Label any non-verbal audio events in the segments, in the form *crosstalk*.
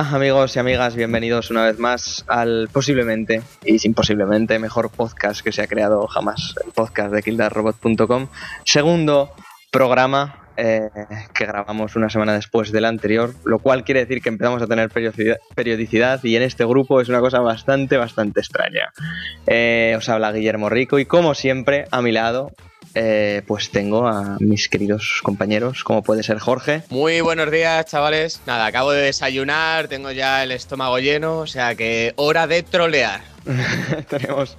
amigos y amigas, bienvenidos una vez más al posiblemente y sin posiblemente mejor podcast que se ha creado jamás, el podcast de kildarrobot.com. Segundo programa eh, que grabamos una semana después del anterior, lo cual quiere decir que empezamos a tener periodicidad, periodicidad y en este grupo es una cosa bastante, bastante extraña. Eh, os habla Guillermo Rico y como siempre a mi lado eh, pues tengo a mis queridos compañeros, como puede ser Jorge. Muy buenos días, chavales. Nada, acabo de desayunar, tengo ya el estómago lleno, o sea que hora de trolear. *laughs* Tenemos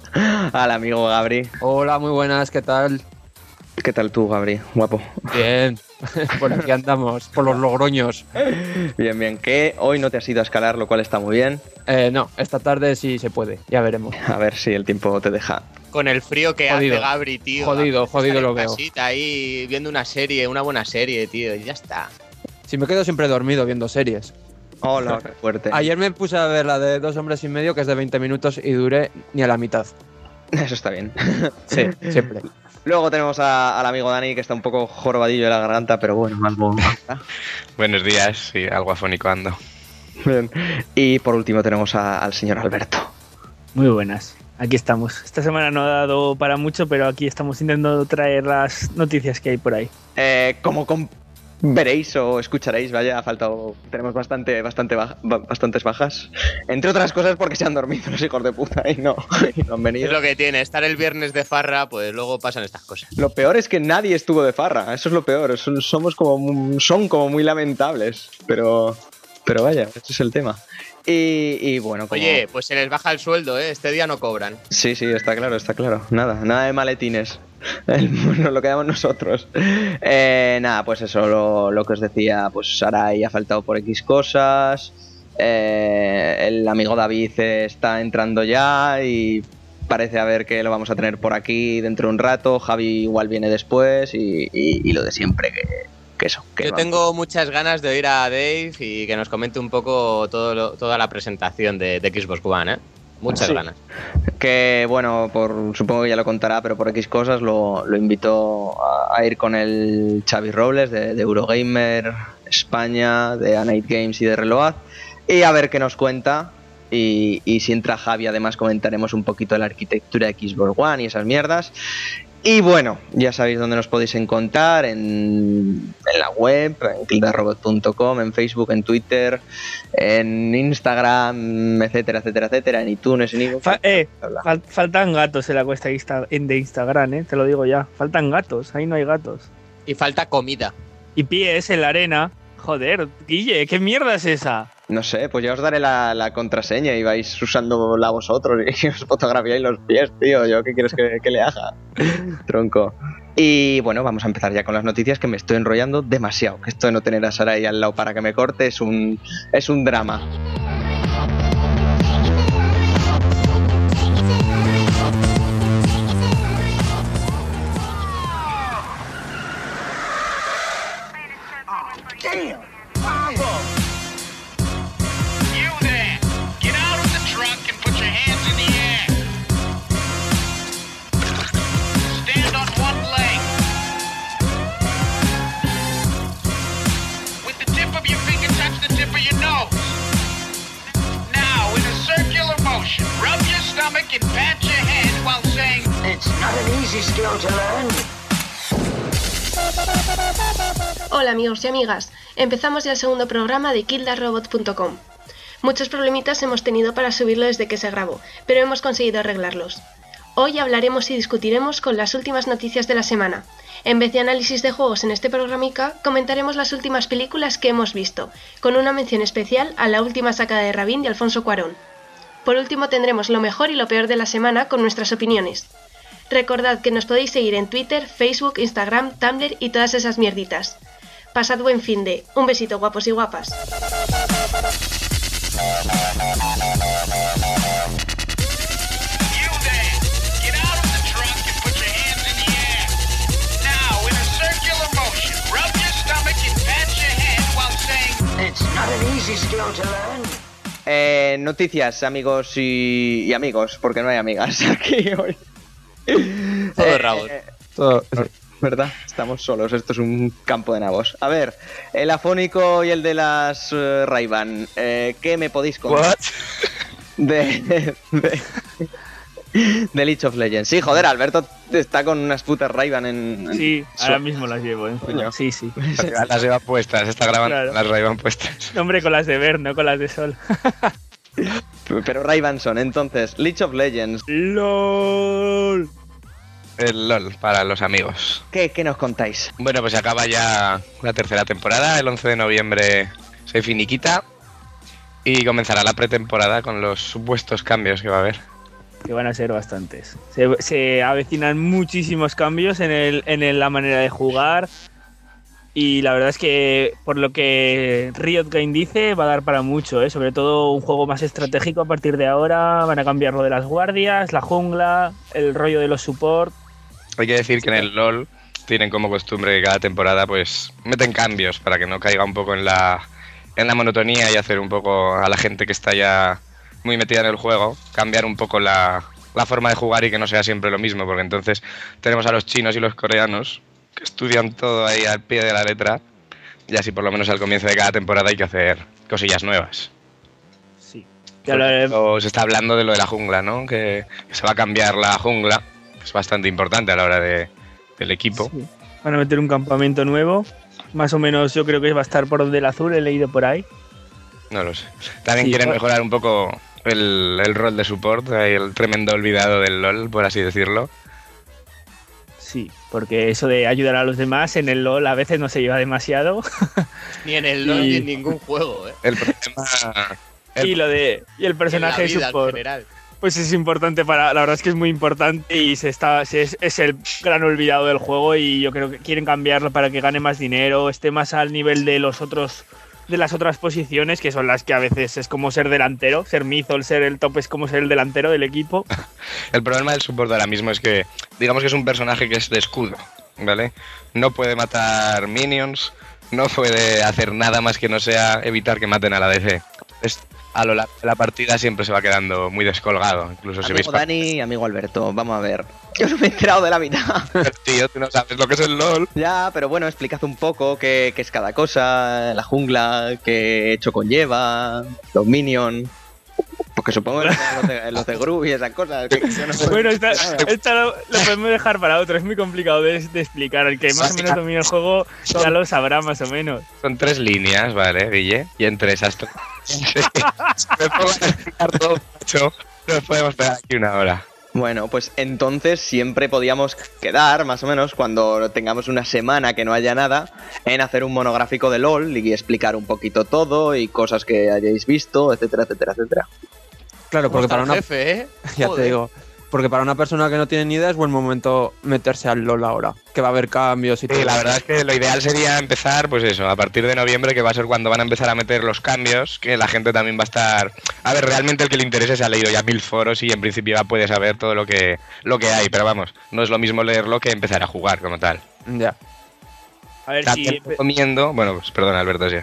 al amigo Gabri. Hola, muy buenas, ¿qué tal? ¿Qué tal tú, Gabri? Guapo. Bien, *laughs* por aquí andamos, por los logroños. Bien, bien. Que hoy no te has ido a escalar, lo cual está muy bien. Eh, no, esta tarde sí se puede, ya veremos. A ver si el tiempo te deja. Con el frío que Jodido. hace Gabri, tío. Jodido, jodido lo veo. ahí viendo una serie, una buena serie, tío, y ya está. Si me quedo siempre dormido viendo series. Hola, qué fuerte. *laughs* Ayer me puse a ver la de Dos hombres y medio, que es de 20 minutos, y duré ni a la mitad. Eso está bien. Sí, siempre. *laughs* Luego tenemos a- al amigo Dani, que está un poco jorobadillo de la garganta, pero bueno, algo. *laughs* Buenos días, sí, algo afónico ando. Bien. Y por último tenemos a- al señor Alberto. Muy buenas. Aquí estamos. Esta semana no ha dado para mucho, pero aquí estamos intentando traer las noticias que hay por ahí. Eh, como com- veréis o escucharéis, vaya, ha faltado. Tenemos bastante, bastante baja- bastantes bajas. Entre otras cosas porque se han dormido los hijos de puta y no, y no han Es venido. lo que tiene, estar el viernes de farra, pues luego pasan estas cosas. Lo peor es que nadie estuvo de farra, eso es lo peor. son- Somos como, son como muy lamentables, pero, pero vaya, ese es el tema. Y, y bueno, como- Oye, pues se les baja el sueldo, ¿eh? Este día no cobran. Sí, sí, está claro, está claro. Nada, nada de maletines. *laughs* Nos lo quedamos nosotros. Eh, nada, pues eso, lo, lo que os decía, pues Sarai ha faltado por X cosas. eh, el amigo David está entrando ya y parece a ver que lo vamos a tener por aquí dentro de un rato. Javi igual viene después y, y- y lo de siempre, que, que eso. Que Yo tengo muchas ganas de oír a Dave y que nos comente un poco todo lo- toda la presentación de, de Xbox One, ¿eh? Muchas Sí. ganas. que bueno, por supongo que ya lo contará, pero por X cosas lo, lo invitó a, a ir con el Xavi Robles de, de Eurogamer España, de A Night Games y de Reload, y a ver qué nos cuenta. Y, y si entra Javi, además comentaremos un poquito de la arquitectura de Xbox One y esas mierdas. Y bueno, ya sabéis dónde nos podéis encontrar, en, en la web, en kildarrobot.com, en Facebook, en Twitter, en Instagram, etcétera, etcétera, etcétera, en iTunes, en iVoox, Fa- eh, fal- faltan gatos en la cuesta de Instagram, eh, te lo digo ya. Faltan gatos, ahí no hay gatos. Y falta comida. Y pies en la arena. Joder, Guille, ¿qué mierda es esa? No sé, pues ya os daré la, la contraseña y vais usándola vosotros y *laughs* os fotografiáis los pies, tío. ¿Yo qué quieres que, que le haga? *laughs* Tronco. Y bueno, vamos a empezar ya con las noticias que me estoy enrollando demasiado. Que esto de no tener a Sara ahí al lado para que me corte es un, es un drama. Hola amigos y amigas, empezamos ya el segundo programa de kildarrobot.com. Muchos problemitas hemos tenido para subirlo desde que se grabó, pero hemos conseguido arreglarlos. Hoy hablaremos y discutiremos con las últimas noticias de la semana. En vez de análisis de juegos en este programica, comentaremos las últimas películas que hemos visto, con una mención especial a la última sacada de Rabin de Alfonso Cuarón. Por último tendremos lo mejor y lo peor de la semana con nuestras opiniones. Recordad que nos podéis seguir en Twitter, Facebook, Instagram, Tumblr y todas esas mierditas. Pasad buen fin de. Un besito guapos y guapas. Eh, noticias, amigos y, y amigos, porque no hay amigas *laughs* aquí hoy. Todo Eh, Raúl. eh, Todo- sí. ¿verdad? Estamos solos, esto es un campo de nabos. A ver, el afónico y el de las eh, Ray-Ban, eh, ¿qué me podéis contar? *laughs* De, de, de League of Legends. Sí, joder, Alberto está con unas putas Ray-Ban en, en Sí, su- ahora mismo las llevo, ¿eh? Coño. Sí, sí. Las lleva puestas, está grabando Claro. las llevan puestas. No, Hombre, con las de ver, no con las de sol. *laughs* *laughs* Pero Ray-Ban son, entonces, League of Legends, LOL. El LOL para los amigos. ¿qué, qué nos contáis? Bueno, pues se acaba ya la tercera temporada. El 11 de noviembre se finiquita. Y comenzará la pretemporada con los supuestos cambios que va a haber. Que van a ser bastantes. Se, se avecinan muchísimos cambios en, el, en el- la manera de jugar. Y la verdad es que, por lo que Riot Game dice, va a dar para mucho, ¿eh? sobre todo un juego más estratégico a partir de ahora. Van a cambiar lo de las guardias, la jungla, el rollo de los support. Hay que decir que en el LOL tienen como costumbre que cada temporada pues meten cambios para que no caiga un poco en la, en la monotonía y hacer un poco a la gente que está ya muy metida en el juego, cambiar un poco la, la forma de jugar y que no sea siempre lo mismo, porque entonces tenemos a los chinos y los coreanos que estudian todo ahí al pie de la letra y así por lo menos al comienzo de cada temporada hay que hacer cosillas nuevas. Sí. Lo- ejemplo, se está hablando de lo de la jungla, ¿no? Que, que se va a cambiar la jungla, es bastante importante a la hora de, del equipo. sí. Van a meter un campamento nuevo. Más o menos yo creo que va a estar por donde el azul, he leído por ahí. No lo sé. También Sí, quieren mejorar un poco el, el rol de support, el tremendo olvidado del LOL, por así decirlo. Sí, porque eso de ayudar a los demás en el LOL a veces no se lleva demasiado. *laughs* Ni en el LoL Y- ni en ningún juego, ¿eh? El problema. *laughs* el- y lo de y el personaje en de la vida en support general. pues es importante para la verdad es que es muy importante y se está se es, es el gran olvidado del juego y yo creo que quieren cambiarlo para que gane más dinero esté más al nivel de los otros de las otras posiciones que son las que a veces es como ser delantero ser Mizol ser el top es como ser el delantero del equipo *laughs* El problema del support ahora mismo es que, digamos que es un personaje que es de escudo, ¿vale? No puede matar minions, no puede hacer nada más que no sea evitar que maten a la DC. Es- a lo largo de la partida siempre se va quedando muy descolgado. Incluso si veis Amigo Dani amigo Alberto, vamos a ver. *laughs* Yo no me he enterado de la mitad. *laughs* tío, tú no sabes lo que es el LOL. ya, pero bueno, explicad un poco qué, qué es cada cosa, la jungla, qué hecho conlleva, los minions. Porque supongo que los de, los de Groove y esas cosas. que no bueno esta, esta lo, lo podemos dejar para otro es muy complicado de, de explicar el que más o menos domina el juego ya lo sabrá más o menos Son tres líneas, ¿vale, Guille? Y entre esas tres. *laughs* *laughs* Me pongo a explicar todo, macho. Nos podemos pegar aquí una hora. Bueno, pues entonces siempre podíamos quedar, más o menos, cuando tengamos una semana que no haya nada, en hacer un monográfico de LOL y explicar un poquito todo y cosas que hayáis visto, etcétera, etcétera, etcétera. Claro, porque para una, jefe, ¿eh? *laughs* ya Joder. te digo, porque para una persona que no tiene ni idea es buen momento meterse al LOL ahora, que va a haber cambios y todo. Sí, la verdad es que lo ideal sería empezar, pues eso, a partir de noviembre, que va a ser cuando van a empezar a meter los cambios, que la gente también va a estar... A ver, realmente el que le interese se ha leído ya mil foros y en principio ya puede saber todo lo que, lo que hay, pero vamos, no es lo mismo leerlo que empezar a jugar como tal. Ya. a ver si También recomiendo... Bueno, pues perdón, Alberto, sí.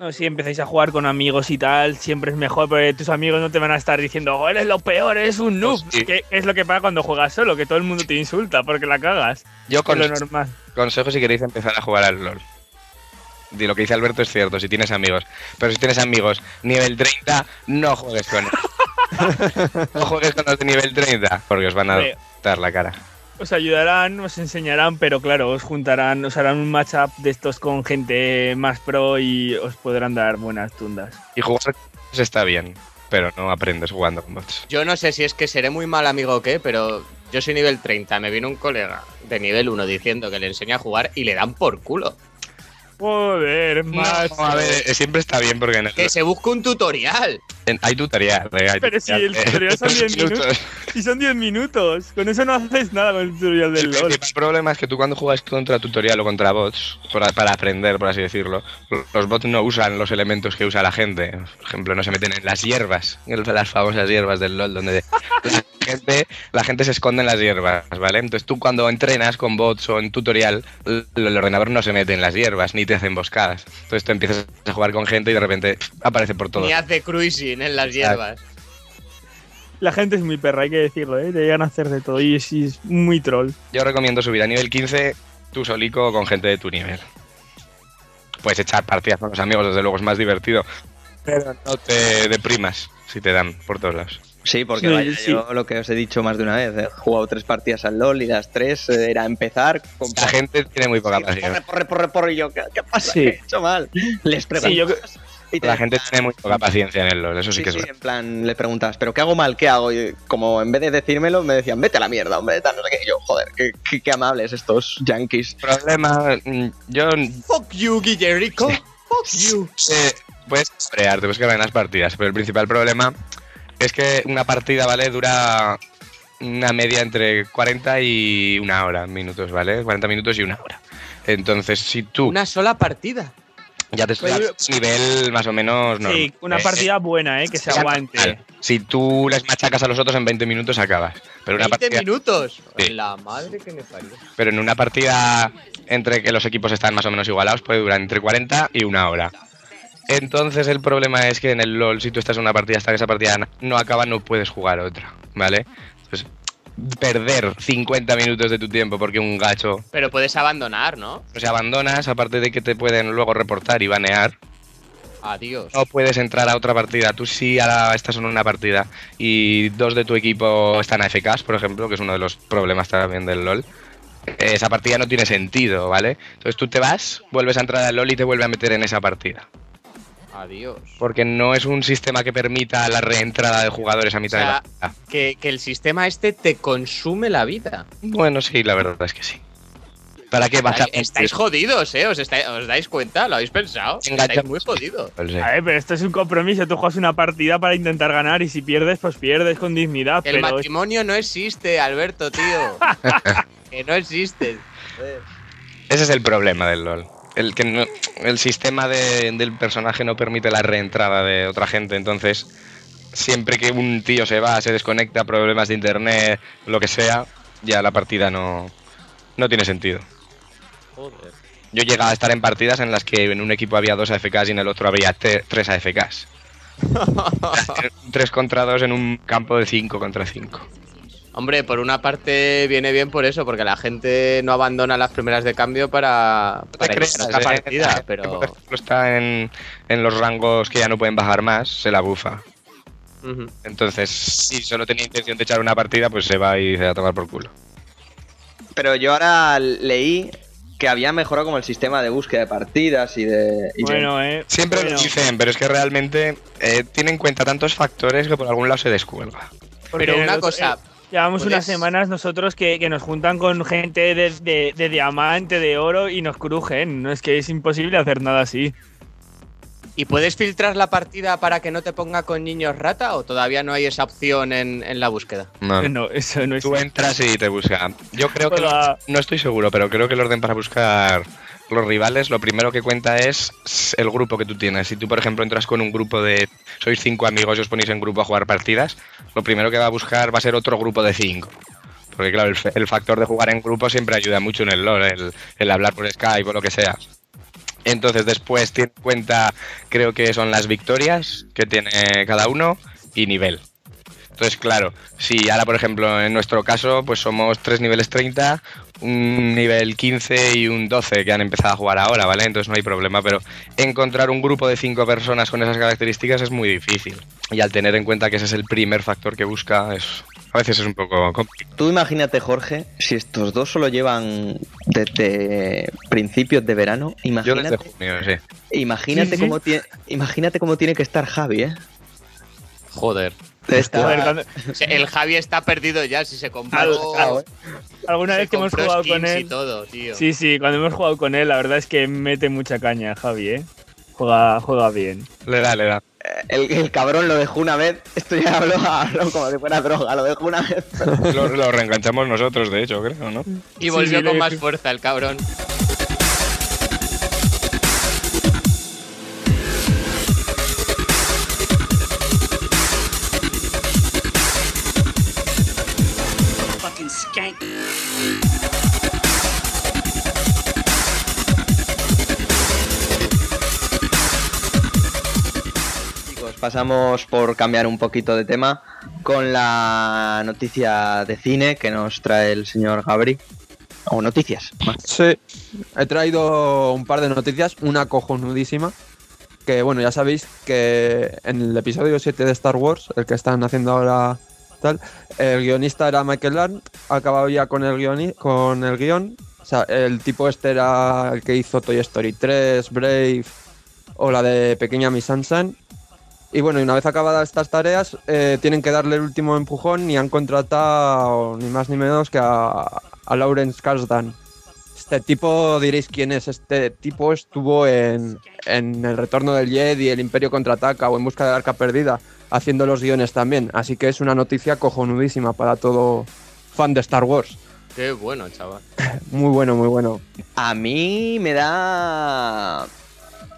No, si empezáis a jugar con amigos y tal, siempre es mejor, porque tus amigos no te van a estar diciendo, oh, eres lo peor, eres un noob. Sí. Que es lo que pasa cuando juegas solo, que todo el mundo te insulta porque la cagas. Yo con lo normal. consejo si queréis empezar a jugar al LOL. Lo que dice Alberto es cierto, si tienes amigos. Pero si tienes amigos nivel 30, no juegues con ellos. *laughs* no juegues con los de nivel 30, porque os van a dar la cara. Os ayudarán, os enseñarán, pero claro, os juntarán, os harán un matchup de estos con gente más pro y os podrán dar buenas tundas. Y jugar con bots está bien, pero no aprendes jugando con bots. Yo no sé si es que seré muy mal amigo o qué, pero yo soy nivel 30. Me vino un colega de nivel 1 diciendo que le enseña a jugar y le dan por culo. Joder, más. No, a ver, eh, siempre está bien porque el- Que se busque un tutorial. en- hay tutorial. eh, hay Pero si el tutorial son *laughs* de 10 minutos. *laughs* Y son 10 minutos. Con eso no haces nada con el tutorial del El LOL. principal problema es que tú cuando juegas contra tutorial o contra bots, para, para aprender, por así decirlo, los bots no usan los elementos que usa la gente. Por ejemplo, no se meten en las hierbas, en las famosas hierbas del LoL, donde *laughs* gente, la gente se esconde en las hierbas, ¿vale? Entonces tú cuando entrenas con bots o en tutorial, l- el ordenador no se mete en las hierbas, ni te hace emboscadas. Entonces tú empiezas a jugar con gente y de repente aparece por todo. Ni hace cruising en las hierbas. La gente es muy perra, hay que decirlo, ¿eh? Te llegan a hacer de todo y es, y es muy troll. Yo recomiendo subir a nivel 15 tú solico o con gente de tu nivel. Puedes echar partidas con los amigos, desde luego es más divertido. Pero no te deprimas si te dan por todos lados. Sí, porque Sí, vaya, sí. yo lo que os he dicho más de una vez, he jugado tres partidas al LOL y las tres eh, era empezar con La gente tiene muy poca porre, paciencia. porre, porre, porre, y yo, ¿qué, qué pasa? Sí. ¿Qué he hecho mal? Les preguntas. Sí, yo, y te- La gente tiene muy poca paciencia en el LoL, eso sí, Sí, que es sí, verdad. en plan, le preguntas, ¿pero qué hago mal? ¿Qué hago? Y como en vez de decírmelo, me decían, vete a la mierda, hombre, tal, no sé qué. Y yo, joder, qué, qué- qué amables estos yankees. Problema, mm, yo Fuck you, Guillerico. Fuck you. eh, puedes crear, te puedes crear en las partidas, pero el principal problema es que una partida, ¿vale? Dura una media entre 40 y una hora, minutos, ¿vale? 40 minutos y una hora. Entonces, si tú Una sola partida. ya te Pues estás a nivel más o menos normal. sí, una eh, partida buena, ¿eh? Que se sea aguante. Si tú les machacas a los otros en 20 minutos acabas. Pero una 20 partida, minutos. Sí. La madre que me parió. pero en una partida entre que los equipos están más o menos igualados puede durar entre 40 y una hora. Entonces el problema es que en el LoL, si tú estás en una partida hasta que esa partida no acaba, no puedes jugar otra, ¿vale? Entonces, perder 50 minutos de tu tiempo porque un gacho Pero puedes abandonar, ¿no? se abandonas, aparte de que te pueden luego reportar y banear, Adiós. no puedes entrar a otra partida. Tú sí ahora estás en una partida y dos de tu equipo están AFKs, por ejemplo, que es uno de los problemas también del LoL. Esa partida no tiene sentido, ¿vale? Entonces tú te vas, vuelves a entrar al LoL y te vuelve a meter en esa partida. Adiós. Porque no es un sistema que permita la reentrada de jugadores a mitad O sea, de la. Que, que el sistema este te consume la vida. Bueno, sí, la verdad es que sí. ¿Para qué vas a Estáis, jodidos, ¿eh? ¿Os, estáis- ¿Os dais cuenta? ¿Lo habéis pensado? Estáis muy jodidos. A ver, pero esto es un compromiso. Tú juegas una partida para intentar ganar y si pierdes, pues pierdes con dignidad. El pero matrimonio no existe, Alberto, tío. *laughs* que no existe. Ese es el problema del LoL. El que no- el sistema de- del personaje no permite la reentrada de otra gente, entonces siempre que un tío se va, se desconecta, problemas de internet, lo que sea, ya la partida no, no tiene sentido. Joder. Yo llegaba a estar en partidas en las que en un equipo había dos AFKs y en el otro había tres AFKs. *laughs* tres contra dos en un campo de cinco contra cinco. Hombre, por una parte viene bien por eso, porque la gente no abandona las primeras de cambio para, para creas, iniciar la ¿eh? partida, pero... Por ejemplo, está en, en los rangos que ya no pueden bajar más, se la bufa. Entonces, si solo tenía intención de echar una partida, pues se va y se va a tomar por culo. Pero yo ahora leí que había mejorado como el sistema de búsqueda de partidas y de... y de- Bueno, eh. Siempre bueno, lo dicen, pero es que realmente eh, tiene en cuenta tantos factores que por algún lado se descuelga. Pero una nosotros- cosa, eh, Llevamos puedes- unas semanas nosotros que, que nos juntan con gente de, de- de diamante, de oro y nos crujen. No es que es imposible hacer nada así. ¿y puedes filtrar la partida para que no te ponga con niños rata o todavía no hay esa opción en, en la búsqueda? No. *laughs* No, eso no es. Tú entras y te busca. Yo creo que Hola. no estoy seguro, pero creo que el orden para buscar los rivales, lo primero que cuenta es el grupo que tú tienes. Si tú, por ejemplo, entras con un grupo de sois cinco amigos y os ponéis en grupo a jugar partidas, lo primero que va a buscar va a ser otro grupo de cinco. Porque claro, el, factor de jugar en grupo siempre ayuda mucho en el LoL, el, el hablar por Skype o lo que sea. Entonces después tiene en cuenta, creo que son las victorias que tiene cada uno y nivel. Entonces, claro, si ahora, por ejemplo, en nuestro caso, pues somos tres niveles 30, un nivel 15 y un 12 que han empezado a jugar ahora, ¿vale? Entonces no hay problema, pero encontrar un grupo de cinco personas con esas características es muy difícil. Y al tener en cuenta que ese es el primer factor que busca, es, a veces es un poco complicado. Tú imagínate, Jorge, si estos dos solo llevan desde principios de verano, Yo imagínate, desde junio, sí. imagínate, Sí, sí. Cómo tiene, imagínate cómo tiene que estar Javi, ¿eh? Joder. Está- Joder, cuando- *laughs* O sea, el Javi está perdido ya si se compró. Al- alguna se vez que hemos jugado con él. todo, tío. Sí, sí, cuando hemos jugado con él, la verdad es que mete mucha caña, Javi, ¿eh? Juega, juega bien. Le da, le da. el, el cabrón lo dejó una vez, *laughs* esto ya hablo, hablo como si fuera droga, lo dejó una vez. Lo, lo reenganchamos nosotros, de hecho, creo, ¿no? Y volvió sí, con más fuerza el cabrón. Pasamos por cambiar un poquito de tema con la noticia de cine que nos trae el señor Gabri. O noticias. más. Sí, he traído un par de noticias, una cojonudísima. Que bueno, ya sabéis que en el episodio 7 de Star Wars, el que están haciendo ahora tal, el guionista era Michael Land, ha acabado ya con el, guioni- con el guion. O sea, el tipo este era el que hizo Toy Story 3, Brave o la de Pequeña Miss Sunshine. Y bueno, y una vez acabadas estas tareas, eh, tienen que darle el último empujón y han contratado ni más ni menos que a, a Lawrence Kasdan. Este tipo, diréis quién es. Este tipo estuvo en, en El Retorno del Jedi, El Imperio Contraataca o En Busca del Arca Perdida, haciendo los guiones también. Así que es una noticia cojonudísima para todo fan de Star Wars. Qué bueno, chaval. *laughs* Muy bueno, muy bueno. A mí me da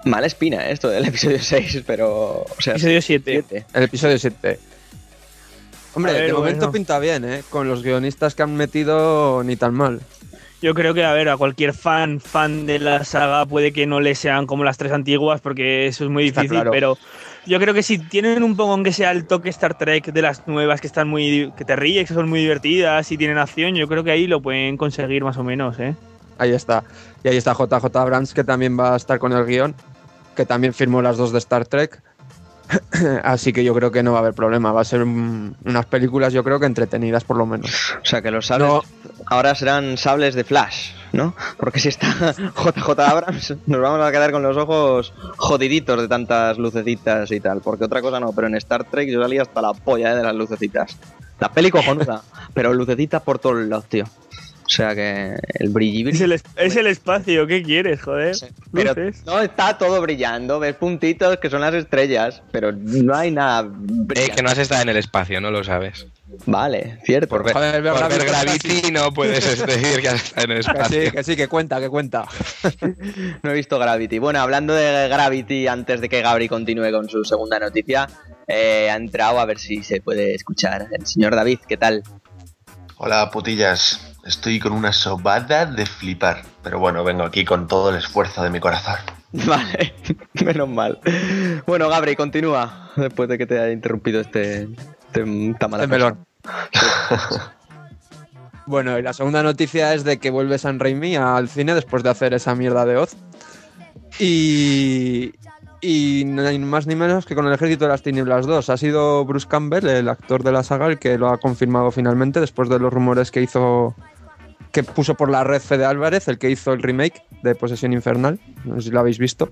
mala espina esto del episodio *laughs* 6, pero. O sea, Episodio 7. siete. El episodio 7. Hombre, ver, de momento bueno. pinta bien, ¿eh? Con los guionistas que han metido ni tan mal. Yo creo que, a ver, a cualquier fan, fan de la saga puede que no le sean como las tres antiguas, porque eso es muy Está difícil, claro. pero yo creo que si tienen un poco, aunque sea el toque Star Trek de las nuevas que están muy. que te ríes, que son muy divertidas y tienen acción, yo creo que ahí lo pueden conseguir más o menos, ¿eh? Ahí está. Y ahí está JJ Abrams, que también va a estar con el guion, que también firmó las dos de Star Trek. *clears throat* Así que yo creo que no va a haber problema. Va a ser un- unas películas, yo creo que entretenidas por lo menos. O sea, que los sables No. ahora serán sables de Flash, ¿no? Porque si está *laughs* JJ Abrams, nos vamos a quedar con los ojos jodiditos de tantas lucecitas y tal. Porque otra cosa no, pero en Star Trek yo salía hasta la polla ¿eh? de las lucecitas. La peli cojonuda, *laughs* pero lucecitas por todos lados, tío. O sea que el brilli Es el, es- es el espacio, ¿qué quieres, joder? Pero Luces. no está todo brillando, ves puntitos que son las estrellas, pero no hay nada Eh, que no has estado en el espacio, no lo sabes. Vale, cierto. Por ver, Joder, por ver Gravity no puedes *laughs* decir que has estado en el Que sí, espacio. que sí, que cuenta, que cuenta. *laughs* No he visto Gravity. Bueno, hablando de Gravity, antes de que Gabri continúe con su segunda noticia, eh, ha entrado a ver si se puede escuchar. El señor David, ¿qué tal? Hola putillas, estoy con una sobada de flipar, pero bueno, vengo aquí con todo el esfuerzo de mi corazón. *laughs* Vale, menos mal. Bueno, Gabri, continúa. Después de que te haya interrumpido este, este mala El melón. Bueno, y la segunda noticia es de que vuelve San Raimi al cine después de hacer esa mierda de Oz. Y, y no hay más ni menos que con el Ejército de las Tinieblas 2. Ha sido Bruce Campbell, el actor de la saga, el que lo ha confirmado finalmente después de los rumores que hizo que puso por la red Fede Álvarez, el que hizo el remake de Posesión Infernal. No sé si lo habéis visto.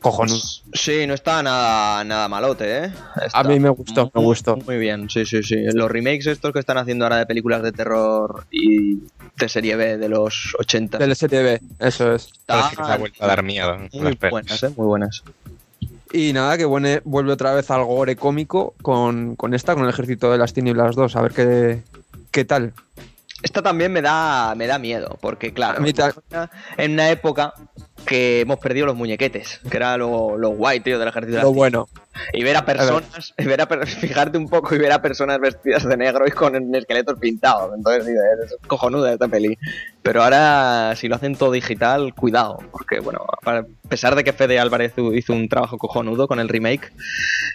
Cojonudo. Sí, no está nada, nada malote, ¿eh? Está A mí me gustó, me gustó. Muy bien, sí, sí, sí. Los remakes estos que están haciendo ahora de películas de terror y de serie B de los 80 Del STV, eso es. Parece que se ha vuelto a dar miedo. muy buenas, ¿eh? Muy buenas. Y nada, que vuene- vuelve otra vez al gore cómico con, con esta, con el Ejército de las Tinieblas 2. A ver qué, qué tal. Esta también me da, me da miedo, porque claro, en una época que hemos perdido los muñequetes, que era lo, lo guay, tío, del ejército de las Lo bueno. Y ver a personas, *laughs* y ver a per- fijarte un poco y ver a personas vestidas de negro y con esqueletos pintados. Entonces, digo, es cojonuda esta peli. Pero ahora, si lo hacen todo digital, cuidado. Porque, bueno, a pesar de que Fede Álvarez hizo un trabajo cojonudo con el remake,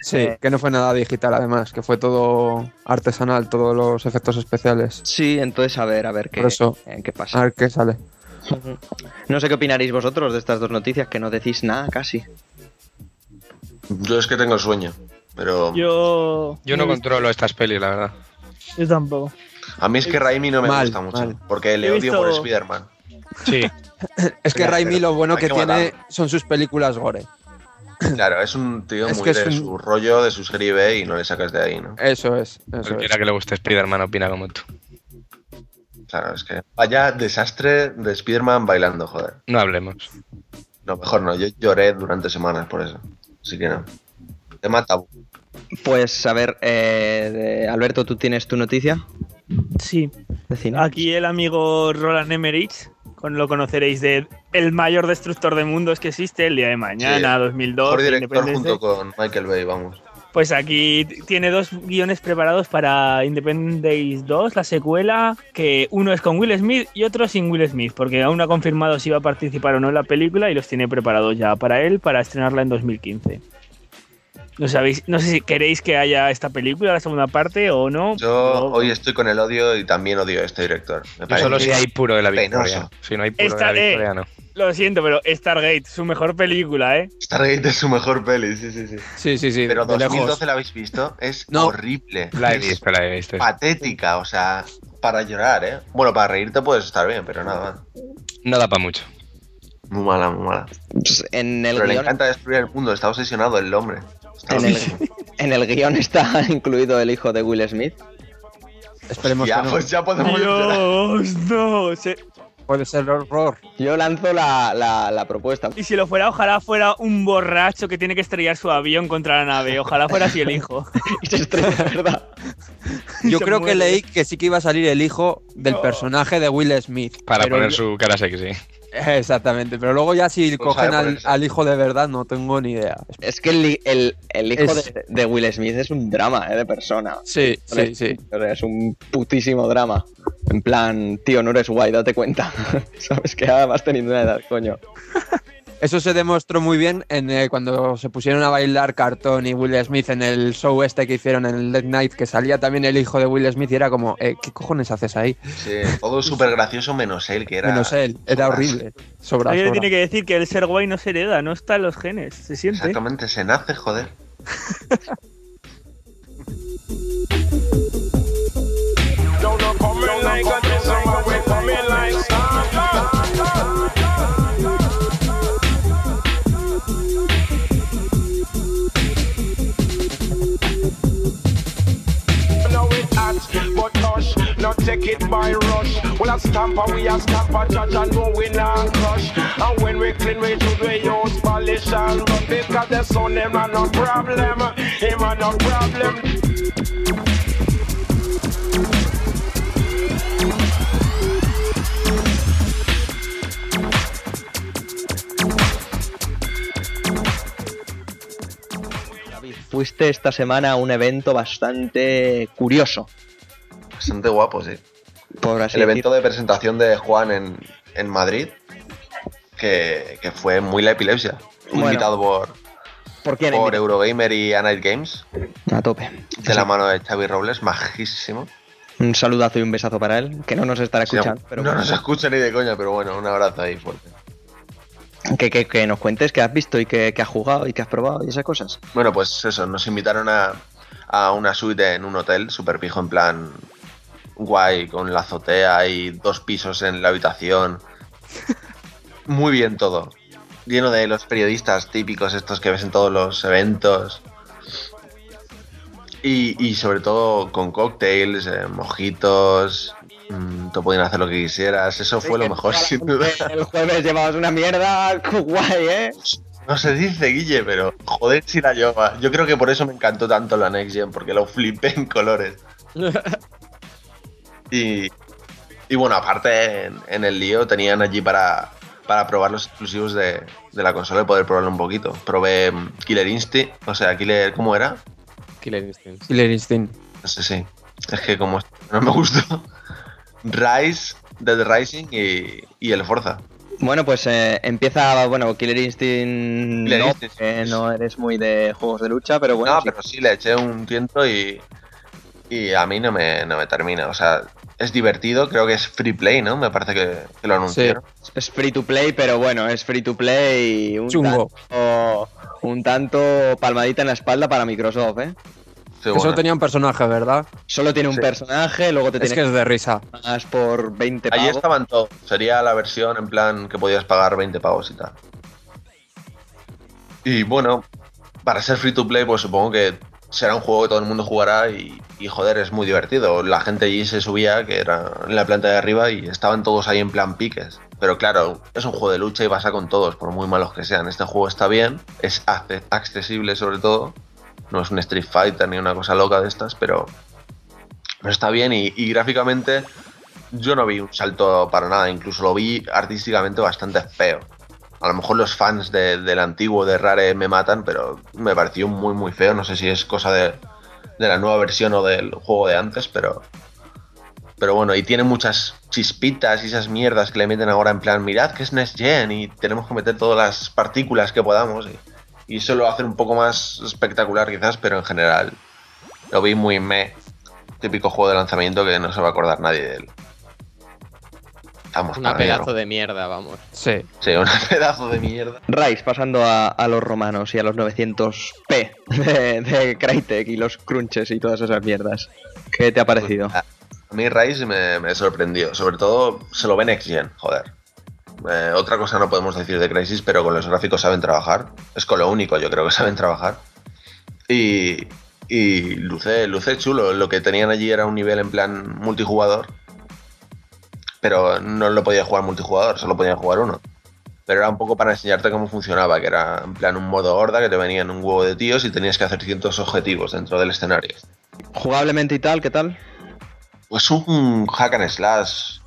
Sí, Eh. que no fue nada digital además, que fue todo artesanal, todos los efectos especiales. sí, entonces a ver, a ver qué, eso. eh, qué A pasa. ver qué sale. No sé qué opinaréis vosotros de estas dos noticias, que no decís nada casi. Yo es que tengo sueño, pero Yo. Yo no controlo estas pelis, la verdad. Yo tampoco. a mí es que Raimi no me Mal, gusta mucho, mal. porque le odio por Spider-Man. Sí, Es que Raimi lo bueno que que tiene son sus películas gore. Claro, es un tío Es muy de un- su rollo, de su serie B y no le sacas de ahí, ¿no? Eso es, eso es. cualquiera que le guste Spider-Man opina como tú. Claro, es que vaya desastre de Spider-Man bailando, joder. No hablemos. No, mejor no, yo lloré durante semanas por eso. Así que no. Tema tabú. Pues, a ver, eh, Alberto, ¿tú tienes tu noticia Sí. Aquí el amigo Roland Emmerich, con lo conoceréis de el mayor destructor de mundos que existe, el día de mañana, Sí. 2002, Mejor director junto con Michael Bay, vamos. Pues aquí tiene dos guiones preparados para Independence Day 2, la secuela, que uno es con Will Smith y otro sin Will Smith, porque aún no ha confirmado si va a participar o no en la película y los tiene preparados ya para él para estrenarla en 2015. No sabéis, no sé si queréis que haya esta película, la segunda parte o no. Yo hoy estoy con el odio y también odio a este director. Me Yo parece solo si hay puro de la victoria. Si no hay puro Esta- de la eh, victoria, no. Lo siento, pero Stargate, su mejor película, ¿eh? Stargate es su mejor peli, sí, sí, sí. Sí, sí, sí. Pero de lejos. 2012 la habéis visto, es No. horrible. La he visto, la he visto. patética, o sea, para llorar, ¿eh? Bueno, para reírte puedes estar bien, pero nada más. No da para mucho. Muy mala, muy mala. Pues en el Pero le encanta destruir el mundo, está obsesionado el hombre. En el, obsesionado. en el guion está *laughs* incluido el hijo de Will Smith. Esperemos Ya, que no. pues ya podemos. Dios, no. se- Puede ser horror. Yo lanzo la, la- la propuesta. Y si lo fuera, ojalá fuera un borracho que tiene que estrellar su avión contra la nave. Ojalá fuera así el hijo. *laughs* Y se estrella, ¿verdad? Yo *laughs* Se creo que leí que sí que iba a salir el hijo del No. personaje de Will Smith. Para poner yo- su cara sexy. *laughs* Exactamente, pero luego ya si Pues cogen al, hijo de verdad no tengo ni idea. Es que el, el- el hijo Es- de, de Will Smith es un drama, ¿eh? De persona. Sí, sí, sí. O sea, es un putísimo drama. En plan, tío, no eres guay, date cuenta. *laughs* Sabes que vas teniendo una edad, coño. Eso se demostró muy bien en, eh, cuando se pusieron a bailar Cartón y Will Smith en el show este que hicieron en el Late Night, que salía también el hijo de Will Smith y era como, eh, ¿qué cojones haces ahí? Sí, todo súper gracioso menos él, que era. Menos él, era horrible. Sobra, Alguien tiene que decir que el ser guay no se hereda, no está en los genes, se siente. Exactamente, se nace, joder. *laughs* take it by rush. Well, a stamper, we a stamper, judge, and know we not crush. And when we clean, we do we use polish and rub because the sun, him a no problem, him a no problem. Fuiste esta semana a un evento bastante curioso. Bastante guapo, sí. Por así El evento de presentación de Juan en, en Madrid, que, que fue muy la epilepsia. Bueno. invitado por, ¿Por quién? por Eurogamer y A Night Games, A tope. de la mano de Xavi Robles, majísimo. Un saludazo y un besazo para él, que no nos estará Sí, escuchando. pero no bueno. nos escucha ni de coña, pero bueno, un abrazo ahí fuerte. que, que- que nos cuentes qué has visto y qué, has jugado y qué has probado y esas cosas. Bueno, pues eso, nos invitaron a, a una suite en un hotel súper pijo, en plan guay, con la azotea y dos pisos en la habitación. Muy bien todo. Lleno de los periodistas típicos, estos que ves en todos los eventos. Y, y sobre todo con cócteles, eh, mojitos. mm, te podían hacer lo que quisieras. Eso fue lo mejor, sin duda. El jueves llevabas una mierda *laughs* guay, ¿eh? No se dice, Guille, pero joder si la lleva. Yo creo que por eso me encantó tanto la Next Gen, porque lo flipé en colores. *laughs* Y, y bueno, aparte en, en el lío tenían allí para, para probar los exclusivos de, de la consola y poder probarlo un poquito. Probé mm, Killer Instinct, o sea, Killer, ¿cómo era? Killer Instinct. Killer Instinct. No sé si. Es que como no me gustó. *laughs* Rise, Dead Rising y, y el Forza. Bueno, pues eh, empieza, bueno, Killer Instinct Killer no, Instinct, sí. no eres muy de juegos de lucha, pero bueno, no, sí. pero sí le eché un tiento y, y a mí no me, no me termina. O sea, es divertido, creo que es free play, ¿no? Me parece que, que lo anunciaron. es free to play, pero bueno, es free to play y un Chungo. tanto, un tanto palmadita en la espalda para Microsoft, ¿eh? Sí, Que solo bueno. tenía un personaje, ¿verdad? Solo tiene un Sí. personaje, luego te Es que tienes es de risa. más por 20 Allí pavos. estaban todos. Sería la versión en plan que podías pagar 20 pavos y tal. Y bueno, para ser free to play, pues supongo que será un juego que todo el mundo jugará y, joder, es muy divertido. La gente allí se subía, que era en la planta de arriba, y estaban todos ahí en plan piques. Pero claro, es un juego de lucha y pasa con todos, por muy malos que sean. Este juego está bien, es acce- accesible sobre todo. No es un Street Fighter ni una cosa loca de estas, pero, está bien y gráficamente yo no vi un salto para nada, incluso lo vi artísticamente bastante feo. A lo mejor los fans de- del antiguo de Rare me matan, pero me pareció muy muy feo. No sé si es cosa de, de la nueva versión o del juego de antes, pero. Pero bueno, y tiene muchas chispitas y esas mierdas que le meten ahora en plan, mirad que es Next Gen y tenemos que meter todas las partículas que podamos. Y, Y eso lo hace un poco más espectacular quizás, pero en general lo vi muy me. Típico juego de lanzamiento que no se va a acordar nadie de él. Vamos, Una pedazo de mierda, vamos. Sí. Sí, un *laughs* pedazo de mierda. Rise, pasando a, a los romanos y a los 900p de, de Crytek y los crunches y todas esas mierdas. ¿Qué te ha parecido? A mí Rise me, me sorprendió. Sobre todo se lo ve Next Gen, joder. Eh, otra cosa no podemos decir de Crisis, pero con los gráficos saben trabajar. Es con lo único, yo creo que *laughs* saben trabajar. Y, y luce, luce chulo. Lo que tenían allí era un nivel en plan multijugador. Pero no lo podía jugar multijugador, solo podía jugar uno. Pero era un poco para enseñarte cómo funcionaba, que era en plan un modo horda que te venían un huevo de tíos y tenías que hacer ciertos objetivos dentro del escenario. Jugablemente y tal, ¿qué tal? Pues un hack and slash.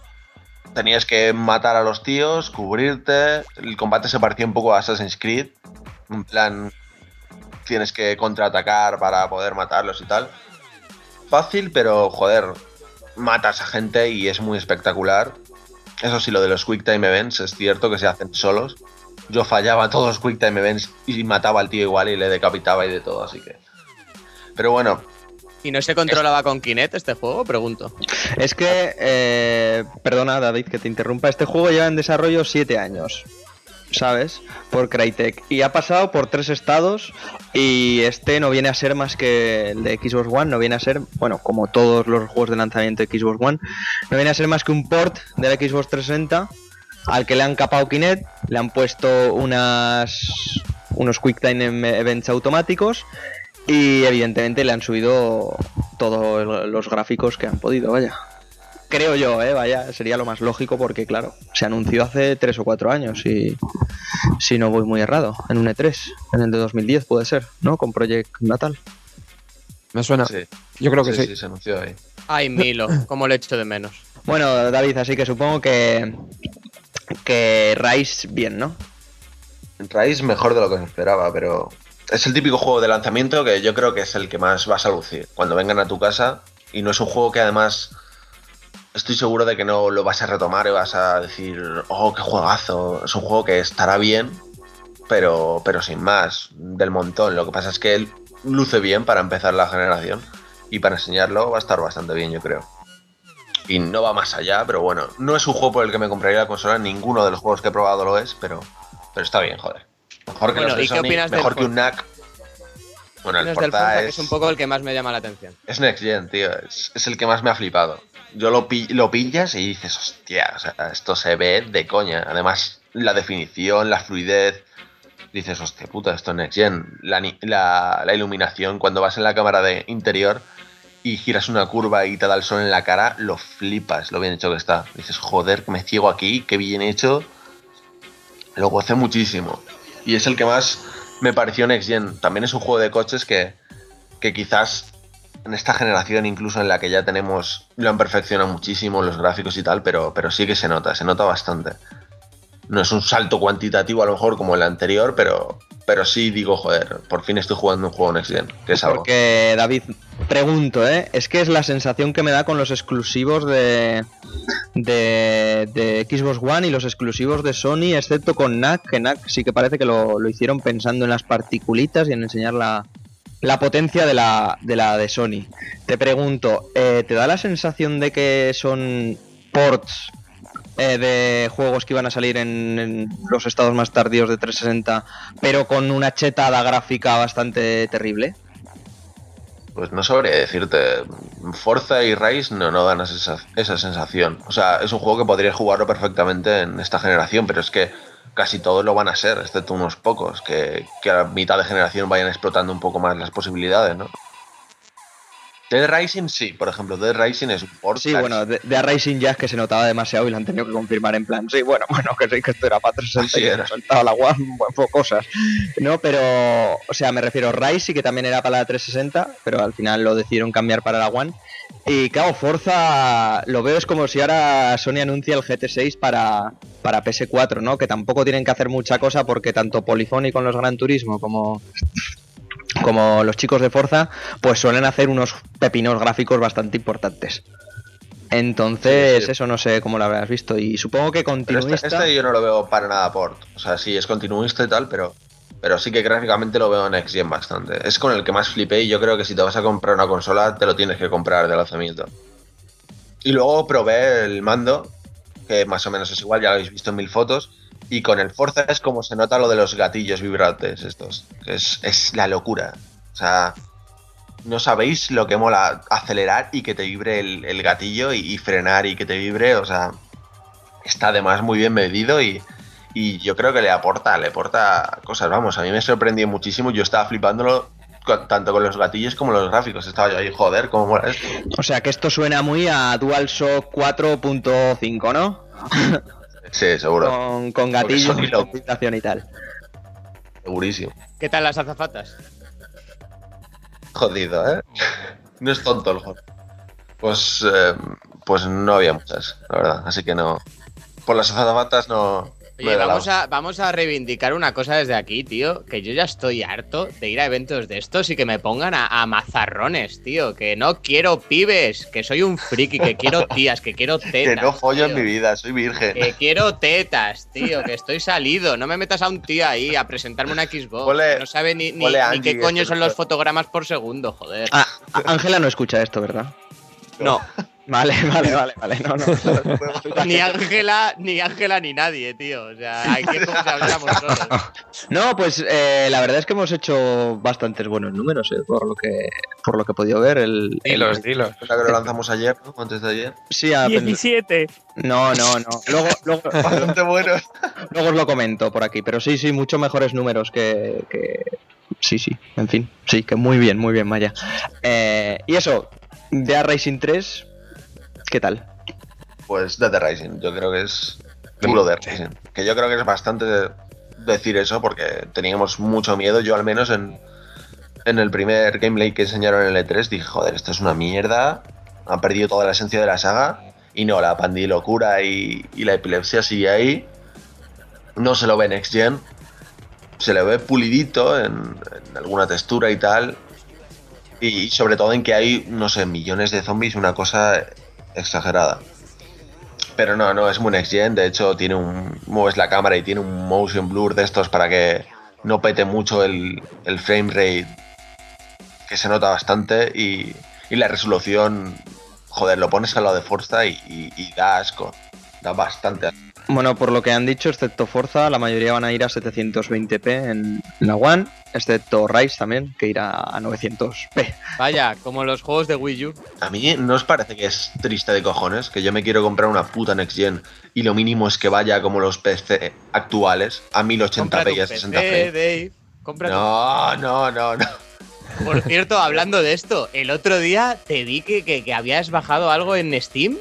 Tenías que matar a los tíos, cubrirte. El combate se parecía un poco a Assassin's Creed. En plan, tienes que contraatacar para poder matarlos y tal. Fácil, pero joder, matas a gente y es muy espectacular. Eso sí, lo de los Quick Time Events es cierto que se hacen solos. Yo fallaba todos los Quick Time Events y mataba al tío igual y le decapitaba y de todo, así que. Pero bueno, ¿Y no se controlaba con Kinect este juego? Pregunto. Es que, eh, perdona David que te interrumpa, este juego lleva en desarrollo 7 años, ¿sabes? Por Crytek. Y ha pasado por tres estados y este no viene a ser más que el de Xbox One, no viene a ser, bueno, como todos los juegos de lanzamiento de Xbox One, no viene a ser más que un port de la Xbox 360 al que le han capado Kinect, le han puesto unas unos Quick Time Events automáticos y evidentemente le han subido todos los gráficos que han podido, vaya. Creo yo, ¿eh? Vaya, sería lo más lógico porque, claro, se anunció hace 3 o 4 años y si no voy muy errado, en un E3, en el de 2010 puede ser, ¿no? Con Project Natal. Me suena. sí, Yo creo que sí, sí. sí, se anunció ahí. Ay, Milo, *laughs* cómo lo echo de menos. Bueno, David, así que supongo que que Rise bien, ¿no? Rise mejor de lo que se esperaba, pero es el típico juego de lanzamiento que yo creo que es el que más vas a lucir cuando vengan a tu casa y no es un juego que además estoy seguro de que no lo vas a retomar y vas a decir, oh, qué juegazo. Es un juego que estará bien, pero, pero sin más, del montón. Lo que pasa es que él luce bien para empezar la generación y para enseñarlo va a estar bastante bien, yo creo. Y no va más allá, pero bueno, no es un juego por el que me compraría la consola, ninguno de los juegos que he probado lo es, pero, pero está bien, joder. Mejor que Bueno, los ¿y qué opinas mejor que un NAC. Bueno, el que es, es un poco el que más me llama la atención. es Next Gen, tío. Es, es el que más me ha flipado. Yo lo, lo pillas y dices, hostia, o sea, esto se ve de coña. Además, la definición, la fluidez. Dices, hostia puta, esto es Next Gen. La, la- iluminación, cuando vas en la cámara de interior y giras una curva y te da el sol en la cara, lo flipas, lo bien hecho que está. Dices, joder, me ciego aquí, qué bien hecho. Lo gocé muchísimo. Y es el que más me pareció Next Gen. También es un juego de coches que, que quizás en esta generación, incluso en la que ya tenemos, lo han perfeccionado muchísimo los gráficos y tal, pero, pero sí que se nota, se nota bastante. No es un salto cuantitativo a lo mejor como el anterior, pero, pero sí digo, joder, por fin estoy jugando un juego Next Gen, que es algo. Porque, David, pregunto, ¿eh? Es que es la sensación que me da con los exclusivos de, de, de Xbox One y los exclusivos de Sony, excepto con NAC, que NAC sí que parece que lo, lo hicieron pensando en las particulitas y en enseñar la, la potencia de la, de Sony. Te pregunto, eh, ¿te da la sensación de que son ports eh, de juegos que iban a salir en, en los estados más tardíos de 360, pero con una chetada gráfica bastante terrible? Pues no sabría decirte. Forza y Rise no, no dan esa, esa sensación. O sea, es un juego que podrías jugarlo perfectamente en esta generación, pero es que casi todos lo van a ser, excepto unos pocos, que, que a mitad de generación vayan explotando un poco más las posibilidades, ¿no? Dead Rising sí, por ejemplo, Dead Rising es un port Sí, bueno, de, de a Racing Jack que se notaba demasiado y lo han tenido que confirmar en plan, sí, bueno, *laughs* bueno, que sí, que esto era para 360 Así y la One, *laughs* bueno, cosas. No, pero, o sea, me refiero, Rise sí que también era para la 360, pero al final lo decidieron cambiar para la One. Y claro, Forza lo veo es como si ahora Sony anuncia el GT6 para, para PS4, ¿no? Que tampoco tienen que hacer mucha cosa porque tanto Polyphony con los Gran Turismo como como los chicos de Forza, pues suelen hacer unos pepinos gráficos bastante importantes. Entonces, Sí, sí. eso no sé cómo lo habrás visto. Y supongo que Pero continuista. este, este yo no lo veo para nada port. O sea, sí, es continuista y tal, pero, Pero sí que gráficamente lo veo en Next Gen bastante. Es con el que más flipé y yo creo que si te vas a comprar una consola te lo tienes que comprar de lanzamiento. Y luego probé el mando, que más o menos es igual, ya lo habéis visto en mil fotos. Y con el Forza es como se nota lo de los gatillos vibrantes estos. Es, es la locura. O sea, no sabéis lo que mola acelerar y que te vibre el, el gatillo y, y frenar y que te vibre. O sea, está además muy bien medido y, y yo creo que le aporta, le aporta cosas. Vamos, a mí me sorprendió muchísimo. Yo estaba flipándolo con- tanto con los gatillos como los gráficos. Estaba yo ahí, joder, cómo mola esto. O sea que esto suena muy a DualShock 4.5, ¿no? Sí, seguro. *laughs* Con, con gatillos y y tal. Segurísimo. ¿Qué tal las azafatas? Jodido, ¿eh? *laughs* No es tonto el juego. Pues, eh, pues no había muchas, la verdad. Así que no. Por las azafatas no. Oye, vamos a, vamos a reivindicar una cosa desde aquí, tío. Que yo ya estoy harto de ir a eventos de estos y que me pongan a, a mazarrones, tío. Que no quiero pibes, que soy un friki, que quiero *laughs* tías, que quiero tetas. Que no follo en mi vida, soy virgen. Que quiero tetas, tío, que estoy salido. No me metas a un tío ahí a presentarme una Xbox. Que no sabe ni, ni- qué coño son lo- los fotogramas por segundo, joder. Ah, Ángela no escucha esto, ¿verdad? No, *laughs* Vale, *laughs* vale, vale, vale. No, no. *laughs* ni Ángela, ni Ángela, ni nadie, tío. O sea, hay que habláramos solos. *laughs* No, pues eh, la verdad es que hemos hecho bastantes buenos números, eh, por lo que por lo que he podido ver. El, el- Dilos, dilos. La que lo lanzamos ayer, ¿no? Antes de ayer. Sí, a- 17. no, no, no. Luego, luego, Bastante bueno. luego os lo comento por aquí, pero sí, sí, mucho mejores números que, que- Sí, sí, en fin. Sí, que muy bien, muy bien, Maya. Eh, y eso, de Racing 3, ¿qué tal? Pues Dead Rising, yo creo que es puro Rising. Que yo creo que es bastante decir eso porque teníamos mucho miedo, yo al menos en, en el primer gameplay que enseñaron en el E3 dije, joder, esto es una mierda, ha perdido toda la esencia de la saga. Y no, la pandilocura y, y la epilepsia sigue ahí, no se lo ve Next Gen, se le ve pulidito en, en alguna textura y tal, y sobre todo en que hay, no sé, millones de zombies, una cosa exagerada. Pero no, no, es muy next gen. De hecho, tiene un. Mueves la cámara y tiene un motion blur de estos para que no pete mucho el, el frame rate. Que se nota bastante. Y, y la resolución. Joder, lo pones al lado de Forza y, y- y da asco. Da bastante asco. Bueno, por lo que han dicho, excepto Forza, la mayoría van a ir a 720p en la One, excepto Rise también, que irá a 900p. Vaya, como los juegos de Wii U. A mí no os parece que es triste de cojones que yo me quiero comprar una puta next gen y lo mínimo es que vaya como los PC actuales a 1080p Cómprate y a un 60 PC, frames. Dave. Cómprate un No, no, no, no. Por cierto, hablando de esto, el otro día te vi que, que- que habías bajado algo en Steam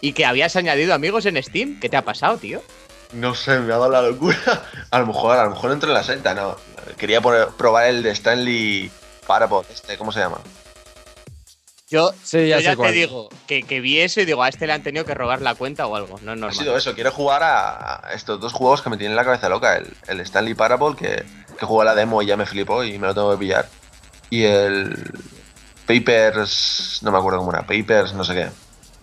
y que habías añadido amigos en Steam. ¿Qué te ha pasado, tío? No sé, me ha dado la locura. *laughs* A lo mejor, a lo mejor entro en la secta, no. Quería poner- probar el de Stanley Parabot, este, ¿cómo se llama? Yo, Sí, ya yo sé ya te cuál. digo que, que vi eso y digo, a este le han tenido que robar la cuenta o algo. No es Ha sido eso, quiero jugar a estos dos juegos que me tienen la cabeza loca. El, el Stanley Parable, que, que jugué la demo y ya me flipó y me lo tengo que pillar. Y el Papers, no me acuerdo cómo era, Papers, no sé qué.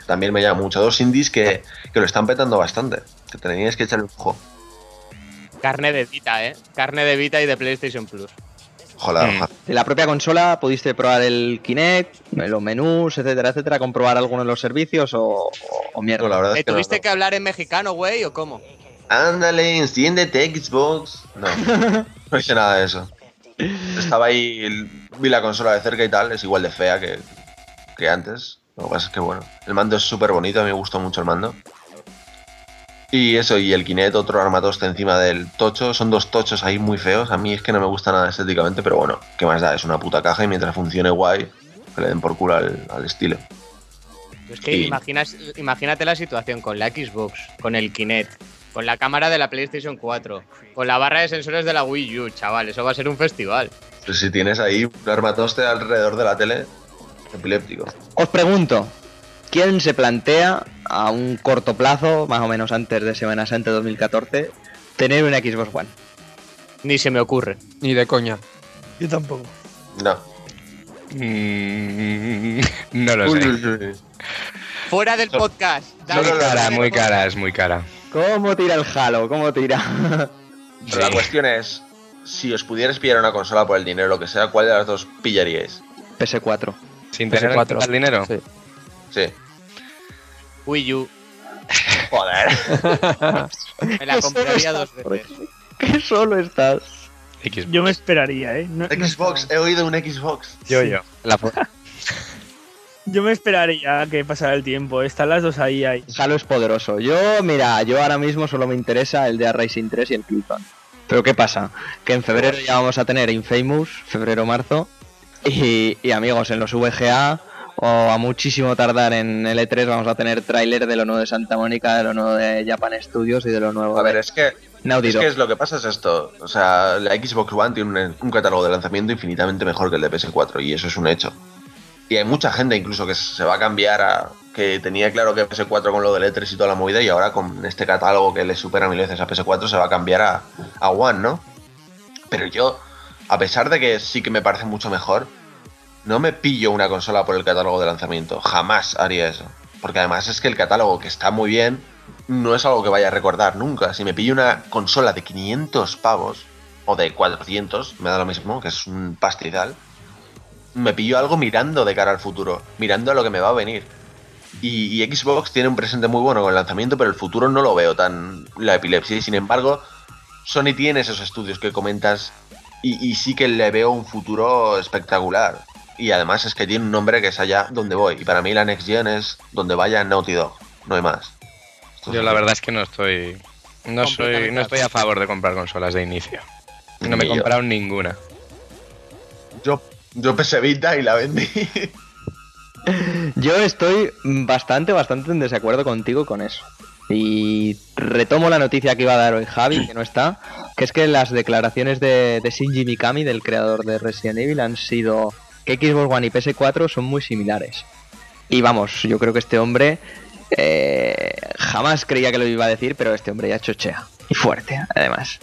También me llama mucho. Dos indies que, que lo están petando bastante. Que teníais que echarle un ojo. Carne de Vita, ¿eh? Carne de Vita y de PlayStation Plus. Ojalá, Mm. ojalá. En la propia consola pudiste probar el Kinect, los menús, etcétera, etcétera, comprobar alguno de los servicios o, o- mierda. No, la verdad ¿Te es que no, tuviste no. que hablar en mexicano, güey, o cómo? Ándale, enciéndete Xbox. No, *laughs* no hice nada de eso. Estaba ahí, vi la consola de cerca y tal, es igual de fea que, que antes. Lo que pasa es que bueno, el mando es súper bonito, a mí me gustó mucho el mando. Y eso, y el Kinect, otro armatoste encima del tocho, son dos tochos ahí muy feos. A mí es que no me gusta nada estéticamente, pero bueno, ¿qué más da? Es una puta caja y mientras funcione guay, que le den por culo al, al estilo. Es que imaginas, imagínate la situación con la Xbox, con el Kinect, con la cámara de la PlayStation 4, con la barra de sensores de la Wii U, chaval, eso va a ser un festival. Pues si tienes ahí un armatoste alrededor de la tele, epiléptico. Os pregunto, ¿quién se plantea a un corto plazo, más o menos antes de Semana Santa 2014, tener una Xbox One? Ni se me ocurre. Ni de coña. Yo tampoco. No. Mm, no lo Uy, sé. uy, uy. Fuera del podcast. no, Muy cara, muy es muy cara. ¿Cómo tira el Halo? ¿Cómo tira? Pero la cuestión es, si os pudierais pillar una consola por el dinero, lo que sea, ¿cuál de las dos pillaríais? PS4. Sin tener en cuenta el dinero. Sí. Sí. Wii U. *laughs* Joder. *laughs* Me la compraría dos veces. ¿Qué solo estás? Xbox. Yo me esperaría, ¿eh? No- no- Xbox, he oído un Xbox. Yo, yo. La *laughs* yo me esperaría que pasara el tiempo. Están las dos ahí, ahí. Halo es poderoso. Yo, mira, yo ahora mismo solo me interesa el de Racing 3 y el Clifton. Pero ¿qué pasa? Que en febrero ya vamos a tener Infamous, febrero-marzo. Y, y amigos, en los VGA o a muchísimo tardar en el E3 vamos a tener tráiler de lo nuevo de Santa Mónica, de lo nuevo de Japan Studios y de lo nuevo A ver, de es que, es que es lo que pasa es esto. O sea, la Xbox One tiene un, un catálogo de lanzamiento infinitamente mejor que el de PS4 y eso es un hecho. Y hay mucha gente incluso que se va a cambiar a... que tenía claro que PS4 con lo del E3 y toda la movida y ahora con este catálogo que le supera mil veces a PS4 se va a cambiar a, a One, ¿no? Pero yo, a pesar de que sí que me parece mucho mejor, no me pillo una consola por el catálogo de lanzamiento. Jamás haría eso. Porque además es que el catálogo, que está muy bien, no es algo que vaya a recordar nunca. Si me pillo una consola de 500 pavos, o de 400, me da lo mismo, que es un pastizal, me pillo algo mirando de cara al futuro, mirando a lo que me va a venir. Y, y Xbox tiene un presente muy bueno con el lanzamiento, pero el futuro no lo veo tan la epilepsia. Y sin embargo, Sony tiene esos estudios que comentas y, y sí que le veo un futuro espectacular. Y además es que tiene un nombre que es allá donde voy. Y para mí la Next Gen es donde vaya Naughty Dog, no hay más. Esto Yo es la verdad es que no estoy. No soy, no estoy a favor de comprar consolas de inicio. No me he comprado ninguna. Yo, yo PS Vita y la vendí. *laughs* Yo estoy bastante, bastante en desacuerdo contigo con eso. Y retomo la noticia que iba a dar hoy Javi, que no está, que es que las declaraciones de, de Shinji Mikami, del creador de Resident Evil, han sido que Xbox One y PS4 son muy similares. Y vamos, yo creo que este hombre eh, jamás creía que lo iba a decir, pero este hombre ya chochea. Y fuerte, además.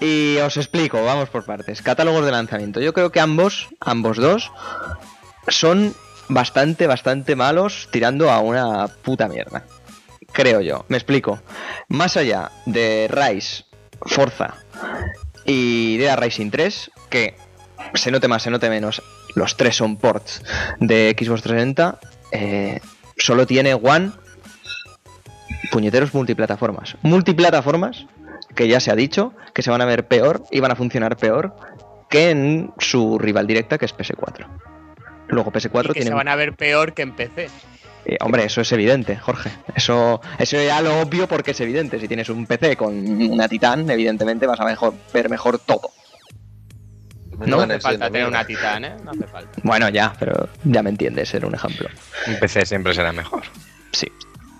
Y os explico, vamos por partes. Catálogos de lanzamiento. Yo creo que ambos, ambos dos, son bastante, bastante malos tirando a una puta mierda. Creo yo, me explico. Más allá de Rise, Forza y Dead Rising 3, que se note más, se note menos, los tres son ports de Xbox 360, eh, solo tiene One puñeteros multiplataformas. Multiplataformas que ya se ha dicho que se van a ver peor y van a funcionar peor que en su rival directa que es PS4. Luego PS4 Y que tiene se van a ver peor que en PC. Eh, hombre, eso es evidente, Jorge. Eso, eso ya lo obvio porque es evidente. Si tienes un PC con una Titán, evidentemente vas a mejor, ver mejor todo. No No hace falta tener una titán, ¿eh? No hace falta. Bueno, ya, pero ya me entiendes, era un ejemplo. Un PC siempre será mejor. Sí.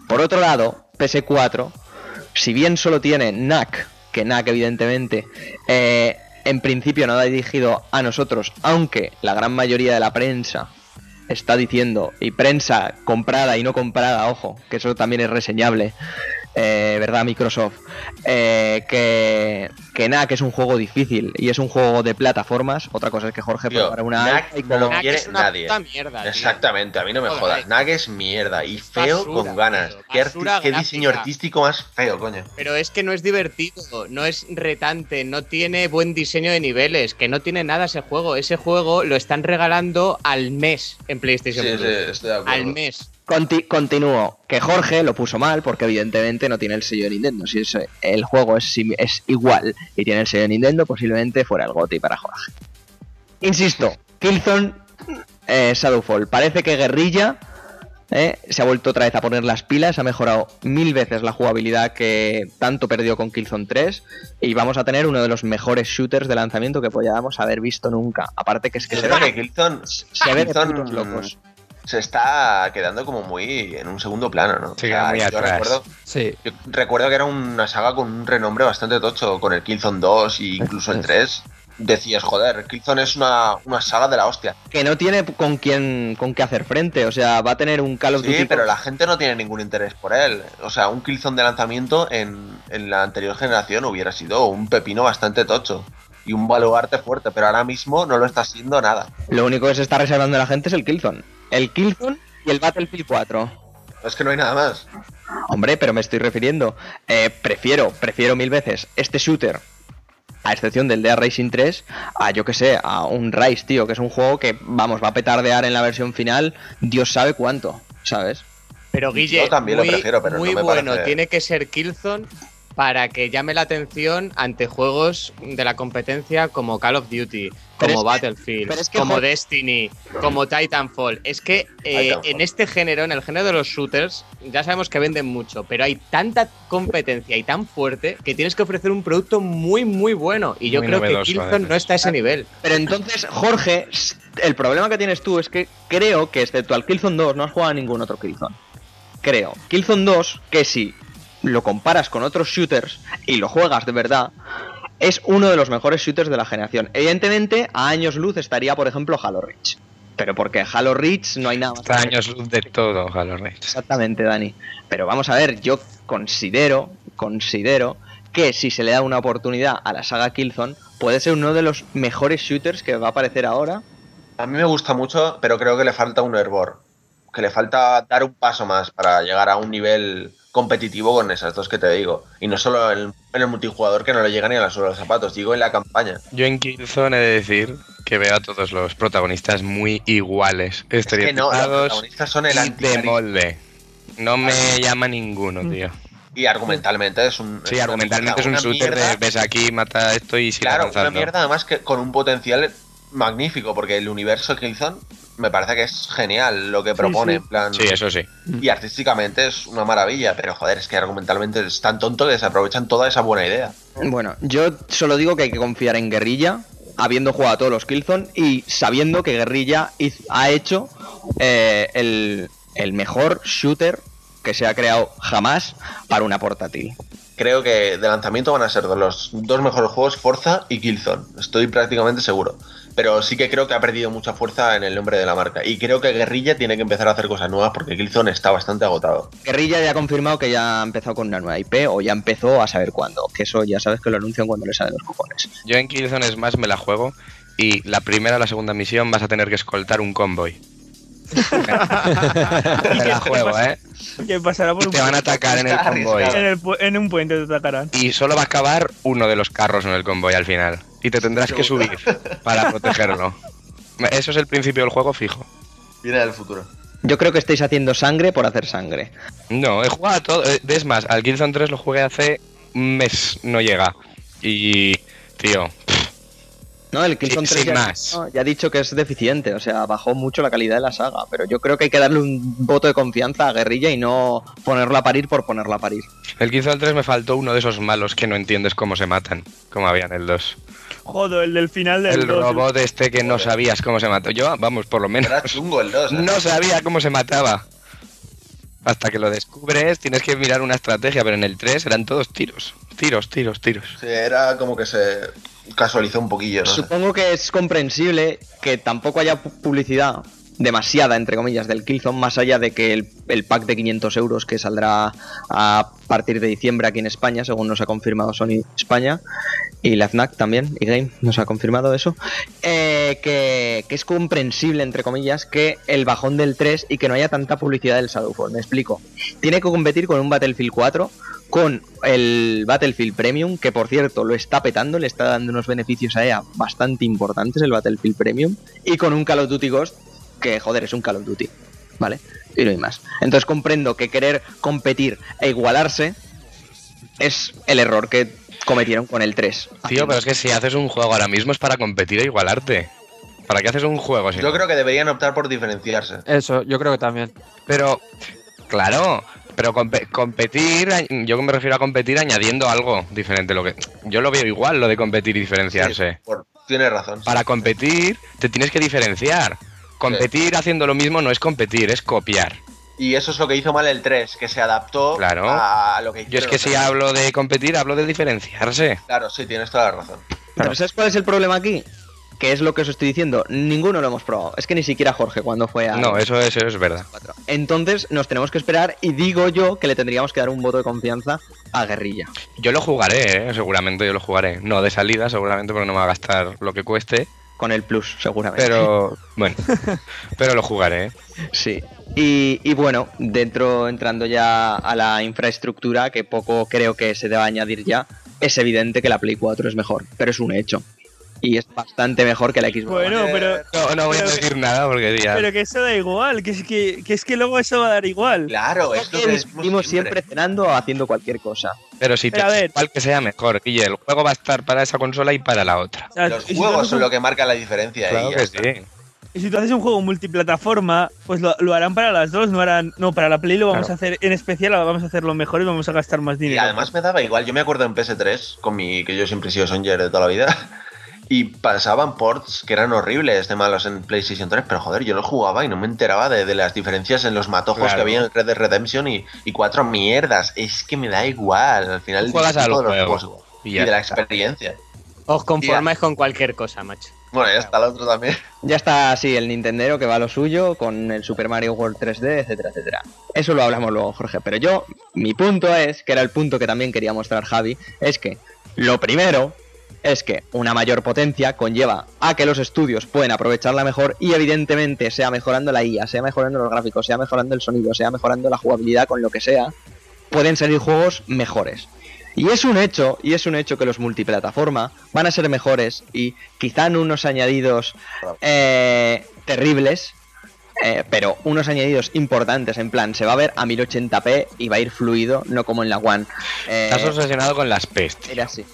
Por otro lado, PS4, si bien solo tiene NAC, que NAC evidentemente eh, en principio no ha dirigido a nosotros, aunque la gran mayoría de la prensa está diciendo, y prensa comprada y no comprada, ojo, que eso también es reseñable, eh, ¿verdad, Microsoft? Eh, que, que NAC es un juego difícil y es un juego de plataformas. Otra cosa es que Jorge Tío, prepara una NAC y no lo quiere es una nadie. puta mierda, tío. Exactamente, a mí no me Joder. jodas. Nag es mierda y feo basura, con ganas. tío, ¿Qué, diseño artístico más feo, coño? Pero es que no es divertido, no es retante, no tiene buen diseño de niveles, que no tiene nada ese juego. Ese juego lo están regalando al mes en PlayStation Sí, Plus. sí, estoy de acuerdo. al mes. Conti- continúo. Que Jorge lo puso mal porque evidentemente no tiene el sello de Nintendo. Si es- el juego es, igual y tiene el sello de Nintendo, posiblemente fuera el GOTY para Jorge. Insisto, Killzone eh, Shadowfall. Parece que Guerrilla eh, se ha vuelto otra vez a poner las pilas, ha mejorado mil veces la jugabilidad que tanto perdió con Killzone 3 y vamos a tener uno de los mejores shooters de lanzamiento que podamos haber visto nunca. Aparte que es que se creo ve, que Killzone se ve de locos. Se está quedando como muy en un segundo plano, ¿no? Se queda muy yo atrás. recuerdo, Sí, yo recuerdo que era una saga con un renombre bastante tocho, con el Killzone 2 e incluso el *laughs* 3. Decías, joder, Killzone es una, una saga de la hostia. que no tiene con quién con qué hacer frente, o sea, va a tener un Call of Sí, pero la gente no tiene ningún interés por él. O sea, un Killzone de lanzamiento en, en la anterior generación hubiera sido un pepino bastante tocho. Y un baluarte fuerte, pero ahora mismo no lo está siendo nada. Lo único que se está reservando la gente es el Killzone. El Killzone y el Battlefield 4. Es que no hay nada más. Hombre, pero me estoy refiriendo. eh, prefiero, prefiero mil veces este shooter a excepción del Dead Racing 3, a yo que sé, a un Rise, tío, que es un juego que, vamos, va a petardear en la versión final, Dios sabe cuánto, ¿sabes? Pero Guille, Yo también lo muy, prefiero, pero no muy me bueno, parece- tiene que ser Killzone para que llame la atención ante juegos de la competencia como Call of Duty, Pero como es que- Battlefield, pero es que, como Destiny, como Titanfall. Es que eh, Titanfall. en este género, en el género de los shooters, ya sabemos que venden mucho, pero hay tanta competencia y tan fuerte que tienes que ofrecer un producto muy, muy bueno. Y yo Muy creo que Killzone no está a ese nivel. Pero entonces, Jorge, el problema que tienes tú es que creo que excepto al Killzone 2 no has jugado a ningún otro Killzone. Creo. Killzone 2, que si lo comparas con otros shooters y lo juegas de verdad, es uno de los mejores shooters de la generación. Evidentemente, a años luz estaría, por ejemplo, Halo Reach. Pero porque Halo Reach no hay nada más. Está a años luz de todo, Halo Reach. Exactamente, Dani. Pero vamos a ver, yo considero, considero que si se le da una oportunidad a la saga Killzone, puede ser uno de los mejores shooters que va a aparecer ahora A mí me gusta mucho, pero creo que le falta un hervor. Que le falta dar un paso más para llegar a un nivel competitivo con esas dos que te digo. Y no solo en, en el multijugador que no le llega ni a la suela de los zapatos, digo en la campaña. Yo en Killzone he de decir que veo a todos los protagonistas muy iguales, Es que no, los estereotipados protagonistas son el y de anti molde. No me llama ninguno, tío. Y argumentalmente es un. Sí, argumentalmente es un shooter de ves aquí, mata esto y sigue Claro, una mierda además que con un potencial magnífico, porque el universo Killzone me parece que es genial lo que propone, sí. en plan. Sí, eso sí. Y artísticamente es una maravilla, pero joder, es que argumentalmente es tan tonto que desaprovechan toda esa buena idea. Bueno, yo solo digo que hay que confiar en Guerrilla, habiendo jugado a todos los Killzone y sabiendo que Guerrilla ha hecho eh, el, el mejor shooter que se ha creado jamás para una portátil. Creo que de lanzamiento van a ser de los dos mejores juegos Forza y Killzone, estoy prácticamente seguro. Pero sí que creo que ha perdido mucha fuerza en el nombre de la marca. Y creo que Guerrilla tiene que empezar a hacer cosas nuevas porque Killzone está bastante agotado. Guerrilla ya ha confirmado que ya ha empezado con una nueva IP o ya empezó a saber cuándo, que eso ya sabes que lo anuncian cuando le salen los cupones. Yo en Killzone es más me la juego y la primera o la segunda misión vas a tener que escoltar un convoy. Me *laughs* *laughs* la juego, ¿eh? ¿Qué pasará por un Te van a atacar en el convoy. arriesgado. en, el pu- en un puente te atacarán. Y solo va a acabar uno de los carros en el convoy al final. Y te tendrás que subir para protegerlo. Eso es el principio del juego fijo. Viene del futuro. Yo creo que estáis haciendo sangre por hacer sangre. No, he jugado a todo. eh, Es más, al Killzone 3 lo jugué hace un mes, no llega. Y, tío, No, el Killzone Sí, 3 sin ya, más. no, ya ha dicho que es deficiente, o sea, bajó mucho la calidad de la saga, pero yo creo que hay que darle un voto de confianza a Guerrilla y no ponerla a parir por ponerla a parir. el Killzone 3 me faltó uno de esos malos que no entiendes cómo se matan, como había en el 2. Joder, el del final del El robot este que no sabías cómo se mató. Yo, vamos, por lo menos, Era chungo el 2. ¿eh? no sabía cómo se mataba. Hasta que lo descubres, tienes que mirar una estrategia, pero en el 3 eran todos tiros. Tiros, tiros, tiros. Sí, era como que se casualizó un poquillo, ¿no? Supongo que es comprensible que tampoco haya pu- publicidad demasiada, entre comillas, del Killzone, más allá de que el, pack de 500 euros que saldrá a partir de diciembre aquí en España, según nos ha confirmado Sony España, y la FNAC también, y Game nos ha confirmado eso, eh, que, que es comprensible, entre comillas, que el bajón del 3 y que no haya tanta publicidad del Shadowfall. Me explico. Tiene que competir con un Battlefield 4, con el Battlefield Premium, que por cierto lo está petando, le está dando unos beneficios a EA bastante importantes el Battlefield Premium, y con un Call of Duty Ghost, que joder, es un Call of Duty, ¿vale? Y no hay más. Entonces comprendo que querer competir e igualarse es el error que cometieron con el 3. Tío, pero es que si haces un juego ahora mismo es para competir e igualarte. ¿Para qué haces un juego si Yo no? creo que deberían optar por diferenciarse. Eso, yo creo que también. Pero, claro, pero compe- competir, yo me refiero a competir añadiendo algo diferente. Lo que, yo lo veo igual, lo de competir y diferenciarse. Sí, por- tienes razón. sí. Para competir, te tienes que diferenciar. Competir haciendo lo mismo no es competir, es copiar. Y eso es lo que hizo mal el 3, que se adaptó Claro. a lo que Yo es que si hablo de competir, hablo de diferenciarse. Claro, sí, tienes toda la razón. Pero ¿sabes cuál es el problema aquí? Que es lo que os estoy diciendo, ninguno lo hemos probado. Es que ni siquiera Jorge cuando fue a... No, eso, eso es verdad. Entonces nos tenemos que esperar y digo yo que le tendríamos que dar un voto de confianza a Guerrilla. Yo lo jugaré, ¿eh? seguramente yo lo jugaré. No de salida, seguramente porque no me va a gastar lo que cueste. Con el plus, seguramente. Pero, bueno, *laughs* pero lo jugaré. ¿eh? Sí. Y, y bueno, dentro, entrando ya a la infraestructura, que poco creo que se deba añadir ya, es evidente que la Play 4 es mejor, pero es un hecho. Y es bastante mejor que la Xbox. Bueno, pero, No, no voy a decir nada porque ya. pero que eso da igual, que es que, que es que luego eso va a dar igual. Claro, es lo que decimos Estuvimos siempre cenando o haciendo cualquier cosa. Pero si te Pero a ver. igual que sea mejor, Guille, el juego va a estar para esa consola y para la otra. O sea, Los y si juegos son un- lo que marca la diferencia. Claro y ya que está. sí. Y si tú haces un juego multiplataforma, pues lo, lo harán para las dos, no harán. No, para la Play lo vamos Claro. a hacer en especial, vamos a hacerlo mejor y vamos a gastar más Y dinero. además me daba igual. Yo me acuerdo en PS3, con mi, que yo siempre he sido Songer de toda la vida. Y pasaban ports que eran horribles de malos en PlayStation 3, pero joder, yo no jugaba y no me enteraba de, de las diferencias en los matojos Claro. que había en Red Dead Redemption y, y cuatro mierdas. Es que me da igual. Al final juegas de los juego juegos y de la experiencia. Os conformáis con cualquier cosa, macho. Bueno, ya está el otro también. Ya está así el Nintendero que va a lo suyo con el Super Mario World 3D, etcétera, etcétera. Eso lo hablamos luego, Jorge. Pero yo, mi punto es, que era el punto que también quería mostrar Javi, es que lo primero es que una mayor potencia conlleva a que los estudios pueden aprovecharla mejor y evidentemente sea mejorando la IA, sea mejorando los gráficos, sea mejorando el sonido, sea mejorando la jugabilidad con lo que sea, pueden salir juegos mejores. Y es un hecho, y es un hecho que los multiplataforma van a ser mejores y quizá en unos añadidos eh, terribles, eh, pero unos añadidos importantes, en plan, se va a ver a 1080p y va a ir fluido, no como en la One. Eh, Estás obsesionado con las pestes. era así.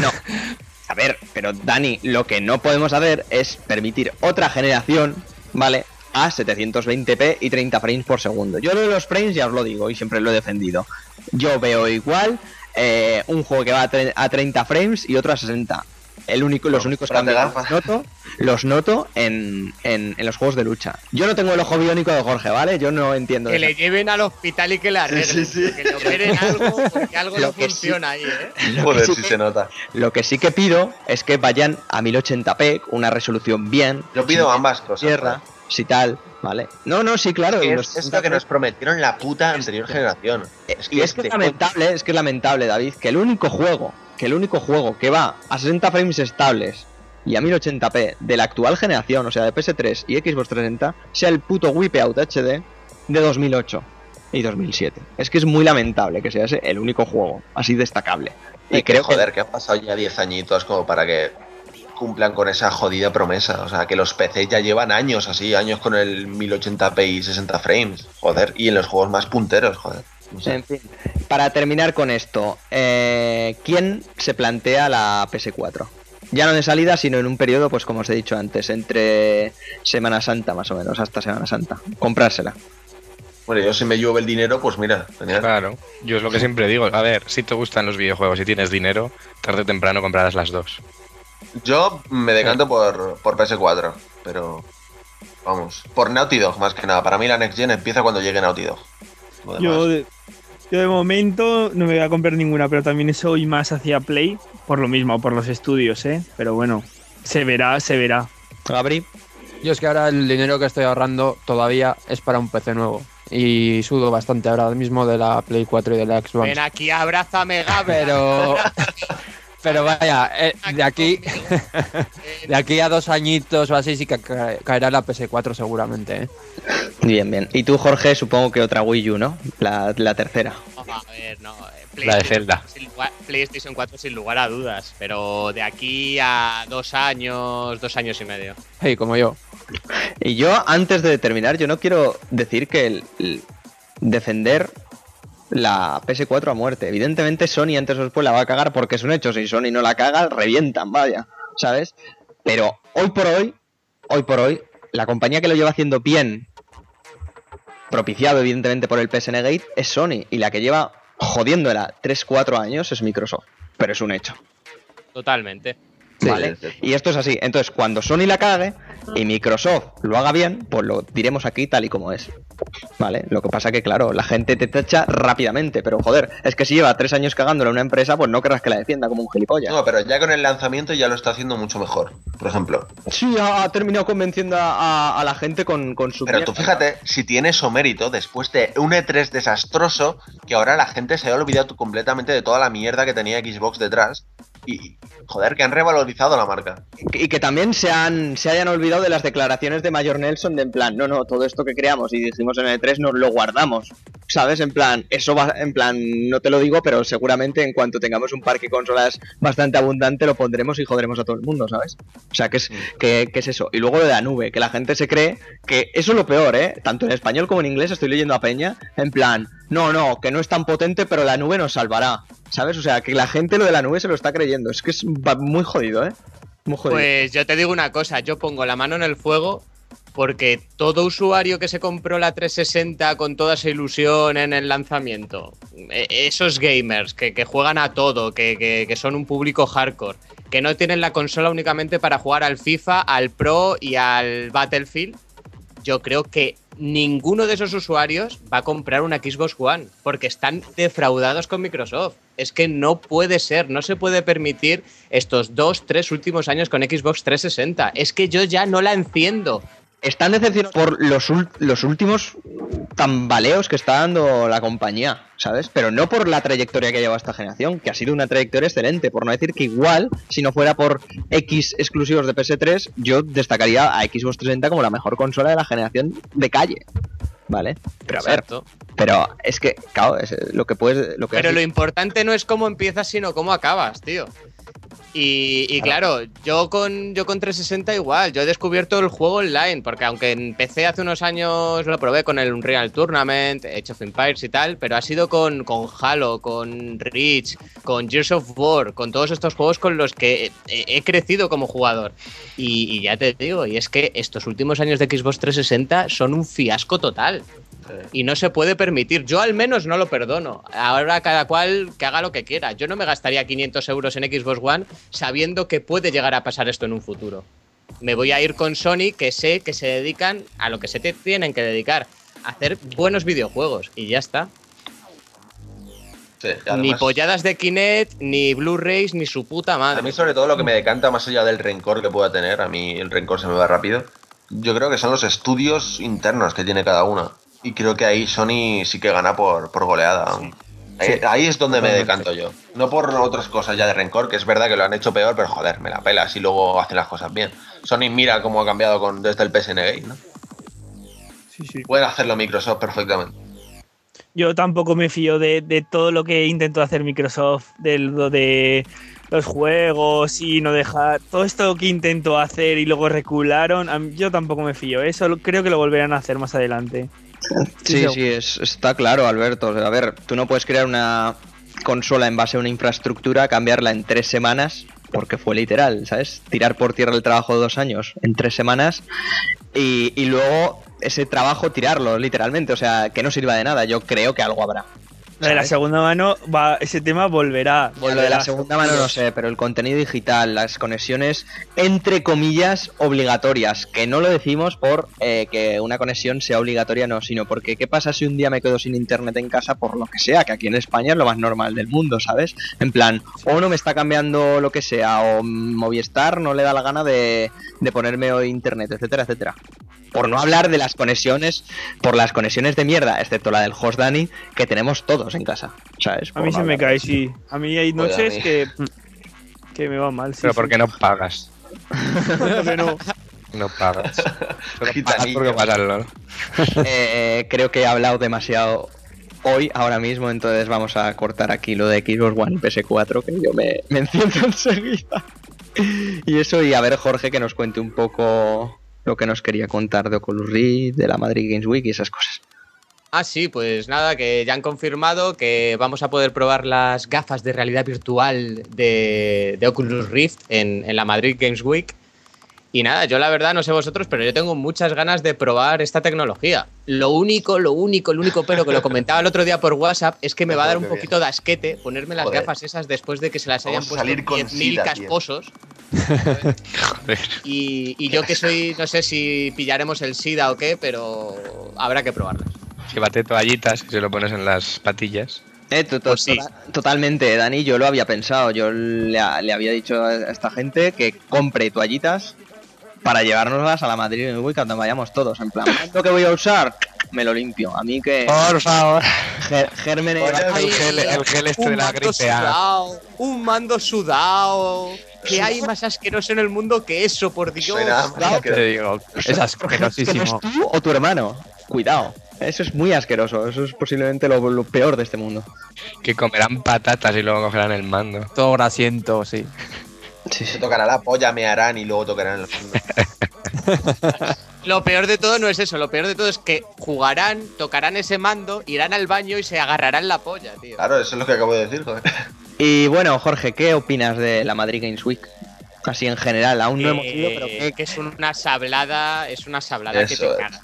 No. *laughs* A ver, pero Dani, lo que no podemos hacer es permitir otra generación, ¿vale? A 720p y 30 frames por segundo. Yo lo de los frames ya os lo digo y siempre lo he defendido. Yo veo igual eh, un juego que va a, a 30 frames y otro a 60. El único, los No, únicos cambios los noto, los noto en, en- en los juegos de lucha. Yo no tengo el ojo biónico de Jorge, ¿vale? Yo no entiendo Que eso. le lleven al hospital y que le arreglen. sí, sí. Que le operen algo, porque algo Lo no que sí. funciona ahí, ¿eh? Joder, sí si que- se nota. Lo que sí que pido es que vayan a 1080p, una resolución bien. Yo pido ambas cosas. Tierra, si tal, ¿vale? No, no, sí, claro. Es, y que los es, lo que 60 nos prometieron la puta anterior generación. Es y es que de es lamentable, es que es lamentable, David, que el único juego, que el único juego que va a 60 frames estables y a 1080p de la actual generación, o sea, de PS3 y Xbox 360, sea el puto Wipeout HD de 2008 y 2007. Es que es muy lamentable que sea ese el único juego así destacable. Y Y creo joder, que han pasado ya 10 añitos como para que cumplan con esa jodida promesa. O sea, que los PC ya llevan años así, años con el 1080p y 60 frames. Joder, y en los juegos más punteros, joder. En fin, para terminar con esto, eh, ¿quién se plantea la PS4? Ya no de salida, sino en un periodo, pues como os he dicho antes, entre Semana Santa más o menos, hasta Semana Santa. Comprársela. Bueno, yo si me llueve el dinero, pues mira, genial. Claro, yo es lo que siempre digo. A ver, si te gustan los videojuegos y tienes dinero, tarde o temprano comprarás las dos. Yo me decanto por, por PS4, pero vamos, por Naughty Dog más que nada. Para mí la Next Gen empieza cuando llegue Naughty Dog. Yo de, yo de momento no me voy a comprar ninguna, pero también soy más hacia Play, por lo mismo, por los estudios, ¿eh? Pero bueno, se verá, se verá. Gabri, Yo es que ahora el dinero que estoy ahorrando todavía es para un PC nuevo. Y sudo bastante ahora mismo de la Play 4 y de la Xbox. Ven aquí, abrázame, Gaby. Pero. *laughs* Pero vaya, eh, de aquí. *laughs* De aquí a dos añitos o así sí que ca- caerá la PS4 seguramente. ¿eh? bien, bien. Y tú, Jorge, supongo que otra Wii U, ¿no? La, la tercera. A ver, no. eh, La de PlayStation Zelda. 4 sin lugar- PlayStation 4 sin lugar a dudas, pero de aquí a dos años, dos años y medio. Hey, como yo. Y yo, antes de terminar, yo no quiero decir que el, el defender la PS4 a muerte. Evidentemente, Sony antes o después la va a cagar porque es un hecho. Si Sony no la caga, revientan, vaya. ¿Sabes? Pero hoy por hoy, hoy por hoy, la compañía que lo lleva haciendo bien, propiciado evidentemente por el PSN Gate, es Sony. Y la que lleva jodiéndola 3-4 años es Microsoft. Pero es un hecho. Totalmente. ¿Vale? Y esto es así. Entonces, cuando Sony la cague y Microsoft lo haga bien, pues lo diremos aquí tal y como es. ¿Vale? Lo que pasa que, claro, la gente te tacha rápidamente, pero joder, es que si lleva tres años cagándole a una empresa, pues no querrás que la defienda como un gilipollas. No, pero ya con el lanzamiento ya lo está haciendo mucho mejor, por ejemplo. Sí, ha, ha terminado convenciendo a, a- a la gente con, con su... Pero tú fíjate si tiene eso mérito después de un E3 desastroso que ahora la gente se ha olvidado completamente de toda la mierda que tenía Xbox detrás Y, joder, que han revalorizado la marca. Y que también se, han, se hayan olvidado de las declaraciones de Mayor Nelson de en plan, no, no, todo esto que creamos y dijimos en el 3 nos lo guardamos. ¿Sabes? En plan, eso va, en plan, no te lo digo, pero seguramente en cuanto tengamos un parque de consolas bastante abundante lo pondremos y joderemos a todo el mundo, ¿sabes? O sea, que es, que, que es eso. Y luego lo de la nube, que la gente se cree que eso es lo peor, ¿eh? Tanto en español como en inglés estoy leyendo a Peña, en plan, no, no, que no es tan potente, pero la nube nos salvará. ¿Sabes? O sea, que la gente lo de la nube se lo está creyendo. Es que es muy jodido, ¿eh? Muy jodido. Pues yo te digo una cosa, yo pongo la mano en el fuego porque todo usuario que se compró la 360 con toda esa ilusión en el lanzamiento, e- esos gamers que, juegan a todo, que son un público hardcore, que no tienen la consola únicamente para jugar al FIFA, al Pro y al Battlefield, yo creo que ninguno de esos usuarios va a comprar una Xbox One porque están defraudados con Microsoft. Es que no puede ser, no se puede permitir estos dos, tres últimos años con Xbox 360. Es que yo ya no la enciendo. Están decepcionados por los, los últimos tambaleos que está dando la compañía, ¿sabes? Pero no por la trayectoria que lleva esta generación, que ha sido una trayectoria excelente. Por no decir que igual, si no fuera por X exclusivos de PS3, yo destacaría a Xbox 360 como la mejor consola de la generación de calle. ¿Vale? Pero a ver, pero es que, claro, es lo que puedes. Lo que Pero lo importante no es cómo empiezas, sino cómo acabas, tío. Y, y claro, yo con, yo con 360 igual, yo he descubierto el juego online, porque aunque empecé hace unos años lo probé con el Unreal Tournament, Age of Empires y tal, pero ha sido con, con Halo, con Reach, con Gears of War, con todos estos juegos con los que he, he crecido como jugador. Y, y ya te digo, y es que estos últimos años de Xbox 360 son un fiasco total y no se puede permitir. Yo al menos no lo perdono. Ahora cada cual que haga lo que quiera. Yo no me gastaría 500 euros en Xbox One sabiendo que puede llegar a pasar esto en un futuro. Me voy a ir con Sony que sé que se dedican a lo que se te tienen que dedicar. A hacer buenos videojuegos y ya está. Sí, ni polladas de Kinect, ni Blu-rays, ni su puta A madre. mí, sobre todo, lo que me decanta más allá del rencor que pueda tener, a mí el rencor se me va rápido. Yo creo que son los estudios internos que tiene cada una. Y creo que ahí Sony sí que gana por, por goleada. Ahí, ahí es donde me decanto yo. No por otras cosas ya de rencor, que es verdad que lo han hecho peor, pero joder, me la pelas y luego hacen las cosas bien. Sony mira cómo ha cambiado con, desde el PSN Gate, ¿no? Sí, sí. Pueden hacerlo Microsoft perfectamente. Yo tampoco me fío de, de todo lo que intentó hacer Microsoft, de lo de los juegos y no dejar. Todo esto que intentó hacer y luego recularon, yo tampoco me fío. Eso creo que lo volverán a hacer más adelante. Sí, sí, es- está claro, Alberto. A ver, tú no puedes crear una consola en base a una infraestructura, cambiarla en tres semanas, porque fue literal, ¿sabes? Tirar por tierra el trabajo de dos años en tres semanas y, y luego ese trabajo tirarlo, literalmente. O sea, que no sirva de nada. Yo creo que algo habrá. Lo de la segunda mano, va, ese tema volverá. Lo de la volverá. segunda mano no sé, pero el contenido digital, las conexiones entre comillas obligatorias, que no lo decimos por eh, que una conexión sea obligatoria, no, sino porque qué pasa si un día me quedo sin internet en casa por lo que sea, que aquí en España es lo más normal del mundo, ¿sabes? En plan, o no me está cambiando lo que sea, o Movistar no le da la gana de, de ponerme hoy internet, etcétera, etcétera. Por no hablar de las conexiones, por las conexiones de mierda, excepto la del host Dani, que tenemos todos en casa, ¿sabes? A mí no se me cae, sí. A mí hay noches que, que me va mal. Sí, Pero sí. ¿por qué no pagas? *laughs* No. No pagas. *laughs* Solo pagas porque LOL. Eh, creo que he hablado demasiado hoy, ahora mismo, entonces vamos a cortar aquí lo de Xbox One y PS4, que yo me, me enciendo *laughs* enseguida. Y eso, y a ver Jorge que nos cuente un poco lo que nos quería contar de Oculus Rift, de la Madrid Games Week y esas cosas. Ah, sí, pues nada, que ya han confirmado que vamos a poder probar las gafas de realidad virtual de, Oculus Rift en la Madrid Games Week. Y nada, yo la verdad no sé vosotros, pero yo tengo muchas ganas de probar esta tecnología. Lo único, lo único, el único pero que lo comentaba el otro día por WhatsApp es que me va a dar un poquito de asquete ponerme las Joder. gafas esas después de que se las hayan Vamos puesto salir con 10.000 sida, tío. casposos. Joder. Y, y yo que soy, no sé si pillaremos el SIDA o qué, pero habrá que probarlas. Llévate toallitas y se lo pones en las patillas. Eh, to- to- Pues sí. tota- Totalmente, Dani, yo lo había pensado. Yo le había dicho a esta gente que compre toallitas para llevárnoslas a la Madrid Week cuando vayamos todos. En plan, ¿lo que voy a usar? me lo limpio. A mí que Por favor. Ger- gérmenes. El gel, el gel este de un la mando gripe A. sudado, un mando sudado. ¿Qué hay más asqueroso en el mundo que eso, por Dios? Suena Cuidado. que- Te digo, es ¿Que no asquerosísimo. es tú o tu hermano? Cuidado. Eso es muy asqueroso. Eso es posiblemente lo, lo peor de este mundo. Que comerán patatas y luego cogerán el mando. Todo grasiento, sí. Sí, Se tocará la polla, me harán y luego tocarán el fondo. *laughs* *laughs* Lo peor de todo no es eso, lo peor de todo es que jugarán, tocarán ese mando, irán al baño y se agarrarán la polla, tío. Claro, eso es lo que acabo de decir, joder. Y bueno, Jorge, ¿qué opinas de la Madrid Games Week? Así en general, aún no Que- hemos ido, pero ¿qué, que es una sablada, es una sablada que Eso te es. cagas.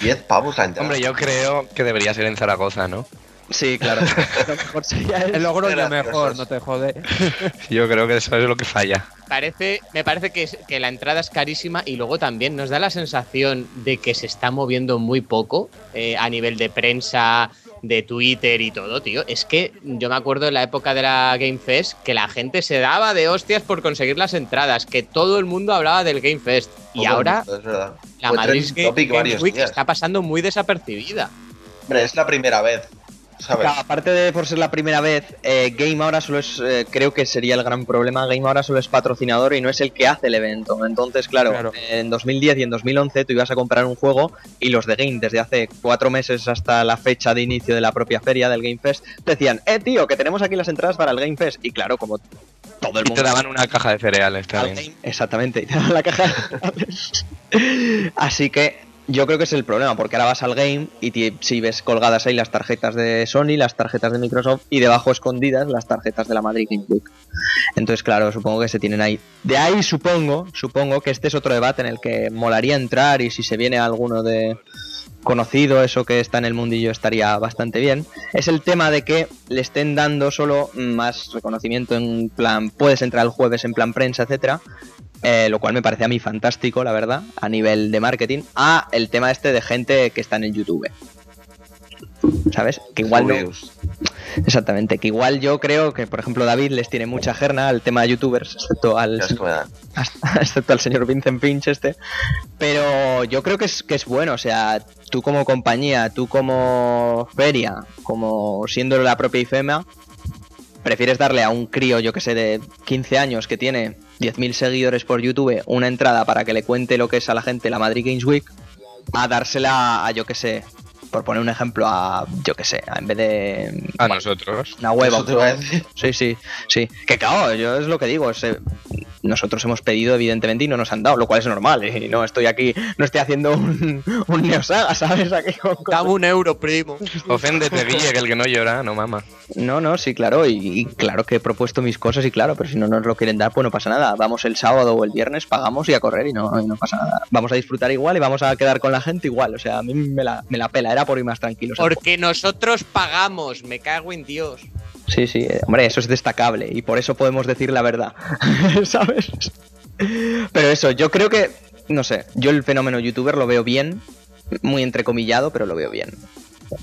10 pavos la entrada. Hombre, yo creo que debería ser en Zaragoza, ¿no? Sí, claro. *laughs* Lo mejor sería El Logroño mejor, no te jode. *laughs* Yo creo que eso es lo que falla. Parece, me parece que, es- que la entrada es carísima y luego también nos da la sensación de que se está moviendo muy poco eh, a nivel de prensa, de Twitter y todo, tío. Es que yo me acuerdo en la época de la Game Fest que la gente se daba de hostias por conseguir las entradas, que todo el mundo hablaba del Game Fest. Y ahora es la Madrid Game, Week días. está pasando muy desapercibida. Hombre, es la primera vez, ¿sabes? Claro, aparte de por ser la primera vez, eh, Game ahora solo es, eh, creo que sería el gran problema, Game ahora solo es patrocinador y no es el que hace el evento. Entonces, claro, Claro. en 2010 y en 2011 tú ibas a comprar un juego y los de Game desde hace cuatro meses hasta la fecha de inicio de la propia feria del Game Fest decían, eh tío, que tenemos aquí las entradas para el Game Fest. Y claro, como todo el Y mundo... te daban una caja de cereales al también. Game- Exactamente, y te dan la caja. *laughs* Así que yo creo que es el problema, porque ahora vas al game y si ves colgadas ahí las tarjetas de Sony, las tarjetas de Microsoft y debajo escondidas las tarjetas de la Madrid Game. Entonces, claro, supongo que se tienen ahí. De ahí supongo, supongo que este es otro debate en el que molaría entrar y si se viene alguno de conocido, eso que está en el mundillo estaría bastante bien. Es el tema de que le estén dando solo más reconocimiento en plan, puedes entrar el jueves en plan prensa, etcétera, eh, lo cual me parece a mí fantástico, la verdad, a nivel de marketing, a el tema este de gente que está en el YouTube. ¿Sabes? Que igual no. Exactamente, que igual yo creo que, por ejemplo, David les tiene mucha gerna al tema de youtubers, excepto al, *laughs* excepto al señor Vincent Pinch este. Pero yo creo que es, que es bueno, o sea, tú como compañía, tú como feria, como siendo la propia IFEMA, prefieres darle a un crío, yo que sé, de 15 años que tiene 10.000 seguidores por YouTube una entrada para que le cuente lo que es a la gente la Madrid Games Week, a dársela a, yo que sé, por poner un ejemplo, a, yo que sé, a- en vez de A nosotros. una hueva. Eso te iba a decir. Sí, sí, sí. Que claro, yo es lo que digo. es, eh, nosotros hemos pedido, evidentemente, y no nos han dado, lo cual es normal. ¿eh? Y no estoy aquí, no estoy haciendo un, un neosaga, ¿sabes? Aquí con. Dame un euro, primo. Oféndete, Guille, que el que no llora, no mama. No, no, sí, claro. Y, y claro que he propuesto mis cosas y claro, pero si no nos lo quieren dar, pues no pasa nada. Vamos el sábado o el viernes, pagamos y a correr y no, y no pasa nada. Vamos a disfrutar igual y vamos a quedar con la gente igual. O sea, a mí me la, me la pela, era por ir más tranquilos. Porque nosotros pagamos, me cago en Dios. Sí, sí, hombre, eso es destacable y por eso podemos decir la verdad, *laughs* ¿sabes? Pero eso, yo creo que, no sé, yo el fenómeno youtuber lo veo bien, muy entrecomillado, pero lo veo bien.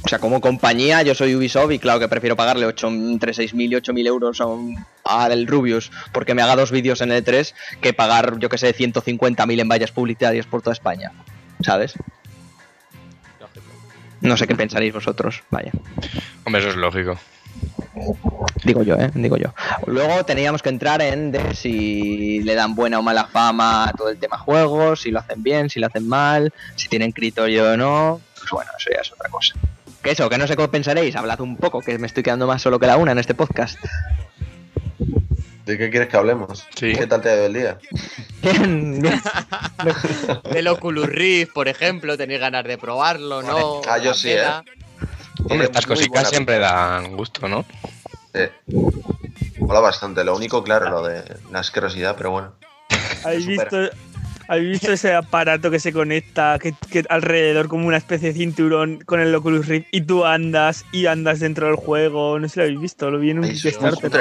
O sea, como compañía, yo soy Ubisoft y claro que prefiero pagarle 8, entre 6.000 y 8.000 euros a un- Rubius porque me haga dos vídeos en E3 que pagar, yo que sé, 150.000 en vallas publicitarias por toda España, ¿sabes? No sé qué pensaréis vosotros, vaya. Hombre, eso es lógico. Digo yo, ¿eh? Digo yo. Luego teníamos que entrar en de si le dan buena o mala fama a todo el tema juegos, si lo hacen bien, si lo hacen mal, si tienen criterio o no. Pues bueno, eso ya es otra cosa. Que eso, que no sé cómo pensaréis, hablad un poco, que me estoy quedando más solo que la una en este podcast. ¿De qué quieres que hablemos? Sí. ¿Qué tal te ha ido el día? Bien. *laughs* Del Oculus Rift, por ejemplo, tenéis ganas de probarlo, ¿no? Ah, yo sí, pena. Tiene Estas cositas siempre dan gusto, ¿no? Sí. Mola bastante. Lo único, claro, lo de la asquerosidad, pero bueno. ¿Habéis visto, ¿Habéis visto ese aparato que se conecta que, que alrededor como una especie de cinturón con el Oculus Rift y tú andas y andas dentro del juego? No sé si lo habéis visto, lo vi en un Kickstarter.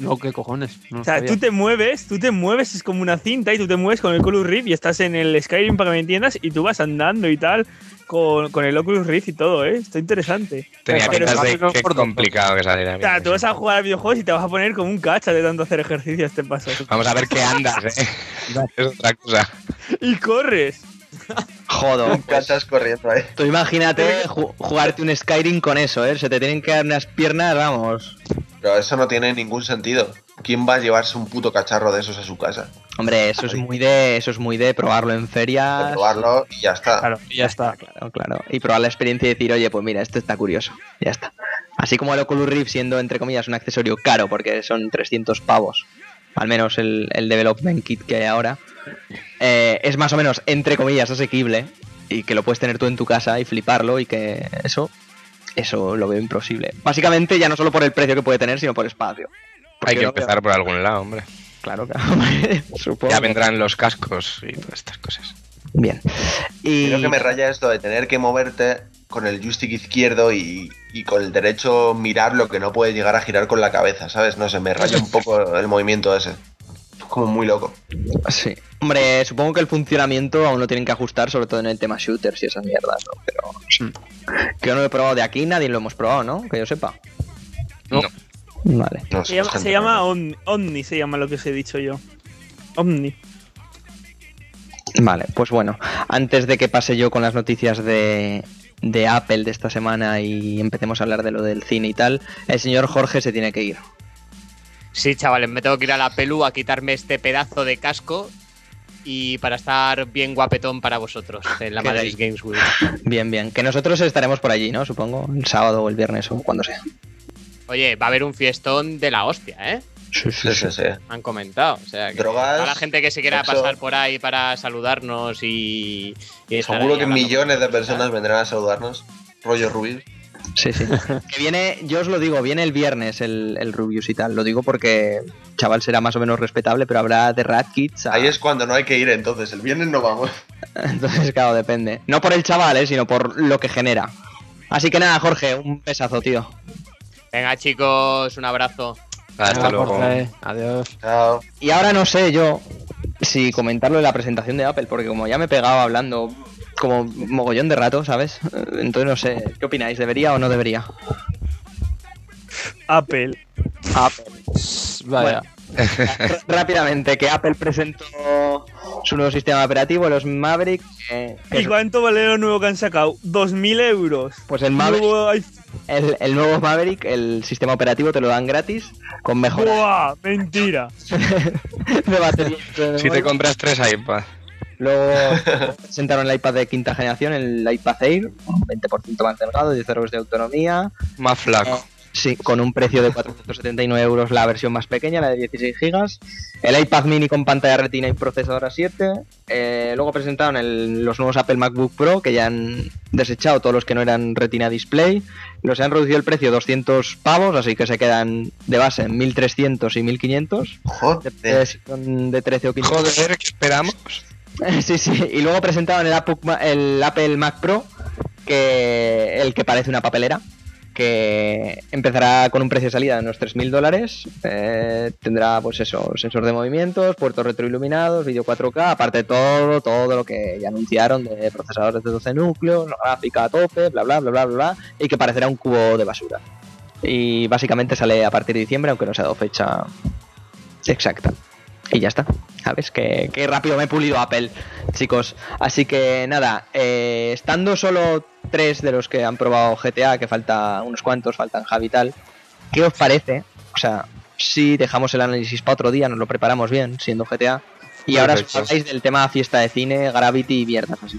¿no? Qué cojones. No O sea, sabía. tú te mueves, tú te mueves, es como una cinta y tú te mueves con el Oculus Rift y estás en el Skyrim para que me entiendas y tú vas andando y tal con, con el Oculus Rift y todo, ¿eh? Está interesante. Tenía Pero pintas de que por dos. complicado que saliera. O sea, tú vas a jugar a videojuegos y te vas a poner como un cacha de tanto hacer ejercicio este paso. Vamos a ver qué andas, ¿eh? *laughs* es otra cosa. Y corres. Jodo. pues, Cachas corriendo ahí. tú imagínate ju- jugarte un Skyrim con eso, ¿eh? Se te tienen que dar unas piernas, vamos. Pero eso no tiene ningún sentido. ¿Quién va a llevarse un puto cacharro de esos a su casa? Hombre, eso es muy de, eso es muy de probarlo en De ferias. probarlo y ya está. Claro, y ya está. Claro, claro. Y probar la experiencia y decir, oye, pues mira, esto está curioso. Ya está. Así como el Oculus Rift siendo, entre comillas, un accesorio caro, porque son 300 pavos, al menos el, el development kit que hay ahora, eh, es más o menos, entre comillas, asequible y que lo puedes tener tú en tu casa y fliparlo y que eso, eso lo veo imposible. Básicamente ya no solo por el precio que puede tener, sino por espacio. Porque Hay que empezar por algún lado, hombre. Claro, claro. *laughs* Supongo. Ya vendrán los cascos y todas estas cosas. Bien. Y... Lo que me raya es lo de tener que moverte con el joystick izquierdo y, y con el derecho mirar lo que no puedes llegar a girar con la cabeza, ¿sabes? No sé, me raya un poco el movimiento ese. Es como muy loco. Sí. Hombre, supongo que el funcionamiento aún lo tienen que ajustar, sobre todo en el tema shooters y esas mierdas, ¿no? Pero. Que yo no lo he probado de aquí, nadie lo hemos probado, ¿no? Que yo sepa. No. Vale. No Se llama, se. Omni, Omni, se llama lo que os he dicho yo. Omni. Vale, pues bueno. Antes de que pase yo con las noticias de, de Apple de esta semana y empecemos a hablar de lo del cine y tal, el señor Jorge se tiene que ir. Sí, chavales, me tengo que ir a la pelu a quitarme este pedazo de casco y para estar bien guapetón para vosotros en la Madrid. Games Week. Bien, bien. Que nosotros estaremos por allí, ¿no? Supongo. El sábado o el viernes o cuando sea. Oye, va a haber un fiestón de la hostia, ¿eh? Sí, Sí, sí, sí. Han comentado. O sea, que Drogas, toda la gente que se quiera sexo. pasar por ahí para saludarnos y. Seguro que millones de personas vendrán a saludarnos. Rollo Rubí. Sí, sí. *laughs* que viene, yo os lo digo, viene el viernes el, el Rubius y tal. Lo digo porque chaval será más o menos respetable, pero habrá de Rat Kids. a- Ahí es cuando no hay que ir entonces. El viernes no vamos. *laughs* Entonces, claro, depende. No por el chaval, ¿eh? sino por lo que genera. Así que nada, Jorge, un besazo, tío. Venga, chicos, un abrazo. Hasta Venga, luego. Jorge, Adiós. Chao. Y ahora no sé yo si comentarlo de la presentación de Apple, porque como ya me he pegado hablando como mogollón de rato, ¿sabes? *laughs* Entonces no sé, ¿qué opináis? ¿Debería o no debería? Apple. Apple. Vaya. *laughs* Rápidamente, que Apple presentó su nuevo sistema operativo, los Maverick. ¿Y es- cuánto vale lo nuevo que han sacado? 2.000 euros. pues el Maverick, Nuevo el, el nuevo Maverick, el sistema operativo te lo dan gratis con mejoras ¡Buah! Mentira. *laughs* de batería. y de Si te compras tres iPads. Luego *laughs* presentaron el iPad de quinta generación, el iPad Air, un 20% más delgado, 10 euros de autonomía. Más flaco. Sí, con un precio de 479 euros la versión más pequeña, la de 16 gigas. El iPad mini con pantalla retina y procesador A7. Eh, luego presentaron el- los nuevos Apple MacBook Pro, que ya han desechado todos los que no eran retina display. Los han reducido el precio 200 pavos, así que se quedan de base en 1300 y 1500. Joder. De, son de 13 o 15 Joder, ¿qué esperamos? *laughs* Sí, sí. Y luego presentaron el Apple, Ma- el Apple Mac Pro, que el que parece una papelera, que empezará con un precio de salida de unos 3.000 dólares. eh, tendrá, pues eso, sensor de movimientos, puertos retroiluminados, vídeo 4K, aparte de todo, todo lo que ya anunciaron de procesadores de 12 núcleos, gráfica a tope, bla, bla, bla, bla, bla, bla, y que parecerá un cubo de basura. Y básicamente sale a partir de diciembre, aunque no se ha dado fecha exacta. Y ya está. ¿Sabes? Que, que rápido me he pulido Apple, chicos. Así que nada, eh, estando solo tres de los que han probado GTA, que falta unos cuantos, faltan Javi y tal, ¿qué os parece? O sea, si dejamos el análisis para otro día, nos lo preparamos bien, siendo GTA. Y ahora os habláis del tema fiesta de cine, Gravity y mierdas así.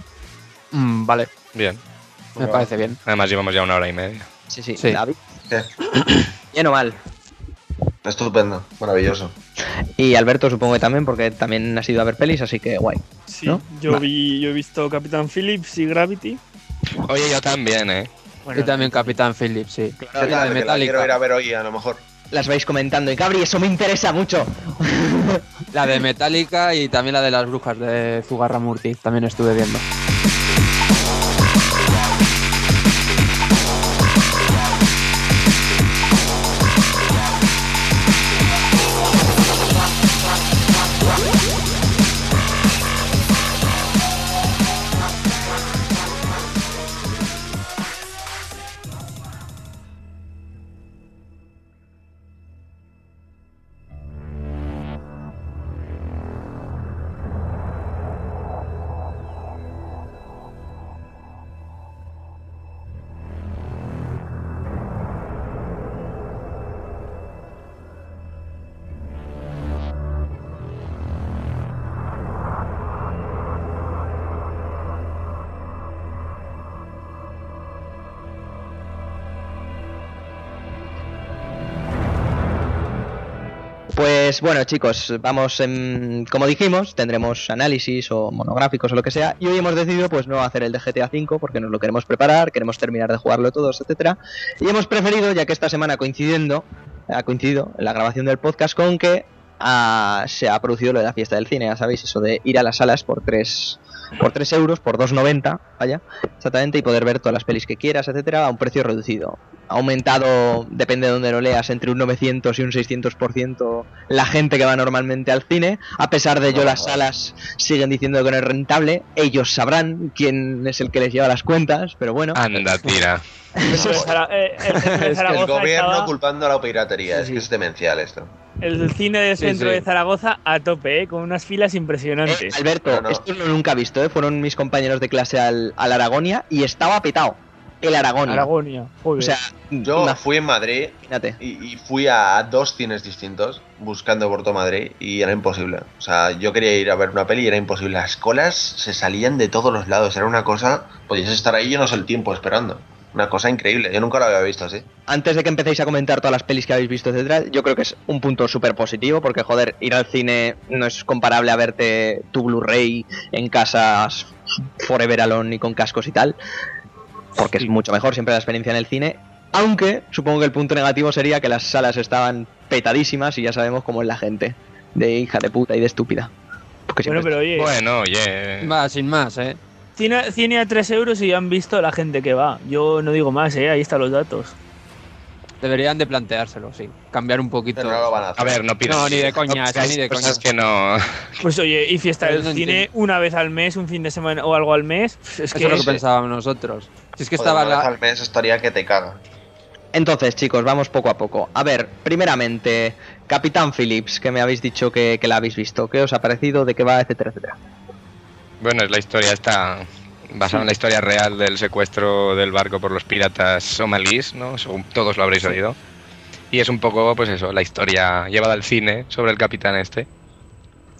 Mm, vale, Bien. me parece bien. Además llevamos ya una hora y media. Sí, sí, Sí. David. ¿Qué? Bien o mal. Estupendo. Maravilloso. Y Alberto supongo que también, porque también has ido a ver pelis, así que guay. Sí, ¿No? yo, vi, yo he visto Capitán Phillips y Gravity. Oye, yo también, ¿eh? Bueno, y también Capitán Phillips, sí. La de la quiero ir a ver hoy, a lo mejor. Las vais comentando. Y Gabri, eso me interesa mucho. La de Metallica y también la de las brujas de Zugarramurti. También estuve viendo. Bueno, chicos, vamos, en- como dijimos, tendremos análisis o monográficos o lo que sea, y hoy hemos decidido pues no hacer el de GTA V porque nos lo queremos preparar, queremos terminar de jugarlo todos, etcétera, y hemos preferido, ya que esta semana coincidiendo, ha coincidido en la grabación del podcast con que ah, se ha producido lo de la fiesta del cine, ya sabéis, eso de ir a las salas por 3 por 3 euros, por 2,90, vaya, exactamente, y poder ver todas las pelis que quieras, etcétera, a un precio reducido. Ha aumentado, depende de donde lo leas, entre un 900 y un 600% la gente que va normalmente al cine. A pesar de ello, las salas siguen diciendo que no es rentable. Ellos sabrán quién es el que les lleva las cuentas, pero bueno. Anda, tira. El eh, gobierno estaba- culpando a la piratería, Sí, es que es demencial esto. El cine del Sí, centro sí. de Zaragoza a tope, ¿eh? con unas filas Eh, impresionantes. Alberto, No, no. esto no lo nunca he visto, ¿eh? fueron mis compañeros de clase al, al Aragonia y estaba petado. El Aragonia. Aragonia. joder. O sea, Yo fui en Madrid y, y fui a dos cines distintos buscando por todo Madrid y era imposible. O sea, yo quería ir a ver una peli y era imposible. Las colas se salían de todos los lados. Era una cosa. Podías estar ahí llenos el tiempo esperando. Una cosa increíble. Yo nunca lo había visto así. antes de que empecéis a comentar todas las pelis que habéis visto, etcétera, yo creo que es un punto súper positivo, porque joder, ir al cine no es comparable a verte tu Blu-ray en casas Forever Alone y con cascos y tal, porque es mucho mejor siempre la experiencia en el cine. Aunque supongo que el punto negativo sería que las salas estaban petadísimas y ya sabemos cómo es la gente, de hija de puta y de estúpida. Porque bueno, pero oye, Bueno, oye. Va, sin más, ¿eh? Cine, cine a 3 euros y ya han visto la gente que va. Yo no digo más, ¿eh? ahí están los datos. Deberían de planteárselo, sí. Cambiar un poquito. Pero no lo van a hacer. A ver, no pidas. No, ni de coña, no ni de cosas coña. que no. *laughs* Pues oye, y fiesta del no cine entiendo. una vez al mes, un fin de semana o algo al mes. Es Eso que es lo que pensábamos nosotros. Si es que Joder, estaba una vez la... al mes estaría que te caga. Entonces, chicos, vamos poco a poco. A ver, primeramente, Capitán Phillips, que me habéis dicho que, que la habéis visto. ¿Qué os ha parecido? ¿De qué va? Etcétera, etcétera. Bueno, es la historia está basada en la historia real del secuestro del barco por los piratas somalíes, ¿no? Según todos lo habréis oído. Y es un poco, pues eso, la historia llevada al cine sobre el capitán este.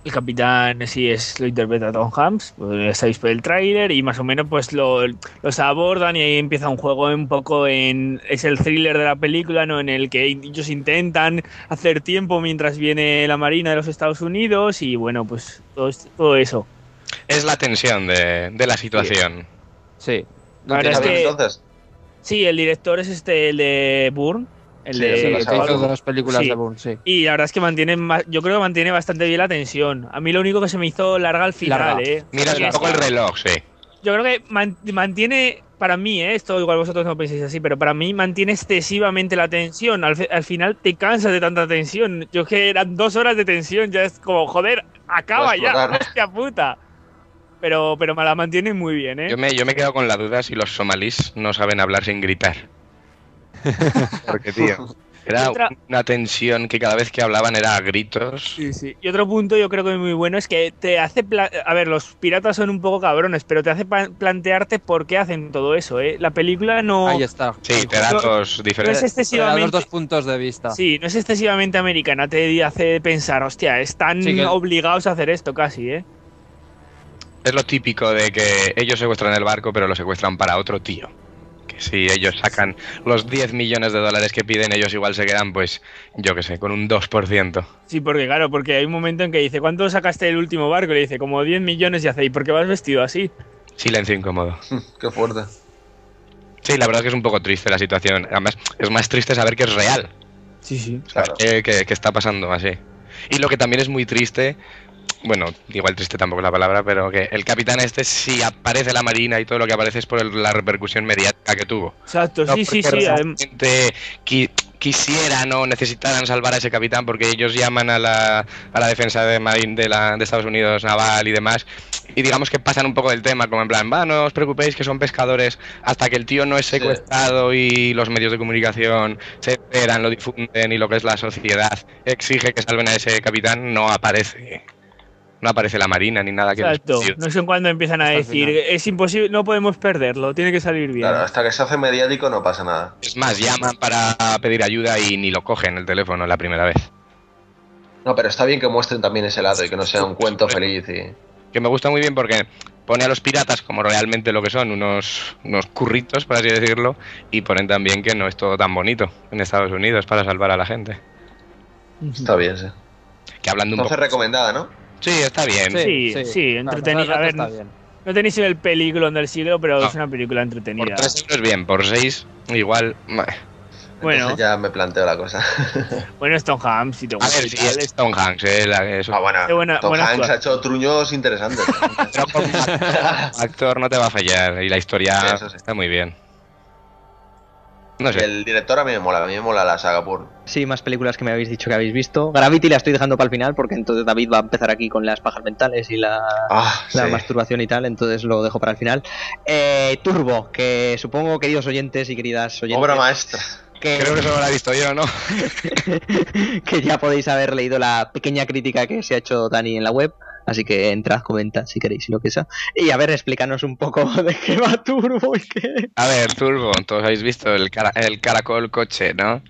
el capitán sí es lo interpreta Tom Hanks, pues sabéis por el tráiler y más o menos pues lo, los abordan y ahí empieza un juego un poco en es el thriller de la película, ¿no? En el que ellos intentan hacer tiempo mientras viene la marina de los Estados Unidos y bueno, pues todo, es- todo eso. Es la tensión de, de la situación. Sí. La verdad es ¿Está bien, que entonces? sí, el director es este el de Bourne, el Sí, de sí, Sí, sabemos. hizo dos películas Sí. de Bourne, sí. y la verdad es que mantiene ma- yo creo que mantiene bastante bien la tensión. A mí lo único que se me hizo larga al final, Larga. eh. Mira Sí, un es poco el reloj, sí. Yo creo que man- mantiene, para mí, ¿eh? esto igual vosotros no penséis así, pero para mí mantiene excesivamente la tensión. Al, al final te cansas de tanta tensión. Yo que eran dos horas de tensión, ya es como, joder, acaba ya, hostia puta. Pero, pero me la mantiene muy bien, ¿eh? Yo me, yo me he quedado con la duda si los somalíes no saben hablar sin gritar. *laughs* Porque, tío, era otra- una tensión que cada vez que hablaban era a gritos. Sí, sí. Y otro punto yo creo que es muy bueno es que te hace... pla- A ver, los piratas son un poco cabrones, pero te hace plantearte por qué hacen todo eso, ¿eh? La película no, Ahí está. Sí, te da dos no es diferentes. Te da los excesivamente... dos puntos de vista. Sí, no es excesivamente americana, te hace pensar, hostia, están Sí, que- obligados a hacer esto casi, ¿eh? Es lo típico de que ellos secuestran el barco, pero lo secuestran para otro tío. Que si ellos sacan los 10 millones de dólares que piden, ellos igual se quedan, pues, yo qué sé, con un 2%. Sí, porque claro, porque hay un momento en que dice, ¿cuánto sacaste del último barco? Y le dice, como 10 millones y hace, ¿y por qué vas vestido así? Silencio incómodo. Qué fuerte. Sí, la verdad es que es un poco triste la situación. Además, es más triste saber que es real. Sí, sí. Claro. que, que- que está pasando así. Y lo que también es muy triste, bueno, igual triste tampoco es la palabra, pero que el capitán este, si aparece la marina y todo lo que aparece es por el- la repercusión mediática que tuvo. Exacto, No sí, sí, sí. quisieran o necesitaran salvar a ese capitán porque ellos llaman a la, a la defensa de, Marine de, la, de Estados Unidos naval y demás y digamos que pasan un poco del tema como en plan va no os preocupéis que son pescadores hasta que el tío no es Sí. secuestrado y los medios de comunicación se enteran lo difunden y lo que es la sociedad exige que salven a ese capitán no aparece no aparece la marina ni nada que les- Exacto. No sé en cuándo empiezan a Hasta decir, final. es imposible, no podemos perderlo, tiene que salir bien. Claro, hasta que se hace mediático no pasa nada. es más llaman para pedir ayuda y ni lo cogen el teléfono la primera vez No, pero está bien que muestren también ese lado y que no sea un cuento feliz y. que me gusta muy bien porque pone a los piratas como realmente lo que son, unos, unos curritos, por así decirlo, y ponen también que no es todo tan bonito en Estados Unidos para salvar a la gente. Está bien, sí. que hablando un Entonces poco... recomendada, ¿no? Sí, está bien. Sí, sí, entretenida. A ver, no tenéis el película del siglo, pero No. es una película Por entretenida. 3 euros bien, por 6 igual... Bueno. Entonces ya me planteo la cosa. *laughs* Bueno, Stoneham, si te A gusta. ver, y si tal, es Hanks, eh, la- eso. Ah, bueno, Qué buena- Tom buena Hanks ha hecho truños interesantes. *laughs* *laughs* Actor no te va a fallar y la historia Sí, sí. está muy bien. No Y sé. el director a mí me mola, a mí me mola la saga por. Sí, más películas que me habéis dicho que habéis visto. Gravity la estoy dejando para el final porque entonces David va a empezar aquí con las pajas mentales y la, Ah, la sí. masturbación y tal, entonces lo dejo para el final. Eh, Turbo, que supongo, queridos oyentes y queridas oyentes, Obra maestra. que, Creo que solo la he visto yo, ¿no? *laughs* que ya podéis haber leído la pequeña crítica que se ha hecho Dani en la web. Así que entrad, comentad si queréis y lo que sea. Y a ver, explícanos un poco *laughs* de qué va Turbo y qué. A ver, Turbo, todos habéis visto el, cara- el caracol coche, ¿no?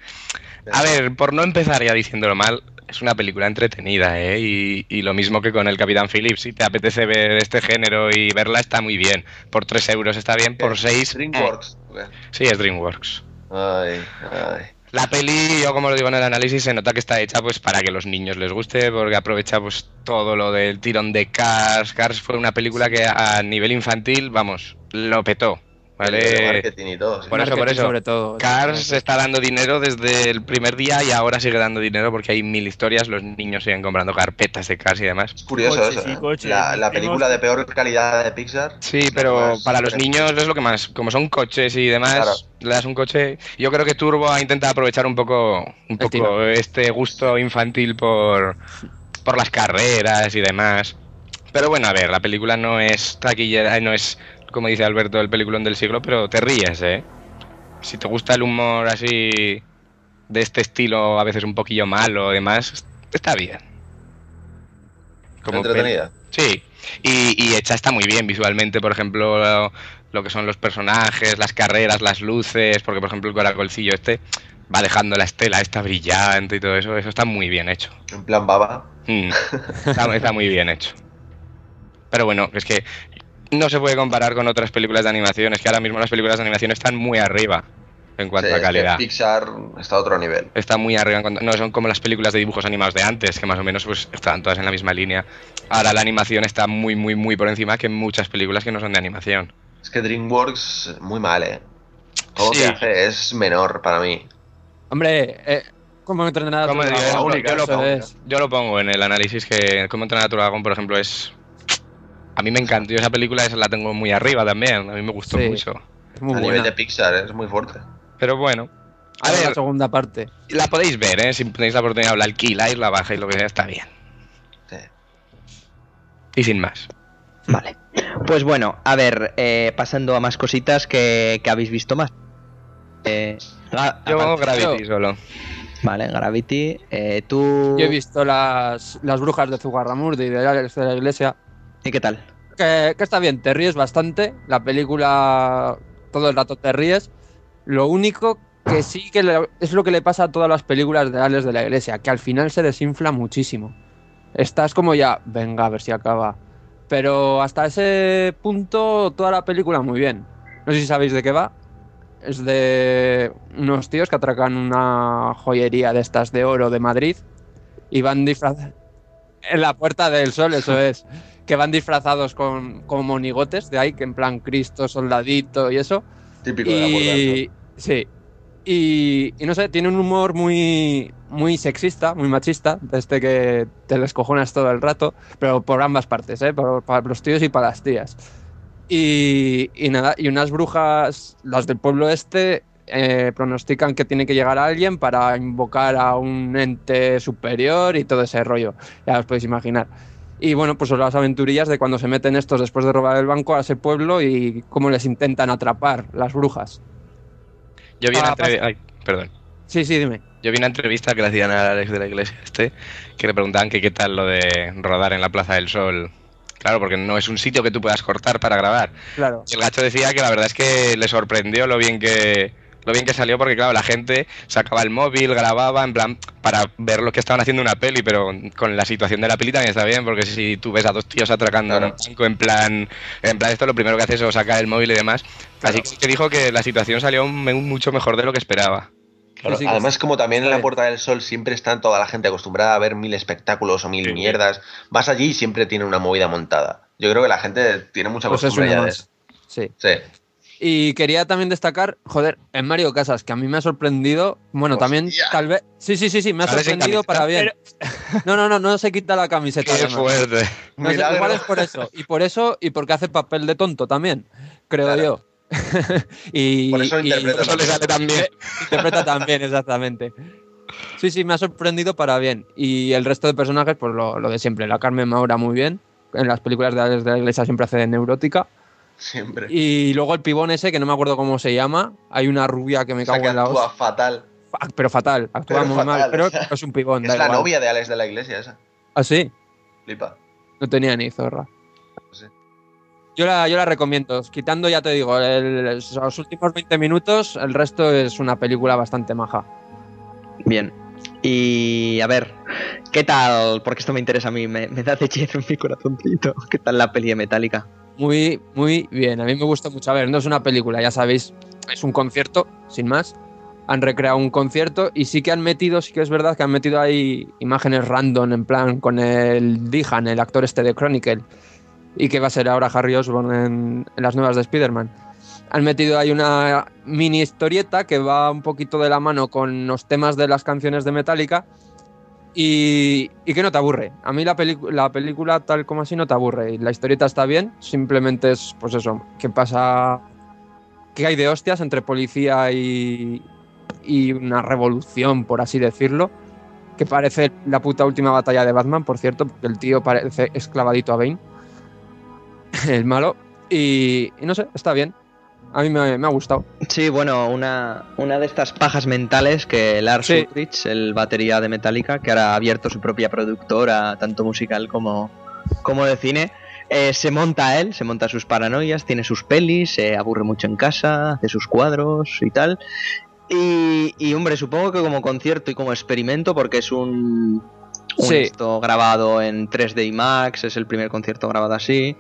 A ver, por no empezar ya diciéndolo mal, es una película entretenida, ¿eh? Y, y lo mismo que con el Capitán Phillips. Si te apetece ver este género y verla, está muy bien. Por 3 euros está bien, por 6... DreamWorks. ¿o qué? Sí, es DreamWorks. Ay, ay. La peli, yo como lo digo en el análisis, se nota que está hecha pues para que los niños les guste, porque aprovecha pues todo lo del tirón de Cars. Cars fue una película que a nivel infantil, vamos, lo petó. El ¿Vale? marketing y todo. sí. Por eso, por eso. Sobre todo. Cars está dando dinero desde el primer día y ahora sigue dando dinero porque hay mil historias, los niños siguen comprando carpetas de Cars y demás. Es curioso eso. ¿eh? La, película de peor calidad de Pixar. Sí, pero para los niños es lo que más, como son coches y demás, Claro. le das un coche. Yo creo que Turbo ha intentado aprovechar un poco, un poco este gusto infantil por, por las carreras y demás. Pero bueno, a ver, la película no es taquillera, no es, como dice Alberto, el peliculón del siglo, pero te ríes, ¿eh? Si te gusta el humor así de este estilo, a veces un poquillo malo y demás, está bien. Como Entretenida. Sí, y, y hecha está muy bien visualmente, por ejemplo, lo, lo que son los personajes, las carreras, las luces, porque por ejemplo el caracolcillo este va dejando la estela esta brillante y todo eso, eso está muy bien hecho. En plan baba. Mm, está, está muy bien hecho. Pero bueno, es que no se puede comparar con otras películas de animación, es que ahora mismo las películas de animación están muy arriba en cuanto Sí, a calidad. Pixar está a otro nivel. Está muy arriba en cuanto- no son como las películas de dibujos animados de antes, que más o menos pues estaban todas en la misma línea. Ahora la animación está muy muy muy por encima que muchas películas que no son de animación. Es que DreamWorks, muy mal, ¿eh? Todo Sí. que hace es menor para mí. Hombre, eh. Como digo, la yo, lo pongo, en el análisis que como entrenar a tu dragón, por ejemplo, es a mí me encantó esa película, esa la tengo muy arriba también, a mí me gustó Sí. mucho. Es muy a nivel de Pixar es muy fuerte. Pero bueno, a Ahora la ver, segunda parte. la podéis ver, ¿eh? si tenéis la oportunidad, la alquiláis, la bajáis, lo que sea, está bien. Sí. Y sin más. Vale. Pues bueno, a ver, eh, pasando a más cositas que, que habéis visto más. Eh, ah, Yo aparte- Gravity solo. Vale, Gravity. Eh, tú. Yo he visto las, las brujas de Zugarramurdi de de la Iglesia. ¿Y qué tal? Que, que está bien, te ríes bastante. La película todo el rato te ríes. Lo único que sí que le- es lo que le pasa a todas las películas de Alex de la Iglesia, que al final se desinfla muchísimo. Estás como ya, venga, a ver si acaba. Pero hasta ese punto toda la película muy bien. No sé si sabéis de qué va. Es de unos tíos que atracan una joyería de estas de oro de Madrid y van disfrazados. *laughs* En la Puerta del Sol, eso es. Que van disfrazados con, con monigotes de ahí, que en plan Cristo, soldadito y eso. Típico de la. Sí. Y, y no sé, tiene un humor muy, muy sexista, muy machista, de este que te les cojonas todo el rato, pero por ambas partes, ¿eh? Por- para los tíos y para las tías. Y, y nada, y unas brujas, las del pueblo este, eh, pronostican que tiene que llegar alguien para invocar a un ente superior y todo ese rollo. Ya os podéis imaginar. Y bueno, pues son las aventurillas de cuando se meten estos después de robar el banco a ese pueblo y cómo les intentan atrapar las brujas. Yo vi una Ah, entrevista. Ay, perdón. Sí, sí, dime. Yo vi una entrevista que le hacían a Alex de la Iglesia este, que le preguntaban que qué tal lo de rodar en la Plaza del Sol. Claro, porque no es un sitio que tú puedas cortar para grabar. Claro. Y el gacho decía que la verdad es que le sorprendió lo bien que lo bien que salió porque claro, la gente sacaba el móvil, grababa en plan para ver lo que estaban haciendo en una peli, pero con la situación de la peli también está bien porque si tú ves a dos tíos atracando Claro. un banco en plan en plan esto lo primero que haces es sacar el móvil y demás. Así que que dijo que la situación salió mucho mejor de lo que esperaba. Claro, Sí, sí, además, como también en Está la. Puerta del Sol siempre están toda la gente acostumbrada a ver mil espectáculos o mil Sí. mierdas, vas allí y siempre tiene una movida montada. Yo creo que la gente tiene mucha Pues es costumbre ya de eso. Sí. Sí. Y quería también destacar, joder, en Mario Casas, que a mí me ha sorprendido. Bueno, también tal vez. Sí, sí, sí, sí, me ha ¿Sale sin sorprendido para bien. *laughs* No, no, no, no se quita la camiseta. Qué fuerte. No sé, Milagro. igual es por eso. Y por eso, y porque hace papel de tonto también, creo Claro. yo. *laughs* y, Por eso y- interpreta Eso le sale tan bien. *laughs* interpreta también, exactamente. Sí, sí, me ha sorprendido para bien. Y el resto de personajes, pues lo, lo de siempre. La Carmen Maura muy bien. En las películas de Alex de la Iglesia siempre hace de neurótica. Siempre. Y luego el pibón ese, que no me acuerdo cómo se llama. Hay una rubia que me O sea, cago que en la actúa fatal. Fa- Pero fatal, actúa Pero muy fatal, mal. Pero o sea, es un pibón. da Es la igual. novia de Alex de la Iglesia esa. ¿Ah, sí? Flipa. No tenía ni zorra. Sí. Yo la, yo la recomiendo. Quitando, ya te digo, el- los últimos 20 minutos, el resto es una película bastante maja. Bien. Y a ver, ¿qué tal? Porque esto me interesa a mí, me, me da de en mi corazoncito. ¿Qué tal la peli de Metallica? Muy, muy bien. A mí me gusta mucho. A ver, no es una película, ya sabéis, es un concierto, sin más. Han recreado un concierto y sí que han metido, sí que es verdad que han metido ahí imágenes random, en plan con el Dihan, el actor este de Chronicle, y que va a ser ahora Harry Osborn en, en las nuevas de Spider-Man. Han metido ahí una mini historieta que va un poquito de la mano con los temas de las canciones de Metallica y, y que no te aburre. A mí la, la película tal como así no te aburre. Y la historieta está bien, simplemente es pues eso, que pasa... que hay de hostias entre policía y, y una revolución, por así decirlo. Que parece la puta última batalla de Batman, por cierto, porque el tío parece esclavadito a Bane. *laughs* el malo. Y, y no sé, está bien. A mí me, me ha gustado. Sí, bueno, una, una de estas pajas mentales que Lars Sí. Ulrich, el batería de Metallica, que ahora ha abierto su propia productora, tanto musical como, como de cine, eh, se monta él, se monta sus paranoias, tiene sus pelis, se aburre mucho en casa, hace sus cuadros y tal. Y, y, hombre, supongo que como concierto y como experimento, porque es un, un Sí. esto grabado en 3D IMAX, es el primer concierto grabado así,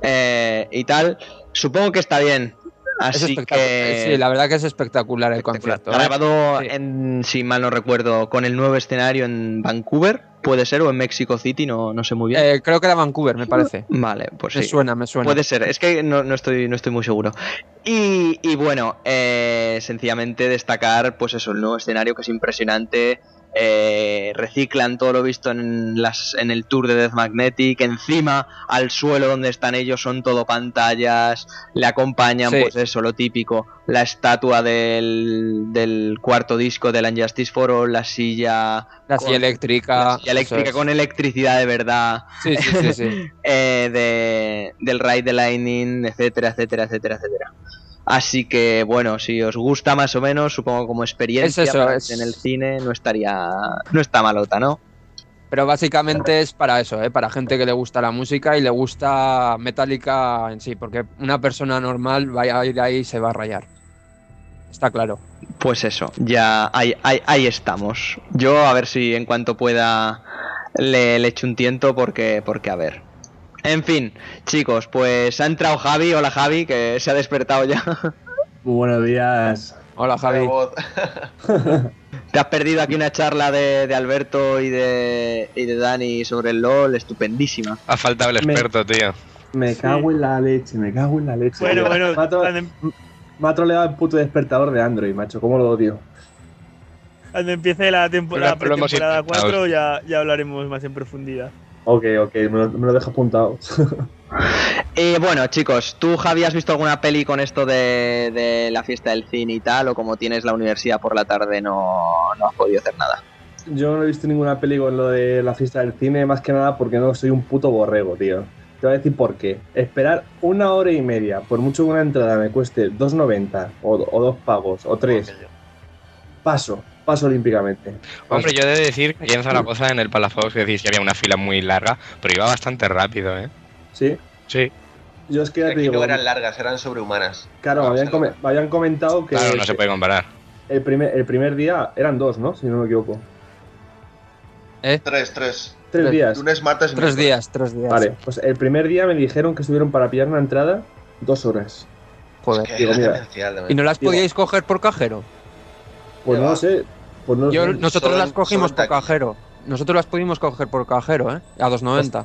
eh, y tal, supongo que está bien. Es Así espectacular. que... Sí, la verdad que es espectacular el Espectacular. concierto. ¿eh? Grabado, Sí. en, si mal no recuerdo, con el nuevo escenario en Vancouver, puede ser, o en Mexico City, no, no sé muy bien. Eh, creo que era Vancouver, me parece. vale, pues Me sí. suena, me suena. Puede ser, es que no, no estoy, no estoy muy seguro. Y, y bueno, eh, sencillamente destacar, pues eso, el nuevo escenario que es impresionante. Eh, reciclan todo lo visto en, las, en el tour de Death Magnetic. Encima, al suelo donde están ellos, son todo pantallas. Le acompañan, Sí. pues eso, lo típico: la estatua del, del cuarto disco del Unjustice for All, la silla, La con- silla eléctrica. la silla eléctrica es. con electricidad de verdad Sí, sí, sí. sí. *laughs* eh, de, del Ride the Lightning, etcétera, etcétera, etcétera, etcétera. Así que bueno, si os gusta más o menos, supongo como experiencia Es eso, para es- en el cine no estaría no está malota, ¿no? Pero básicamente es para eso, ¿eh? para gente que le gusta la música y le gusta Metallica en sí, porque una persona normal vaya a ir ahí y se va a rayar. Está claro. Pues eso, ya ahí, ahí, ahí estamos. Yo a ver si en cuanto pueda le, le echo un tiento porque porque a ver. En fin, chicos, pues ha entrado Javi, hola Javi, que se ha despertado ya. Muy buenos días. Hola Javi. *laughs* Te has perdido aquí una charla de, de Alberto y de, y de Dani sobre el LOL, estupendísima. Ha faltado el Me- experto, tío. Me cago en la leche, me cago en la leche. Bueno, tío. bueno, Me ha, me troleado el puto despertador de Android, macho. ¿Cómo lo odio? cuando empiece la, tempo- Pero- la pretemporada intentado. 4 ya, ya hablaremos más en profundidad. Ok, ok, me lo, me lo dejo apuntado. Y *laughs* bueno, chicos, ¿tú, Javi, has visto alguna peli con esto de, de la fiesta del cine y tal? ¿O como tienes la universidad por la tarde no, no has podido hacer nada? Yo no he visto ninguna peli con lo de la fiesta del cine, más que nada porque no soy un puto borrego, tío. Te voy a decir por qué. Esperar una hora y media, por mucho que una entrada me cueste 2.90 o, o dos pagos o tres, paso, paso olímpicamente. Hombre, yo he de decir que en Zaragoza, en el Palafox, que decís que había una fila muy larga, pero iba bastante rápido, ¿eh? Sí, Sí, yo es que ya te digo, no eran largas, eran sobrehumanas. claro, habían, me habían comentado que claro, no se puede comparar. el, primer, el primer día eran dos, ¿no? Si no me equivoco. Tres, tres. Tres Tres. días. Lunes, martes y Tres días, tres días. Vale, pues el primer día me dijeron que estuvieron para pillar una entrada dos horas. Joder. Que Digo, mira, ¿Y no las Digo- podíais coger por cajero? Pues no lo sé. Pues no Yo- nosotros Solo las cogimos por cajero. Nosotros las pudimos coger por cajero, ¿eh? A 2.90.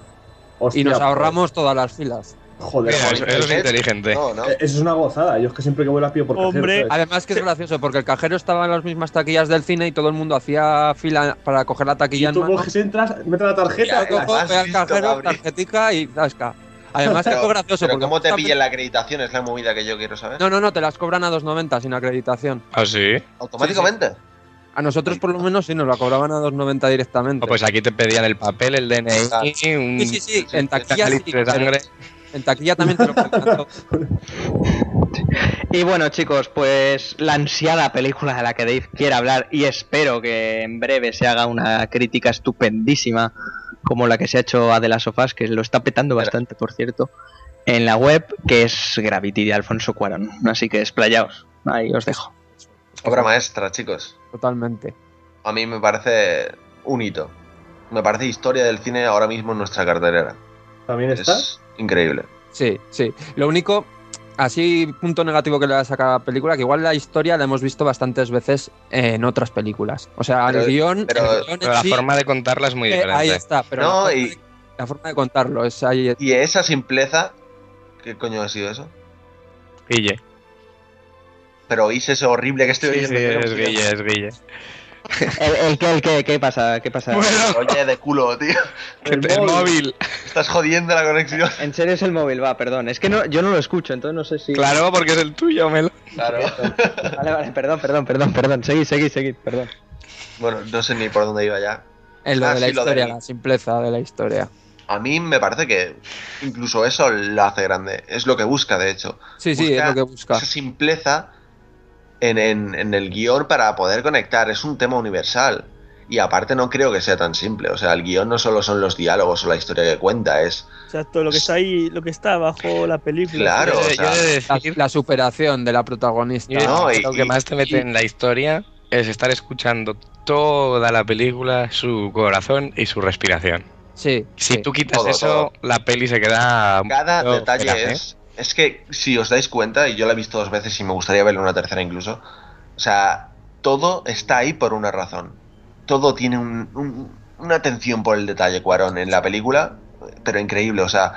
Hostia, y nos pues, ahorramos todas las filas. Joder, Mira, joder. eso es inteligente. No, no. Eso es una gozada. Yo es que siempre que voy las pido por cajero, Hombre. ¿sabes? Además que es gracioso, porque el cajero estaba en las mismas taquillas del cine y todo el mundo hacía fila para coger la taquilla Y tú en mano. entras, metes la tarjeta. Ya, cojo, voy al cajero, Gabri. tarjetica y zasca. Además que Pero- fue gracioso Pero porque ¿cómo te pillan la acreditación? Es la movida que yo quiero saber. No, no, no, te las cobran a 2.90 sin acreditación. ¿Ah, sí? ¿Automáticamente? A nosotros por lo menos sí nos la cobraban a 2.90 directamente. Pues aquí te pedían el papel, el DNI, un sí, sí, sí, en taquilla sí, de sangre. En taquilla también te lo. *laughs* Y bueno, chicos, pues la ansiada película de la que Dave quiere hablar y espero que en breve se haga una crítica estupendísima como la que se ha hecho a The Last of Us, que lo está petando bastante, por cierto, en la web, que es Gravity de Alfonso Cuarón. Así que explayaos, ahí os dejo. Obra maestra, chicos. Totalmente. A mí me parece un hito. Me parece historia del cine ahora mismo en nuestra cartelera. ¿También está? Es increíble. Sí, sí. Lo único, así punto negativo que le da la película, que igual la historia la hemos visto bastantes veces en otras películas. O sea, Pero- el guion, pero- el guion en Pero la sí, forma de contarla es muy eh, diferente. ahí está, pero No, la, forma y- de, la forma de contarlo es ahí. Y esa simpleza. ¿Qué coño ha sido eso? Guille. Pero oís ese horrible que estoy Sí, oyendo. sí, es. Guille, es Guille. *laughs* ¿El, el qué, el qué, qué pasa? ¿Qué pasa? Oye, de culo, tío. El El móvil. móvil. Estás jodiendo la conexión. En serio es el móvil, va, perdón. Es que no, yo no lo escucho, entonces no sé si... Claro, porque es el tuyo, Melo. Claro. *laughs* Vale, vale, perdón, perdón, perdón, perdón. Seguid, seguid, seguid, perdón. Bueno, no sé ni por dónde iba ya. En lo Ah, de la sí, historia, la simpleza de la historia. A mí me parece que incluso eso lo hace grande. Es lo que busca, de hecho. Sí, sí, es lo que busca. Esa simpleza en, en- en el guion para poder conectar. Es un tema universal. Y aparte no creo que sea tan simple. O sea, el guion no solo son los diálogos o la historia que cuenta, es... Exacto, lo que está ahí, lo que está bajo la película. Claro, o sea, La, decir la superación de la protagonista. No, y- lo que y- más te mete y- en la historia es estar escuchando toda la película, su corazón y su respiración. Sí, Si sí. tú quitas Todo, eso, todo. la peli se queda. Cada detalle fíjate, es... Es que si os dais cuenta, y yo la he visto dos veces y me gustaría verla una tercera incluso, o sea, todo está ahí por una razón. Todo tiene un- un- una atención por el detalle, Cuarón, en la película, pero increíble. O sea,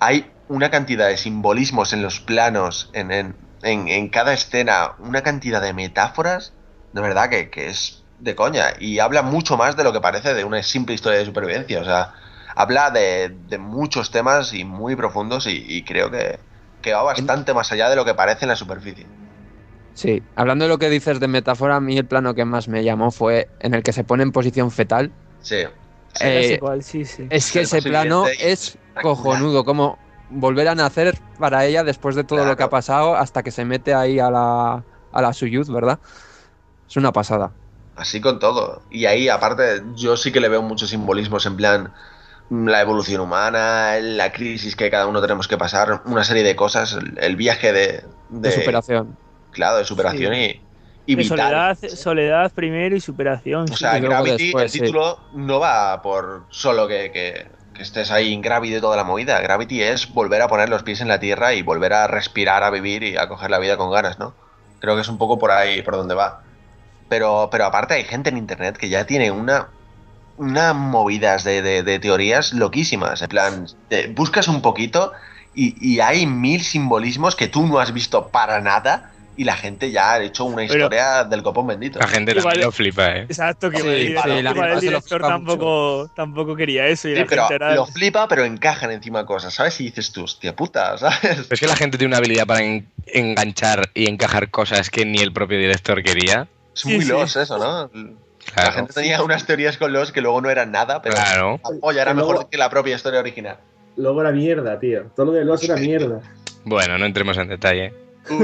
hay una cantidad de simbolismos en los planos, en, en- en- en cada escena, una cantidad de metáforas, de verdad que, que es de coña. Y habla mucho más de lo que parece de una simple historia de supervivencia. O sea, habla de, muchos temas y muy profundos y creo que, que va bastante más allá de lo que parece en la superficie. Sí, hablando de lo que dices de metáfora, a mí el plano que más me llamó fue en el que se pone en posición fetal. Sí. Eh, cuál, sí, sí. es que ese plano es cojonudo, como volver a nacer para ella después de todo lo que ha pasado hasta que se mete ahí a la, a la Suyuz, ¿verdad? Es una pasada. Así con todo. Y ahí, aparte, yo sí que le veo muchos simbolismos en plan la evolución humana, la crisis que cada uno tenemos que pasar, una serie de cosas, el, viaje de, De, superación. Claro, de superación y, y De vital. soledad, soledad primero y superación. O sea, Gravity, después, el sí. título no va por solo que, que- que estés ahí ingrávido y toda la movida. Gravity es volver a poner los pies en la tierra y volver a respirar, a vivir y a coger la vida con ganas, ¿no? Creo que es un poco por ahí, por donde va. Pero, pero aparte hay gente en internet que ya tiene una, una movidas de, de- de teorías loquísimas. En plan, te buscas un poquito y, y hay mil simbolismos que tú no has visto para nada y la gente ya ha hecho una Pero- historia del copón bendito. La gente Igual- también lo flipa, ¿eh? Exacto, que Sí, igual el sí, director, la igual el director tampoco, tampoco quería eso. Y Sí, la pero gente era- lo flipa, pero encajan encima cosas, ¿sabes? Y dices tú, hostia puta, ¿sabes? Es que la gente tiene una habilidad para en- enganchar y encajar cosas que ni el propio director quería. Es Sí, muy sí. los eso, ¿no? La gente tenía unas teorías con los que luego no eran nada, pero Claro. la polla era luego- mejor que la propia historia original. Luego era mierda, tío. Todo lo de los era mierda. Bueno, no entremos en detalle. *laughs*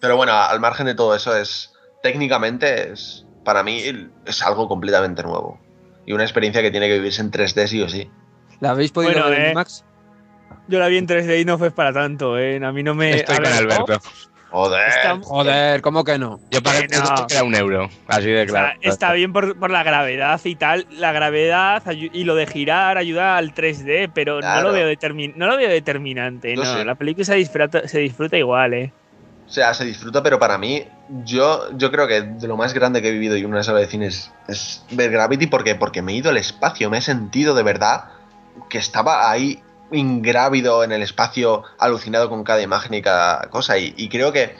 pero bueno, al margen de todo eso, es técnicamente es para mí es algo completamente nuevo. Y una experiencia que tiene que vivirse en 3D sí o sí. ¿La habéis podido Bueno, ver en eh. IMAX? Yo la vi en 3D y no fue para tanto, ¿eh? A mí no me. Estoy con Alberto. Joder. Está- Joder, ¿cómo que no? Yo pagué Que no. era un euro. Así de Está, claro. está bien por, por la gravedad y tal. La gravedad y lo de girar ayuda al 3D, pero no, lo veo determin- no lo veo determinante. No, sí. la película se disfruta, se disfruta igual, ¿eh? O sea, se disfruta, pero para mí, yo, yo creo que de lo más grande que he vivido en una sala de cine es, es ver Gravity porque, porque me he ido al espacio, me he sentido de verdad que estaba ahí ingrávido en el espacio, alucinado con cada imagen y cada cosa. Y, y creo que,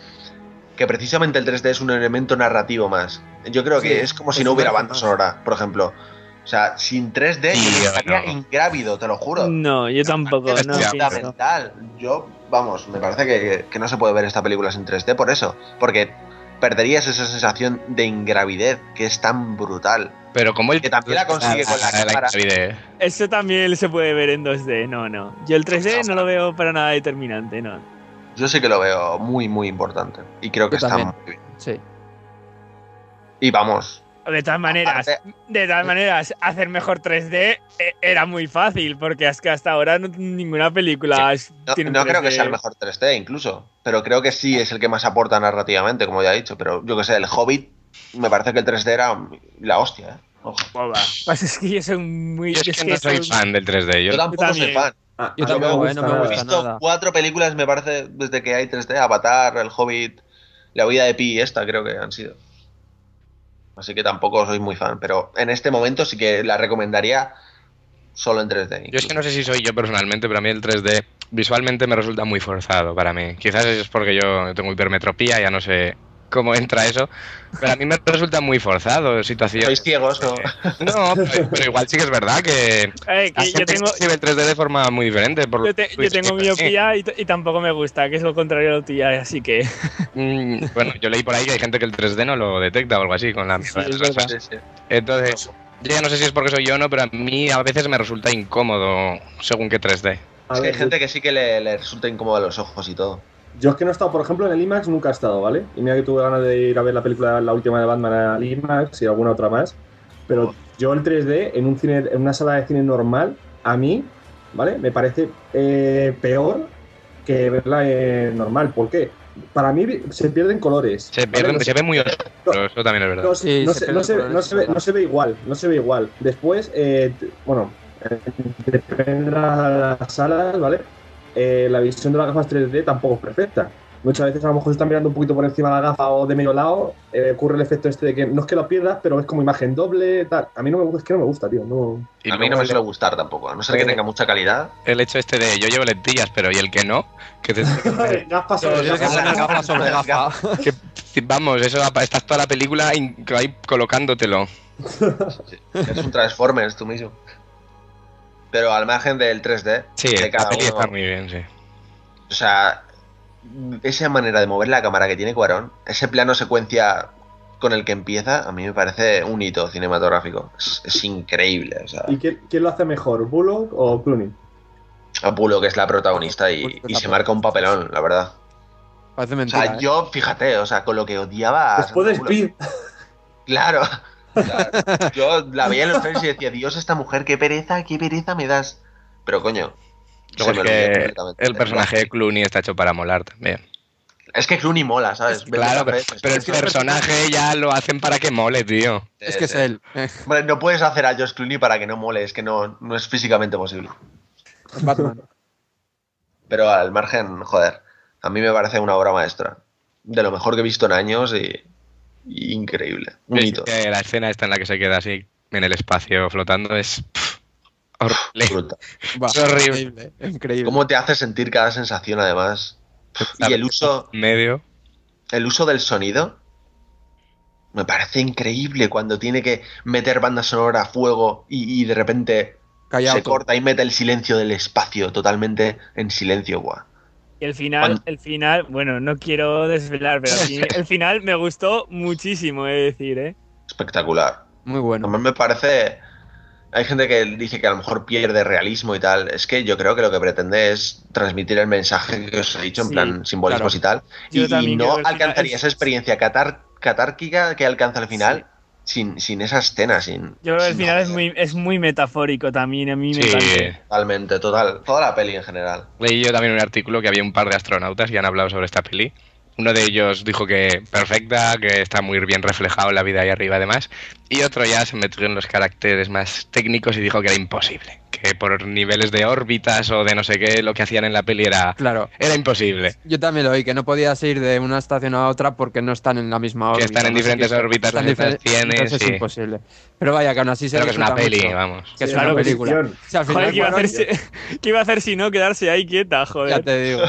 que precisamente el 3D es un elemento narrativo más. Yo creo que es como si no hubiera banda sonora, por ejemplo. O sea, sin 3D Sí, yo estaría no. ingrávido, te lo juro. No, yo tampoco. Es No, fundamental. Yo, vamos, me parece que, que no se puede ver esta película sin 3D por eso. Porque perderías esa sensación de ingravidez que es tan brutal. Pero como el Que también la consigue con la cámara. ingravidez. Eso también se puede ver en 2D. No, no. Yo el 3D no lo veo para nada determinante, no. Yo sí que lo veo muy, muy importante. Y creo que Yo está también. muy bien. Sí. Y vamos. De todas maneras, Aparte- de todas maneras, hacer mejor 3D eh, era muy fácil, porque es que hasta ahora no- ninguna película es- No, tiene no creo que 3D. sea el mejor 3D incluso. Pero creo que sí es el que más aporta narrativamente, como ya he dicho. Pero yo que sé, el Hobbit, me parece que el 3D era la hostia, ¿eh? Pues es que yo soy muy. Yo es que no soy soy- fan del 3D. Yo, Yo tampoco soy también. fan. Ah, Yo tampoco, me eh, no gusta me nada. He gusta visto nada. cuatro películas, me parece, desde que hay 3D. Avatar, el Hobbit, La vida de Pi y esta creo que han sido. Así que tampoco soy muy fan. Pero en este momento sí que la recomendaría solo en 3D. yo es que no sé si soy yo personalmente, pero a mí el 3D visualmente me resulta muy forzado para mí. Quizás es porque yo tengo hipermetropía, ya no sé cómo entra eso. Pero a mí me resulta muy forzado situaciones. ¿Sois ciegos o...? No, pero, pero igual sí que es verdad que Eh, que yo tengo, percibe el 3D de forma muy diferente. Por yo, te- yo tengo miopía y, y tampoco me gusta, que es lo contrario de la tuya, así que. Mm, bueno, yo leí por ahí que hay gente que el 3D no lo detecta o algo así con la Sí. Sí, sí. Entonces, yo ya no sé si es porque soy yo o no, pero a mí a veces me resulta incómodo según qué 3D. A Es que hay gente que sí que le, le resulta incómodo a los ojos y todo. Yo es que no he estado, por ejemplo, en el IMAX nunca he estado, ¿vale? Y mira que tuve ganas de ir a ver la película, la última de Batman al IMAX y alguna otra más. Pero yo el 3D en un cine, en una sala de cine normal, a mí, ¿vale? Me parece eh, peor que verla eh, normal. ¿Por qué? Para mí se pierden colores. Se, ¿vale? pierde, No se ve muy oscuro, eso también es verdad. no, Sí, no se se, no se- se ve, ¿verdad? no se ve igual, no se ve igual. Después, eh, bueno, eh, depende de las salas, ¿vale? Eh, la visión de las gafas 3D tampoco es perfecta. Muchas veces a lo mejor si estás mirando un poquito por encima de la gafa o de medio lado, eh, ocurre el efecto este de que no es que lo pierdas, pero es como imagen doble, tal. A mí no me gusta, es que no me gusta, tío. No. Y a mí no me suele gustar tampoco, a no ser que tenga mucha calidad. el hecho este de yo llevo lentillas, pero ¿y el que no? Que te- *laughs* gafas sobre gafa sobre gafa. que- vamos, eso estás toda la película ahí colocándotelo. Sí, Es un Transformers tú mismo. Pero al margen del 3D, Sí, de la cada peli uno, está muy bien, sí. o sea, esa manera de mover la cámara que tiene Cuarón, ese plano secuencia con el que empieza, a mí me parece un hito cinematográfico. Es, es increíble. O sea, ¿Y quién, quién lo hace mejor, Bullock o Clooney? Apulo, que es la protagonista y, Bullock y se marca un papelón, la verdad. Parece O mentira. sea, ¿eh? yo, fíjate, o sea, con lo que odiaba a Después de Bullock- Speed. Claro. O sea, yo la veía en los trailers y decía, Dios, esta mujer, qué pereza, qué pereza me das. Pero coño. Luego es que el personaje de Clooney está hecho para molar también. Es que Clooney mola, ¿sabes? Claro, pero, pero el sí. personaje ya lo hacen para que mole, tío. Es que es él. Hombre, no puedes hacer a Josh Clooney para que no mole, es que no, no es físicamente posible. Batman. Pero al margen, joder, a mí me parece una obra maestra. De lo mejor que he visto en años y increíble. Es que la escena esta en la que se queda así en el espacio flotando es pff, horrible. *laughs* Va, Es horrible. Increíble. increíble. ¿Cómo te hace sentir cada sensación además? Y el uso, medio. el uso del sonido me parece increíble cuando tiene que meter banda sonora a fuego y, y de repente Callado se todo. corta y mete el silencio del espacio totalmente en silencio, guau. Y el final, el final, bueno, no quiero desvelar, pero el *laughs* fin- el final me gustó muchísimo, he de decir, ¿eh? Espectacular. Muy bueno. Además me parece... Hay gente que dice que a lo mejor pierde realismo y tal. Es que yo creo que lo que pretende es transmitir el mensaje que os he dicho en Sí, plan simbolismos y tal. Yo Y, no alcanzaría es- esa experiencia catar- catárquica que alcanza al final sin, sin esa escena, sin... Yo creo que el final es muy, es muy metafórico también, a mí me Sí. Totalmente, total. Toda la peli en general. Leí yo también un artículo que había un par de astronautas y han hablado sobre esta peli. Uno de ellos dijo que perfecta, que está muy bien reflejado en la vida ahí arriba además. Y otro ya se metió en los caracteres más técnicos y dijo que era imposible. Que por niveles de órbitas o de no sé qué, lo que hacían en la peli era, Claro. era imposible. Yo también lo oí, que no podías ir de una estación a otra porque no están en la misma Que órbita. están en no diferentes órbitas, están las difer- estaciones, entonces sí. es imposible. Pero vaya, que aún así se Pero que es una peli, mucho. vamos. Que es una película. al final, Joder, ¿qué iba, a bueno, hacer si, ¿qué iba a hacer si no quedarse ahí quieta, Ya joder? te digo.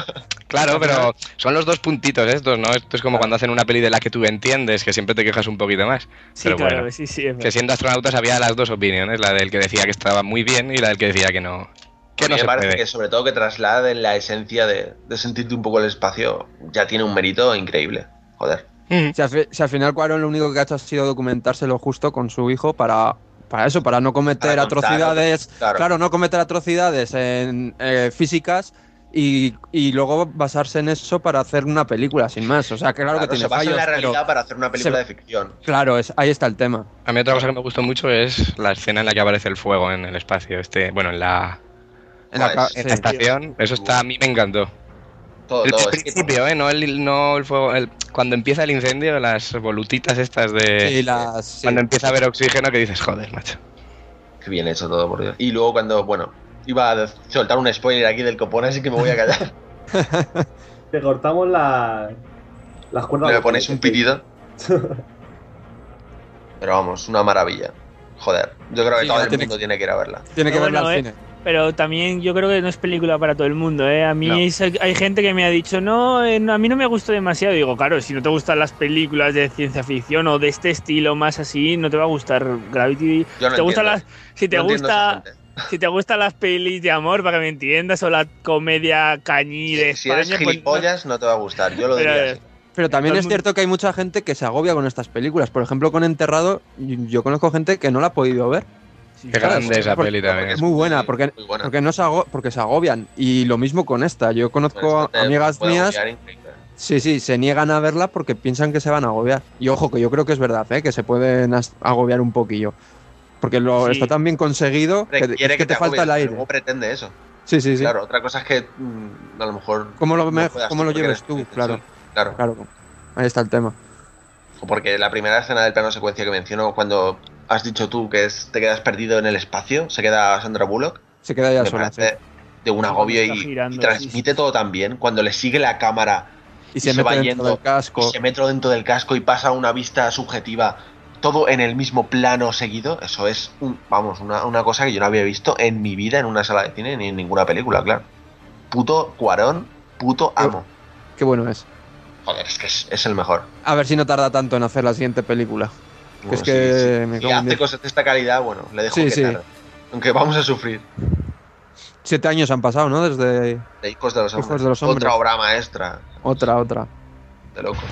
Claro, pero son los dos puntitos estos, ¿no? Esto es como cuando hacen una peli de la que tú entiendes, que siempre te quejas un poquito más. Sí, pero claro, bueno, sí, sí. es que siendo astronautas había las dos opiniones, la del que decía que estaba muy bien y la del que decía que no, que A mí no me se parece puede. que sobre todo que trasladen la esencia de, de sentirte un poco el espacio ya tiene un mérito increíble. Joder. Mm. Si al, fi- si al final Cuarón lo único que ha hecho ha sido documentarse lo justo con su hijo para, para eso, para no cometer Para contar, atrocidades. claro. Claro. no cometer atrocidades en, eh, físicas y, y luego basarse en eso para hacer una película, sin más. O sea, que claro, Claro, que tiene se basa en la realidad para hacer una película se- de ficción. claro, es, ahí está el tema. A mí otra cosa que me gustó mucho es la escena en la que aparece el fuego en el espacio, este, bueno, en la, En la, es- en estación. Eso está, a mí me encantó. Todo, El, todo. el es que- principio, ¿eh? No el, no el fuego. el- cuando empieza el incendio, las volutitas estas de. Sí, las- sí. Cuando empieza a haber oxígeno, que dices, joder, macho. Qué bien hecho todo, por Dios. Y luego cuando, bueno, iba a soltar un spoiler aquí del copón, así que me voy a callar. *laughs* Te cortamos la, las cuerdas. me ponéis un pitido. *laughs* Pero vamos, una maravilla. Joder, yo creo que Sí, todo el tiene mundo que- tiene que ir a verla. Tiene que Pero verla bueno, al eh, cine. Pero también yo creo que no es película para todo el mundo, ¿eh? A mí No. es- hay gente que me ha dicho, no, eh, no, a mí no me gustó demasiado. Digo, claro, si no te gustan las películas de ciencia ficción o de este estilo más así, no te va a gustar Gravity. Yo no te gustan entiendo. las, si te gusta. Si te gustan las pelis de amor, para que me entiendas, o la comedia cañí de Si, si eres pues no- gilipollas, no te va a gustar. Yo lo Pero, diría así. Pero también es cierto que hay mucha gente que se agobia con estas películas. Por ejemplo, con Enterrado, yo conozco gente que no la ha podido ver. Sí, Qué grande esa porque- peli también. Es muy buena, porque, Muy buena. porque, no se ago- porque se agobian. Y lo mismo con esta. Yo conozco es te amigas mías, sí, sí, se niegan a verla porque piensan que se van a agobiar. Y ojo, que yo creo que es verdad, ¿eh? que se pueden agobiar un poquillo. Porque lo, Sí. está tan bien conseguido que, que te, falta el aire. No pretende eso. Sí, sí, sí. Claro, otra cosa es que mm, a lo mejor. ¿Cómo lo, me- cómo lo lleves tú? Claro. Claro. claro. Ahí está el tema. O Porque la primera escena del plano secuencia que menciono, cuando has dicho tú que es, te quedas perdido en el espacio, se queda Sandra Bullock, Se queda ya sola. sí. de un agobio y, está girando, y transmite sí, sí. todo tan bien. Cuando le sigue la cámara Y se, se va mete dentro yendo, del casco. y se mete dentro del casco y pasa una vista subjetiva, todo en el mismo plano seguido, eso es, un- vamos, una, una cosa que yo no había visto en mi vida en una sala de cine ni en ninguna película, claro. Puto Cuarón, puto amo. Qué bueno es. Joder, es que es, es el mejor. A ver si no tarda tanto en hacer la siguiente película. Bueno, es que sí, me Si hace cosas de esta calidad, bueno, le dejo Sí, que sí. tarde. Aunque vamos a sufrir. Siete años han pasado, ¿no? Desde De Hijos de los Hijos Hombres. de los Hombres. Otra obra maestra. otra, otra. De loco.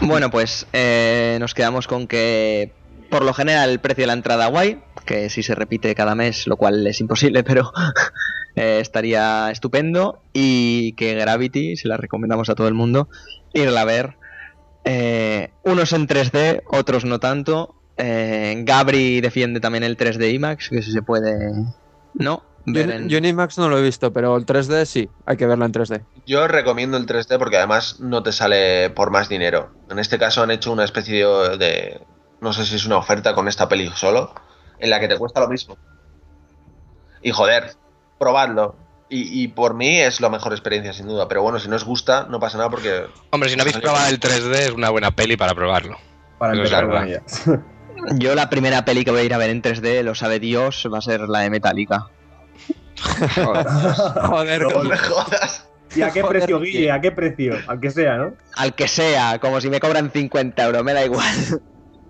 Bueno, pues eh, nos quedamos con que por lo general el precio de la entrada guay, que si se repite cada mes, lo cual es imposible, pero *laughs* eh, estaría estupendo. Y que Gravity, se la recomendamos a todo el mundo, irla a ver. Eh, unos en 3D, otros no tanto. Eh, Gabri defiende también el 3D IMAX, que si se puede, ¿no? Yo, Ver en- yo en IMAX no lo he visto, pero el 3D sí, hay que verla en 3D. Yo recomiendo el 3D porque además no te sale por más dinero. En este caso han hecho una especie de, no sé si es una oferta con esta peli solo, en la que te cuesta lo mismo. Y joder, probadlo. Y, y por mí es la mejor experiencia sin duda. Pero bueno, si no os gusta, no pasa nada porque... Hombre, si no habéis probado el 3D, es una buena peli para probarlo. Para empezar con ella. Yo la primera peli que voy a ir a ver en 3D, lo sabe Dios, va a ser la de Metallica. Joder, No me jodas. ¿Y a qué Joder, precio, tío. Guille? ¿A qué precio? Al que sea, ¿no? Al que sea, como si me cobran 50 euros, me da igual.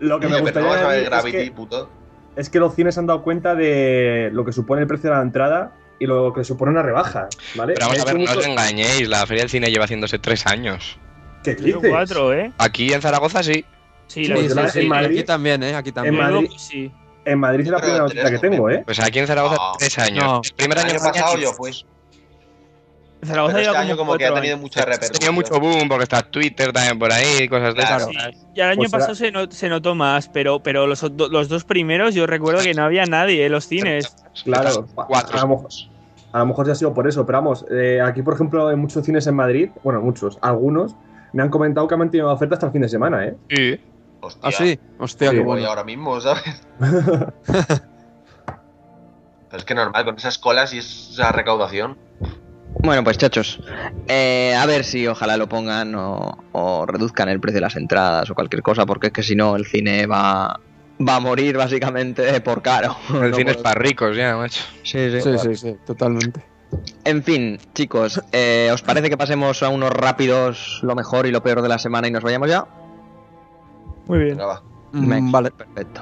Lo que me Oye, pero gustaría vas a ver decir es que, puto. es que los cines se han dado cuenta de lo que supone el precio de la entrada y lo que supone una rebaja, ¿vale? Pero vamos a ver, no os engañéis, la Feria del Cine lleva haciéndose tres años. ¿Qué dices? cuatro, ¿eh? Aquí en Zaragoza sí. Sí, Sí, la sí, verdad en sí. Madrid- Aquí también, ¿eh? Aquí también. en Madrid- sí. En Madrid es la primera noticia que tengo, ¿eh? Pues aquí en Zaragoza No. tres años. No. El primer El año, año pasado yo fui. Zaragoza Pero este lleva año como que ha tenido años. mucha Ha tenido mucho boom porque está Twitter también por ahí, cosas de Claro. esas. Sí, ya el año Pues pasado se, no- se notó más, pero, pero los, do- los dos primeros yo recuerdo que no había nadie en los cines. Claro, Cuatro. a lo mejor, a lo mejor ya ha sido por eso, pero vamos, eh, aquí por ejemplo en muchos cines en Madrid, bueno, muchos, algunos, me han comentado que han mantenido la oferta hasta el fin de semana, ¿eh? Sí. Hostia, Ah, sí. Hostia, Sí, qué voy bueno. ahora mismo, ¿sabes? *laughs* Pero es que normal, con esas colas y esa recaudación. Bueno, pues chachos, eh, a ver si ojalá lo pongan o, o reduzcan el precio de las entradas o cualquier cosa, porque es que si no el cine va, va a morir básicamente *laughs* por caro. El No cine es para ricos ya, macho. Sí, sí. Sí, sí, sí, totalmente. En fin, chicos, eh, ¿os parece que pasemos a unos rápidos lo mejor y lo peor de la semana y nos vayamos ya? Muy bien. Venga, va. Mm, vale. Perfecto.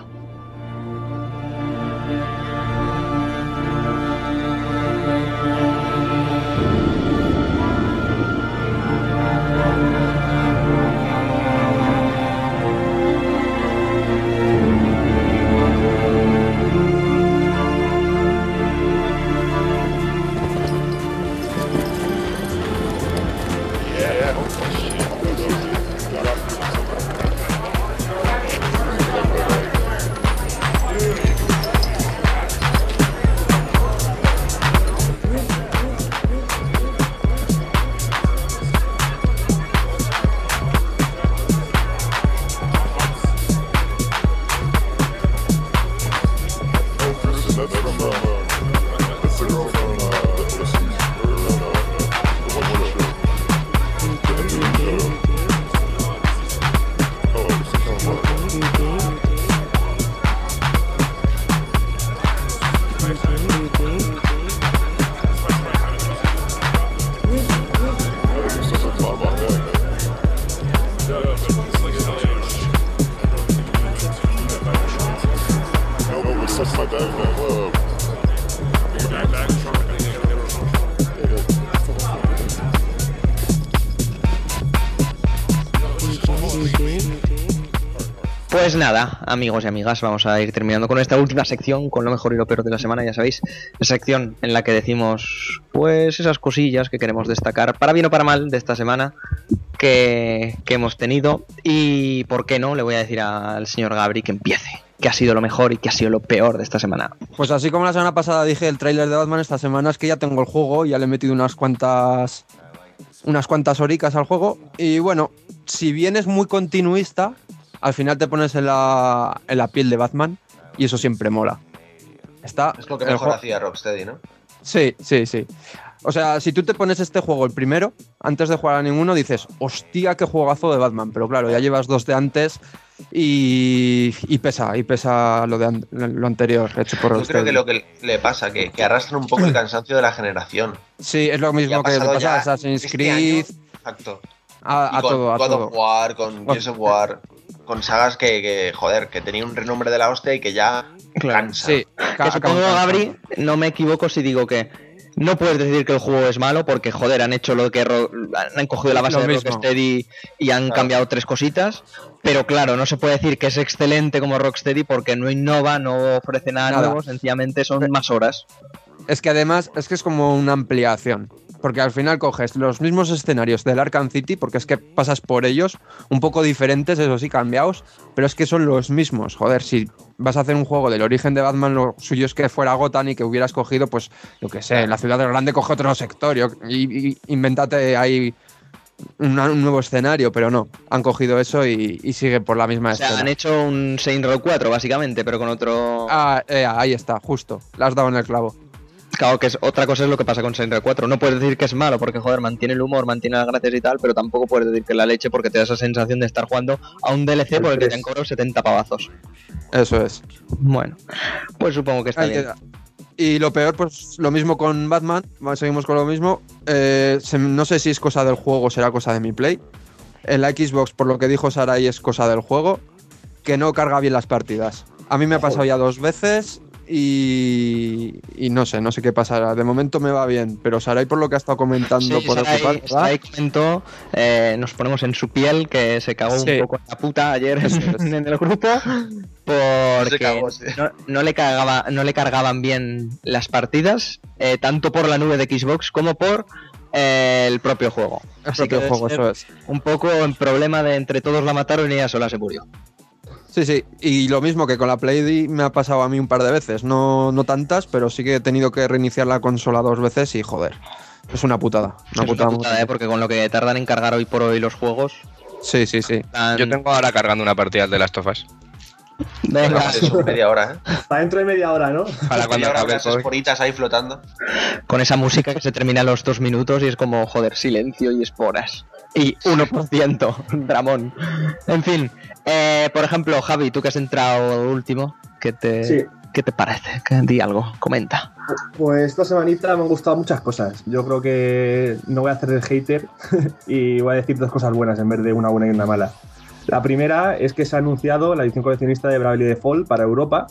Pues nada, amigos y amigas, vamos a ir terminando con esta última sección, con lo mejor y lo peor de la semana, ya sabéis, la sección en la que decimos, pues, esas cosillas que queremos destacar, para bien o para mal, de esta semana que, que hemos tenido. Y, ¿por qué no? Le voy a decir al señor Gabri que empiece, que ha sido lo mejor y que ha sido lo peor de esta semana. Pues así como la semana pasada dije el tráiler de Batman, esta semana es que ya tengo el juego, ya le he metido unas cuantas unas cuantas horicas al juego y bueno, si bien es muy continuista, al final te pones en la, en la piel de Batman y eso siempre mola. Está Es lo que mejor hacía Rocksteady, ¿no? Sí, sí, sí. O sea, si tú te pones este juego el primero, antes de jugar a ninguno, dices, hostia, qué juegazo de Batman. Pero claro, ya llevas dos de antes y, y pesa, y pesa lo, de an- lo anterior hecho por Yo creo que lo que le pasa, que, que arrastran un poco el cansancio de la generación. Sí, es lo mismo que le pasa a Assassin's este Creed, año, Exacto. a, Y a con todo, a God todo. of War, con. Gears of War, con sagas que, que, joder, que tenían un renombre de la hostia y que ya cansan. Sí, ca- Que supongo, acaban Gabri, no me equivoco si digo que no puedes decir que el juego es malo porque, joder, han hecho lo que Ro- han cogido la base Lo de mismo. Rocksteady y han Claro. cambiado tres cositas. Pero claro, no se puede decir que es excelente como Rocksteady porque no innova, no ofrece nada, Nada. nuevo, sencillamente son más horas. Es que además es que es como una ampliación. Porque al final coges los mismos escenarios del Arkham City, porque es que pasas por ellos, un poco diferentes, eso sí, cambiados, pero es que son los mismos. Joder, si vas a hacer un juego del origen de Batman, lo suyo es que fuera Gotham y que hubieras cogido, pues, yo qué sé, la ciudad grande coge otro sector y, y inventate ahí una- un nuevo escenario, pero no, han cogido eso y, y sigue por la misma O sea, escena. han hecho un Saints Row 4, básicamente, pero con otro. Ah, eh, ahí está, justo, le has dado en el clavo. Claro, que es otra cosa es lo que pasa con Saints Row 4. No puedes decir que es malo porque, joder, mantiene el humor, mantiene las gracias y tal, pero tampoco puedes decir que es la leche porque te da esa sensación de estar jugando a un DLC El por el que te han cobrado 70 pavazos. Eso es. Bueno, pues supongo que está Ahí bien. queda. Y lo peor, pues lo mismo con Batman. Seguimos con lo mismo. Eh, se- no sé si es cosa del juego o será cosa de mi play. En la Xbox, por lo que dijo Sarai, es cosa del juego. Que no carga bien las partidas. A mí me ha pasado ya dos veces y, y no sé, no sé qué pasará. De momento me va bien, pero Sarai, por lo que ha estado comentando, Sí, por Sarai- ocupar. Sarai comentó, eh, nos ponemos en su piel, que se cagó Sí. un poco en la puta ayer en el grupo, porque Se cagó, sí. no, no le cargaba, no le cargaban bien las partidas, eh, tanto por la nube de Xbox como por eh, el propio juego. el Así propio que juego, eso es. Un poco en problema de entre todos la mataron y ella sola se murió. Sí, sí, y lo mismo que con la Play me ha pasado a mí un par de veces, no, no tantas, pero sí que he tenido que reiniciar la consola dos veces y joder, Es una putada. Una Es una putada. muy putada. ¿eh? porque con lo que tardan en cargar hoy por hoy los juegos. Sí, sí, sí. tan- Yo tengo ahora cargando una partida de las tofas. Venga, Eso, media hora, ¿eh? Para dentro de media hora, ¿no? Para cuando hora COVID. esporitas ahí flotando. con esa música que se termina a los dos minutos y es como, joder, silencio y esporas. Y 1%, *laughs* Dramón. En fin, eh, por ejemplo, Javi, tú que has entrado último, ¿qué te, Sí. ¿qué te parece? Di algo, comenta. Pues esta semanita me han gustado muchas cosas. Yo creo que no voy a hacer el hater *laughs* y voy a decir dos cosas buenas en vez de una buena y una mala. La primera es que se ha anunciado la edición coleccionista de Bravely Default para Europa,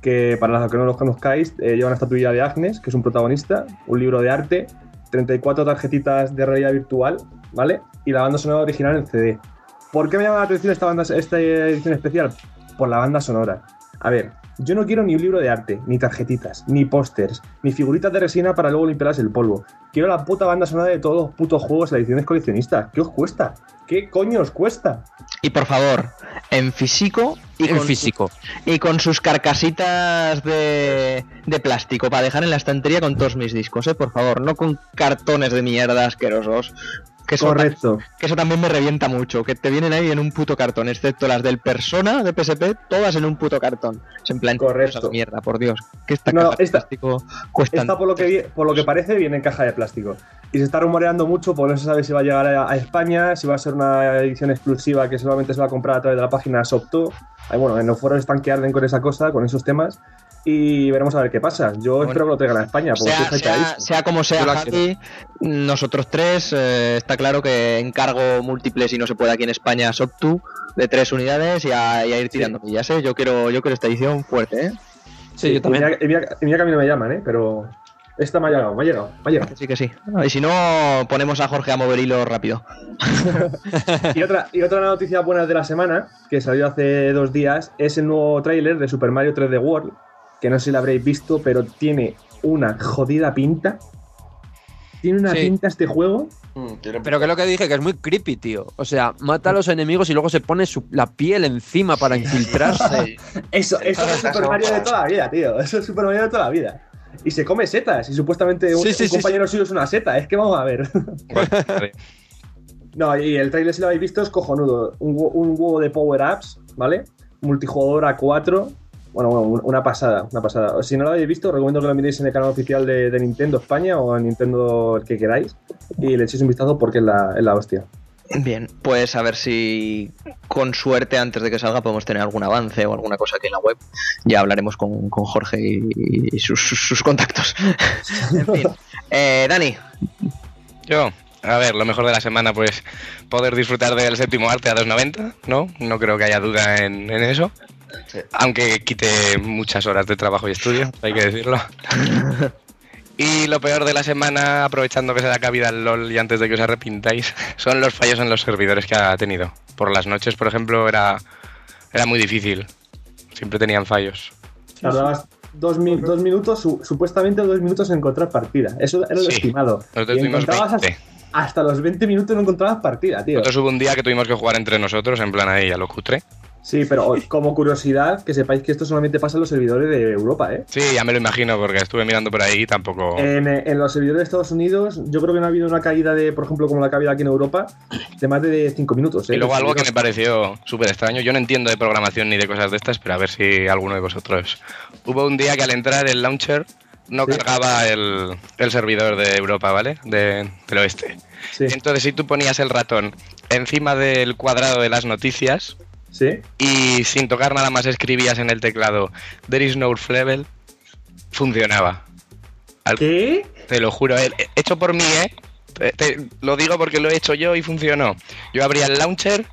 que para los que no los conozcáis, eh, lleva una estatuilla de Agnes, que es un protagonista, un libro de arte, 34 tarjetitas de realidad virtual, ¿vale? Y la banda sonora original en CD. ¿Por qué me llama la atención esta, banda, esta edición especial? Por la banda sonora. A ver, yo no quiero ni un libro de arte, ni tarjetitas, ni pósters, ni figuritas de resina para luego limpiarlas el polvo. Quiero la puta banda sonora de todos los putos juegos de ediciones coleccionistas. ¿Qué os cuesta? ¿Qué coño os cuesta? Y por favor, en físico y En con, físico. y con sus carcasitas de, de plástico para dejar en la estantería con todos mis discos, ¿eh? Por favor, no con cartones de mierda asquerosos. Que eso, Correcto. que eso también me revienta mucho, que te vienen ahí en un puto cartón, excepto las del Persona de PSP, todas en un puto cartón. Es en plan, Correcto. mierda, por Dios. Que esta No, caja de plástico cuesta. Esta, por lo, que, por lo que parece, viene en caja de plástico. Y se está rumoreando mucho, porque no se sabe si va a llegar a, a España, si va a ser una edición exclusiva que solamente se va a comprar a través de la página Sopto. Ahí, bueno, en los foros están que arden con esa cosa, con esos temas. Y veremos a ver qué pasa. Yo espero que lo traigan a España, porque sea, como sea, Javi, nosotros tres, eh, está claro que encargo múltiples y no se puede aquí en España, Soptu, de tres unidades y a, y a ir tirando millas, ¿eh? Yo quiero, yo quiero esta edición fuerte, ¿eh? Sí, yo también. mira, y mira- mira que a mí no me llaman, ¿eh? Pero esta me ha llegado, me ha llegado, me ha llegado. Sí, que sí. Y si no, ponemos a Jorge a mover hilo rápido. *laughs* Y otra, y otra noticia buena de la semana, que salió hace dos días, es el nuevo tráiler de Super Mario 3D World, que no sé si lo habréis visto, pero tiene una jodida pinta. Tiene una Sí. pinta este juego. Pero que es lo que dije, que es muy creepy, tío. O sea, mata a los enemigos y luego se pone su- la piel encima para infiltrarse. Eso, eso es Super Mario de toda la vida, tío. Eso es Super Mario de toda la vida. Y se come setas, y supuestamente un, Sí, sí, un sí, compañero suyo es una seta. Es que vamos a ver. *laughs* No, y el trailer, si lo habéis visto, es cojonudo. Un, un huevo de power-ups, ¿vale? Multijugador a 4. Bueno, bueno, una pasada, una pasada. Si no lo habéis visto, recomiendo que lo miréis en el canal oficial de, de Nintendo España o en Nintendo el que queráis y le echéis un vistazo porque es la, es la hostia. Bien, pues a ver si con suerte antes de que salga podemos tener algún avance o alguna cosa aquí en la web. Ya hablaremos con, con Jorge y, y sus, sus- sus contactos. *laughs* en fin. Eh, Dani, Yo, a ver, lo mejor de la semana, pues poder disfrutar del séptimo arte a 2.90, ¿no? No creo que haya duda en, en eso. Sí. Aunque quite muchas horas de trabajo y estudio, hay que decirlo. *laughs* Y lo peor de la semana, aprovechando que se da cabida al LOL y antes de que os arrepintáis, *laughs* son los fallos en los servidores que ha tenido. Por las noches, por ejemplo, era, era muy difícil. Siempre tenían fallos. Tardabas dos, mi- dos minutos, su- supuestamente dos minutos en encontrar partida. Eso era lo Sí. estimado. Nosotros Y tuvimos encontrabas hasta, 20. hasta los 20 minutos no encontrabas partida, tío. Nosotros hubo un día que tuvimos que jugar entre nosotros, en plan ahí a lo cutre. Sí, pero como curiosidad, que sepáis que esto solamente pasa en los servidores de Europa, ¿eh? Sí, ya me lo imagino, porque estuve mirando por ahí y tampoco... En, eh, en los servidores de Estados Unidos, yo creo que no ha habido una caída de, por ejemplo, como la que ha habido aquí en Europa, de más de 5 minutos. ¿eh? Y luego algo que me pareció súper extraño, yo no entiendo de programación ni de cosas de estas, pero a ver si alguno de vosotros... Hubo un día que al entrar el launcher no Sí. cargaba el, el servidor de Europa, ¿vale? De, del oeste. Sí, Entonces si tú ponías el ratón encima del cuadrado de las noticias sí. y sin tocar nada más escribías en el teclado There is no level, funcionaba. Al- ¿Qué? Te lo juro, eh, hecho por mí, ¿eh? Te- te- lo digo porque lo he hecho yo y funcionó. Yo abría el launcher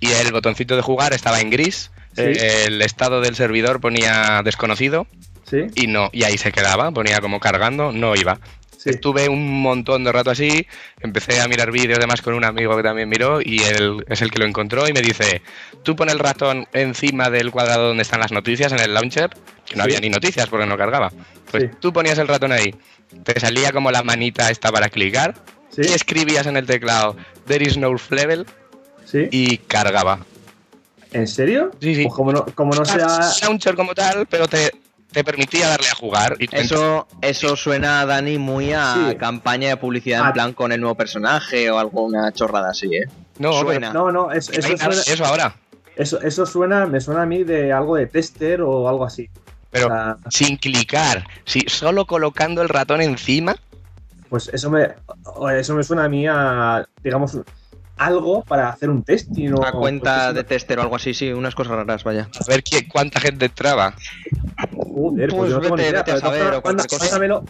y el botoncito de jugar estaba en gris. Sí. eh, El estado del servidor ponía desconocido Sí, y no, y ahí se quedaba, ponía como cargando, no iba. Sí. Estuve un montón de rato así, empecé a mirar vídeos además con un amigo que también miró y él es el que lo encontró y me dice, tú pon el ratón encima del cuadrado donde están las noticias en el launcher, que no Sí. había ni noticias porque no cargaba. Pues Sí. tú ponías el ratón ahí, te salía como la manita esta para clicar y escribías en el teclado, there is no level sí. y cargaba. ¿En serio? Sí, sí. Pues como no, como no sea. Launcher como tal, pero te te permitía darle a jugar. Y tú Eso, eso suena, Dani, muy a Sí. campaña de publicidad Ah. en plan con el nuevo personaje o alguna chorrada así, ¿eh? No, suena. No, no, es- eso, suena, eso ahora. eso, eso suena, me suena a mí de algo de tester o algo así. Pero O sea, sin clicar, sí, solo colocando el ratón encima. pues eso me, eso me suena a mí a, digamos, algo para hacer un testing o A cuenta pues de tester o algo así, sí, unas cosas raras, vaya. A ver qué, cuánta gente entraba. Joder, pues, Pues yo no tengo ni vete- idea, vete a pero saber, o manda- cosa. mándamelo,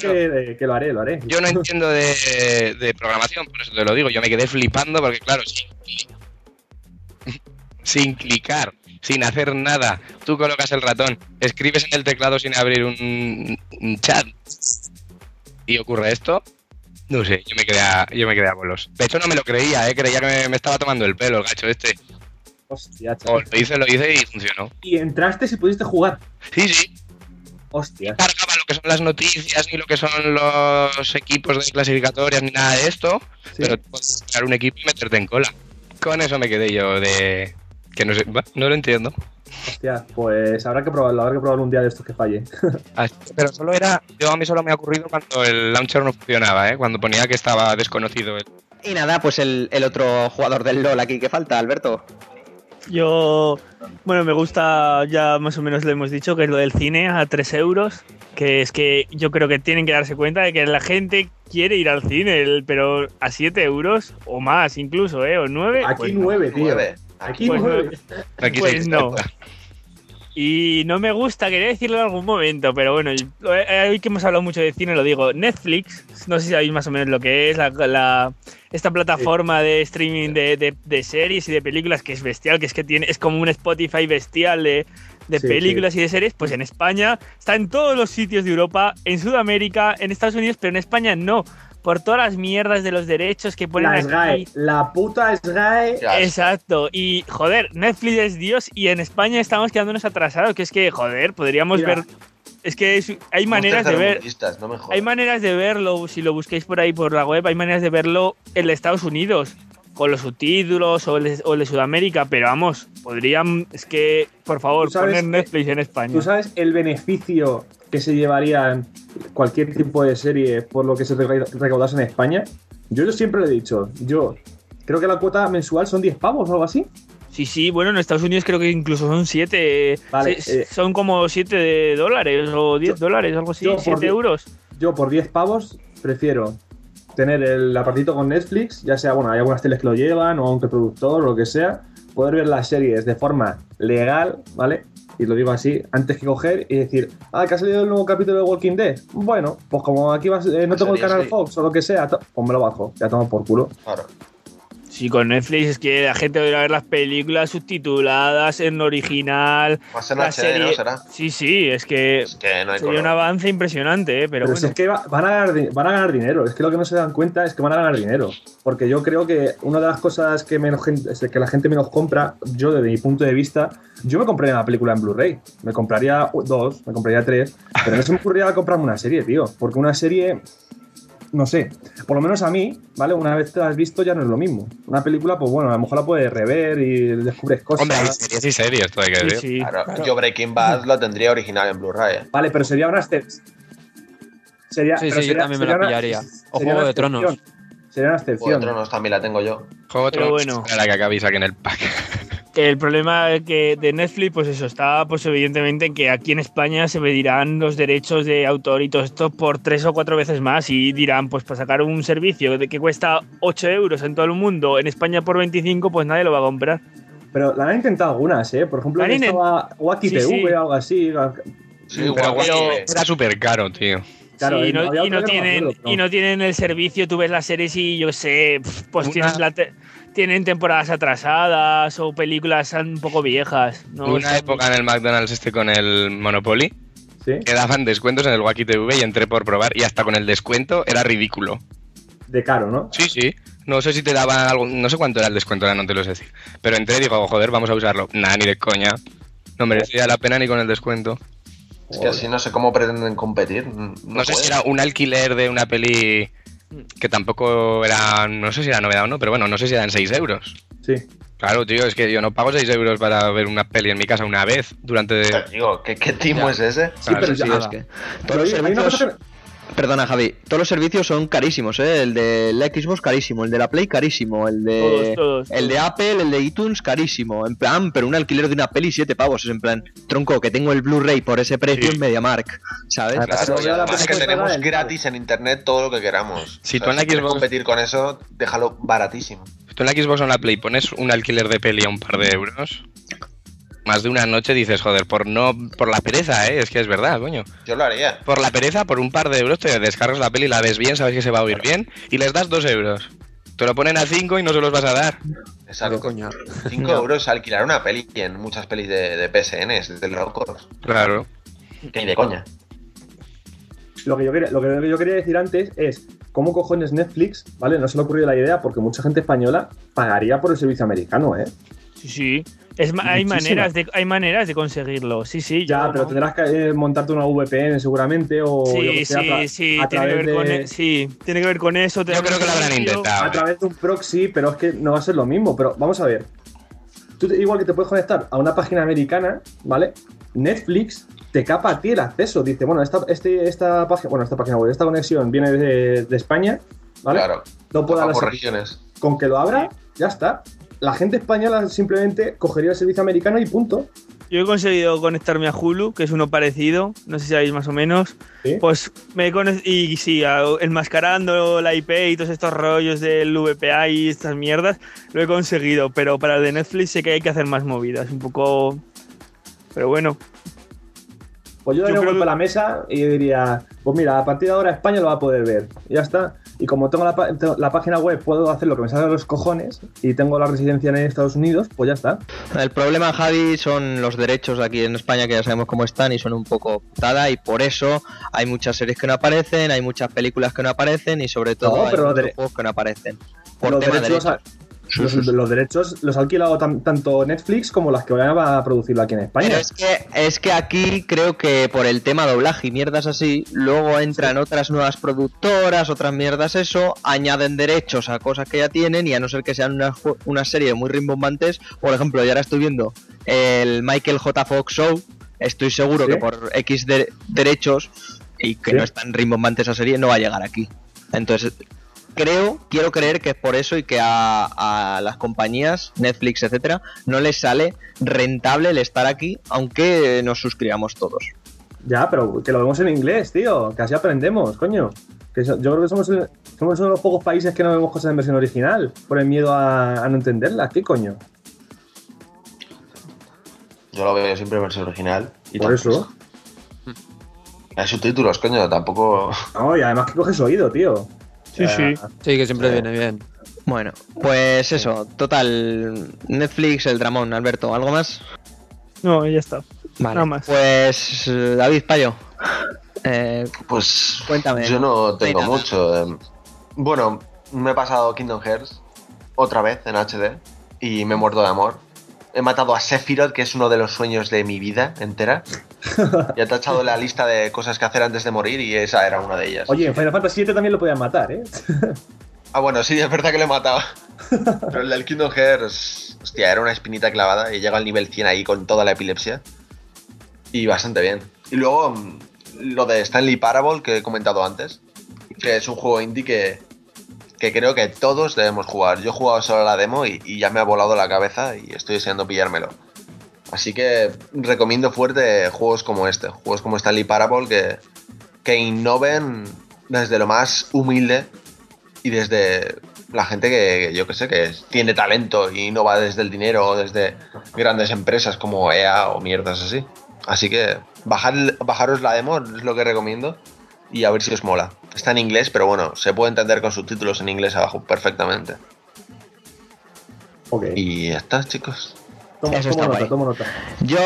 que, que lo haré, lo haré. Yo no entiendo de, de programación, por eso te lo digo. Yo me quedé flipando porque, claro, sin, cli- *laughs* sin clicar, sin hacer nada, tú colocas el ratón, escribes en el teclado sin abrir un, un chat y ocurre esto. No sé, yo me quedé a, yo me quedé a bolos. De hecho, no me lo creía, ¿eh? creía que me, me estaba tomando el pelo el gacho este. Hostia, chaval. lo hice, lo hice y funcionó. Y entraste si pudiste jugar. Sí, sí, Hostia. cargaba lo que son las noticias, ni lo que son los equipos de clasificatorias, ni nada de esto. Sí. Pero puedes crear un equipo y meterte en cola. Con eso me quedé yo de. Que no sé, no lo entiendo. Hostia, pues habrá que probarlo, habrá que probarlo un día de estos que falle. *laughs* Ah, Pero solo era. Yo a mí solo me ha ocurrido cuando el launcher no funcionaba, ¿eh? Cuando ponía que estaba desconocido. el- Y nada, pues el, el otro jugador del LOL aquí que falta, Alberto. Yo, bueno, me gusta, ya más o menos lo hemos dicho, que es lo del cine a 3 euros. Que es que yo creo que tienen que darse cuenta de que la gente quiere ir al cine, pero a 7 euros o más incluso, ¿eh? O 9. Aquí nueve, tío. Nueve. Aquí Pues. Aquí Pues no. Y no me gusta, quería decirlo en algún momento, pero bueno, eh, hoy que hemos hablado mucho de cine, lo digo. Netflix, no sé si sabéis más o menos lo que es, la, la- esta plataforma de streaming de, de- de series y de películas que es bestial, que es que tiene, es como un Spotify bestial de, de Sí, películas y de series, pues en España está en todos los sitios de Europa, en Sudamérica, en Estados Unidos, pero en España no. Por todas las mierdas de los derechos que ponen La aquí. SGAE, la puta SGAE. Exacto, y joder, Netflix es Dios y en España estamos quedándonos atrasados, que es que, joder, podríamos Mira. ver... Es que es- hay maneras de ver... no me. Hay maneras de verlo, si lo busquéis por ahí por la web, hay maneras de verlo en Estados Unidos, con los subtítulos o el, de- o el de Sudamérica, pero vamos, podrían... Es que, por favor, poner Netflix en España. ¿Tú sabes el beneficio que se llevarían cualquier tipo de serie por lo que se reca- recaudase en España? Yo, yo siempre lo he dicho, yo creo que la cuota mensual son 10 pavos o algo así. Sí, sí, bueno, en Estados Unidos creo que incluso son 7... Vale, eh, son como 7 dólares o 10 dólares, algo así, yo por 7 di- euros. Yo por 10 pavos prefiero tener el apartito con Netflix, ya sea, bueno, hay algunas teles que lo llevan o aunque productor o lo que sea, poder ver las series de forma legal, ¿vale? Y lo digo así, antes que coger y decir, ah, que ha salido el nuevo capítulo de Walking Dead. Bueno, pues como aquí vas- eh, no La tengo el canal. Fox o lo que sea, pues me lo bajo, ya tomo por culo. Claro. Sí, con Netflix es que la gente va a ver las películas subtituladas en original. Más en la HD, ¿no? serie- Será. Sí, sí, es que Es que no hay sería un avance impresionante, ¿eh? pero, Pero, si es que va- van, a ganar, van a ganar dinero, es que lo que no se dan cuenta es que van a ganar dinero. Porque yo creo que una de las cosas que, menos gente, es que la gente menos compra, yo desde mi punto de vista, yo me compraría una película en Blu-ray. Me compraría dos, me compraría tres, pero no se me ocurriría comprarme una serie, tío. Porque una serie, no sé, por lo menos a mí, ¿vale? Una vez te la has visto ya no es lo mismo. Una película, pues bueno, a lo mejor la puedes rever y descubres cosas. Hombre, hay series y series, todo hay que Sí, decir. sí, Claro, claro. Yo Breaking Bad lo tendría original en Blu-ray. ¿eh? Vale, pero sería una excepción. Sería, Sí, sí, yo sería- también me la una- pillaría. O Juego de Tronos. excepción. Sería una Juego de excepción. Tronos también la tengo yo. Juego de Tronos, bueno. espera que acabéis aquí en el pack. Que el problema que de Netflix, pues eso, está pues evidentemente en que aquí en España se medirán los derechos de autor y todo esto por tres o cuatro veces más y dirán, pues para sacar un servicio de que cuesta 8 euros en todo el mundo, en España por 25, pues nadie lo va a comprar. Pero la han intentado algunas, ¿eh? Por ejemplo, La estaba Wacky Sí, TV sí. o algo así. Sí, Pero que- era súper caro, tío. Claro, Sí, y no, y tienen, acuerdo, y no tienen el servicio, tú ves las series y yo sé, pues Una- tienen, la te- tienen temporadas atrasadas o películas un poco viejas. ¿no? Una Son- época en el McDonald's este con el Monopoly Sí, que daban descuentos en el Wacky TV y entré por probar y hasta con el descuento era ridículo. de caro, ¿no? Sí, sí. No sé si te daban algo, no sé cuánto era el descuento, ahora no te lo sé decir. Pero entré y digo, joder, vamos a usarlo. Nada, ni de coña. No merecía la pena ni con el descuento. Es que así no sé cómo pretenden competir. No, No, sé si era un alquiler de una peli que tampoco era, no sé si era novedad o no, pero bueno, no sé si eran 6 euros. Sí. Claro, tío, es que yo no pago 6 euros para ver una peli en mi casa una vez durante... Pero, Digo, ¿qué, qué timo Ya. es ese? Sí, pero Sí, ya- es que Pero oye, hay una cosa que- Perdona, Javi. Todos los servicios son carísimos, ¿eh? El de la Xbox carísimo, el de la Play carísimo, el de Todos, todos, el de. Apple, el de iTunes carísimo. En plan, pero un alquiler de una peli siete pavos, es en plan, tronco, que tengo el Blu-ray por ese precio Sí. en MediaMark, ¿sabes? Claro, y además que tenemos gratis en internet todo lo que queramos. Si O sea, tú en la quieres Xbox- competir con eso, déjalo baratísimo. Tú en la Xbox o en la Play pones un alquiler de peli a un par de euros. Más de una noche dices, joder, por no por la pereza, ¿eh? Es que es verdad, coño. Yo lo haría. Por la pereza, por un par de euros te descargas la peli, la ves bien, sabes que se va a oír bien y les das dos euros. Te lo ponen a cinco y no se los vas a dar. Exacto. coña. 5 euros alquilar una peli en muchas pelis de, de PSN, es de locos. Claro. Que ni de coña. Lo que, yo quería, lo que yo quería decir antes es cómo cojones Netflix, ¿vale? No se le ha ocurrido la idea porque mucha gente española pagaría por el servicio americano, ¿eh? Sí, sí. Es, hay, Muchísima. maneras de, hay maneras de conseguirlo. Sí, sí. Ya, yo pero no. tendrás que eh, montarte una VPN seguramente o yo Sí, sí, sí. a Tiene que, través ver con, e- sí, tiene que ver con eso. Yo creo que lo habrán intentado. a ¿eh? través de un proxy, pero es que no va a ser lo mismo. Pero vamos a ver. Tú te- igual que te puedes conectar a una página americana, ¿vale? Netflix te capa a ti el acceso. Dice, bueno, esta, este, esta página, bueno, esta página web, esta conexión viene de, de España, ¿vale? Claro. No puedo por regiones. con que lo abra, ya está. La gente española simplemente cogería el servicio americano y punto. Yo he conseguido conectarme a Hulu, que es uno parecido, no sé si sabéis más o menos. ¿sí? Pues me he y sí, enmascarando la IP y todos estos rollos del VPA y estas mierdas, lo he conseguido, pero para el de Netflix sé que hay que hacer más movidas, un poco... Pero bueno, Pues yo Yo daría un golpe que- a la mesa y diría, pues mira, a partir de ahora España lo va a poder ver. Y ya está. Y como tengo la, pa- tengo la página web, puedo hacer lo que me salga de los cojones y tengo la residencia en Estados Unidos, pues ya está. El problema, Javi, son los derechos aquí en España, que ya sabemos cómo están y son un poco putada, y por eso hay muchas series que no aparecen, hay muchas películas que no aparecen, y sobre todo No, hay pero muchos juegos que no aparecen. Por los tema de derechos, los, los derechos los ha alquilado tan- tanto Netflix como las que vayan a producirlo aquí en España. Pero es que, es que aquí creo que por el tema doblaje y mierdas así, luego entran otras nuevas productoras, otras mierdas eso, añaden derechos a cosas que ya tienen y a no ser que sean una, ju- una serie muy rimbombantes, por ejemplo, ya ahora estoy viendo el Michael J. Fox Show, estoy seguro Sí. que por X de- derechos y que Sí. no es tan rimbombante esa serie, no va a llegar aquí. Entonces, creo, quiero creer que es por eso y que a, a las compañías, Netflix, etcétera, no les sale rentable el estar aquí, aunque nos suscribamos todos. Ya, pero que lo vemos en inglés, tío. Que así aprendemos, coño. Que so- yo creo que somos, el- somos uno de los pocos países que no vemos cosas en versión original por el miedo a, a no entenderlas. ¿Qué coño? Yo lo veo siempre en versión original. Y Por eso. Hay subtítulos, coño, tampoco. No, y además que coges oído, tío. Sí, sea, sí. Sí, que siempre Sí. viene bien. Bueno, pues eso, total, Netflix, el dramón, Alberto, ¿algo más? No, ya está. Vale, Nada más. pues David Payo, eh, Pues. Cuéntame. Yo no tengo mucho. eh. Bueno, me he pasado Kingdom Hearts otra vez en HD y me he muerto de amor. He matado a Sephiroth, que es uno de los sueños de mi vida entera. *laughs* y he tachado la lista de cosas que hacer antes de morir y esa era una de ellas. Oye, en Final Fantasy VII también lo podían matar, ¿eh? Ah, bueno, sí, es verdad que lo he matado. *laughs* Pero el del Kingdom Hearts, hostia, era una espinita clavada y llega al nivel 100 ahí con toda la epilepsia. Y bastante bien. Y luego mm, lo de Stanley Parable que he comentado antes, que es un juego indie que, que creo que todos debemos jugar. Yo he jugado solo la demo y, ya me ha volado la cabeza y estoy deseando pillármelo. Así que recomiendo fuerte juegos como este, juegos como Stanley Parable que, que innoven desde lo más humilde y desde la gente que, yo que sé, que tiene talento y no va desde el dinero o desde grandes empresas como EA o mierdas así. Así que bajad- bajaros la demo, es lo que recomiendo, y a ver si os mola. Está en inglés, pero bueno, se puede entender con subtítulos en inglés abajo perfectamente. Ok. Y ya está, chicos. Tomo, Eso está nota, nota. Yo,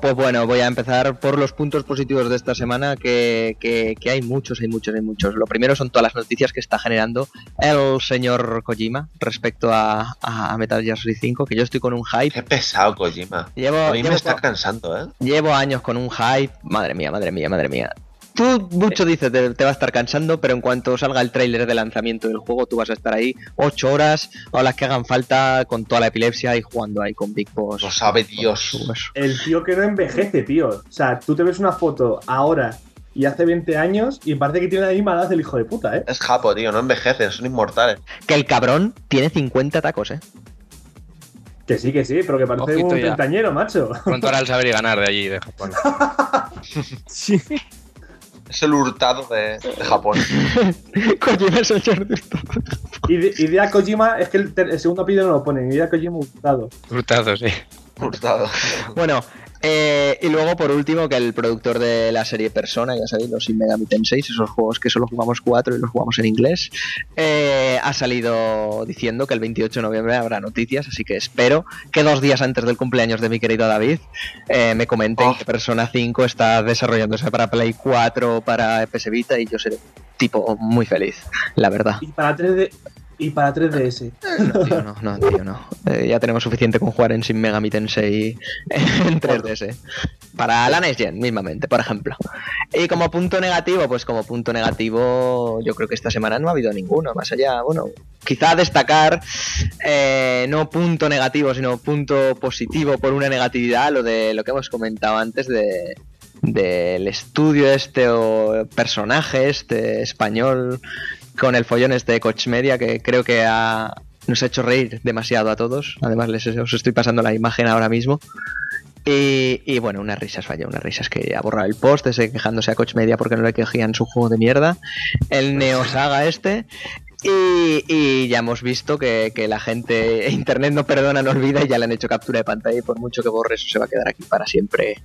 pues bueno, voy a empezar por los puntos positivos de esta semana, que, que- que hay muchos, hay muchos, hay muchos. Lo primero son todas las noticias que está generando el señor Kojima respecto a, a Metal Gear Solid 5, que yo estoy con un hype. Qué pesado, Kojima. Llevo, A mí me está cansando, ¿eh? llevo años con un hype, madre mía, madre mía, madre mía. Tú mucho dices, te, te va a estar cansando, pero en cuanto salga el tráiler de lanzamiento del juego, tú vas a estar ahí 8 horas o las que hagan falta con toda la epilepsia y jugando ahí con Big Boss. Lo sabe Dios. El tío que no envejece, tío. O sea, tú te ves una foto ahora y hace 20 años y parece que tiene la misma edad del hijo de puta, ¿eh? Es Japo, tío, no envejecen, son inmortales. Que el cabrón tiene 50 tacos, ¿eh? Que sí, que sí, pero que parece Ojito un ya. treintañero, macho. Pronto hará el saber y ganar de allí, de Japón. *laughs* *laughs* Sí. Es el hurtado de, de Japón. *laughs* Kojima es el. Ide- Idea Kojima, es que el, ter- el segundo apellido no lo ponen. Idea Kojima Hurtado. Hurtado, sí. Hurtado. Bueno, eh, y luego por último que el productor de la serie Persona, ya sabéis, los Shin Megami Tensei, esos juegos que solo jugamos cuatro y los jugamos en inglés, eh, ha salido diciendo que el 28 de noviembre habrá noticias, así que espero que dos días antes del cumpleaños de mi querido David eh, me comenten Oh. que Persona 5 está desarrollándose para Play 4, para PS Vita y yo seré tipo muy feliz, la verdad. Y para 3D. Y para 3DS. No, tío, no, no, tío, no. Eh, ya tenemos suficiente con jugar en Shin Megami Tensei *laughs* en 3DS. Para la Next Gen, mismamente, por ejemplo. Y como punto negativo, pues como punto negativo, yo creo que esta semana no ha habido ninguno. Más allá, bueno, quizá destacar, eh, no punto negativo, sino punto positivo por una negatividad, lo de lo que hemos comentado antes de del estudio este o personaje este español con el follón este de Coach Media que creo que nos ha hecho reír demasiado a todos. Además, les os estoy pasando la imagen ahora mismo. Y, bueno, unas risas, vaya, unas risas que ha borrado el post, ese quejándose a Coach Media porque no le quejían su juego de mierda. El Neo Saga este. Y, y ya hemos visto que, que la gente, Internet no perdona, no olvida y ya le han hecho captura de pantalla y por mucho que borre eso se va a quedar aquí para siempre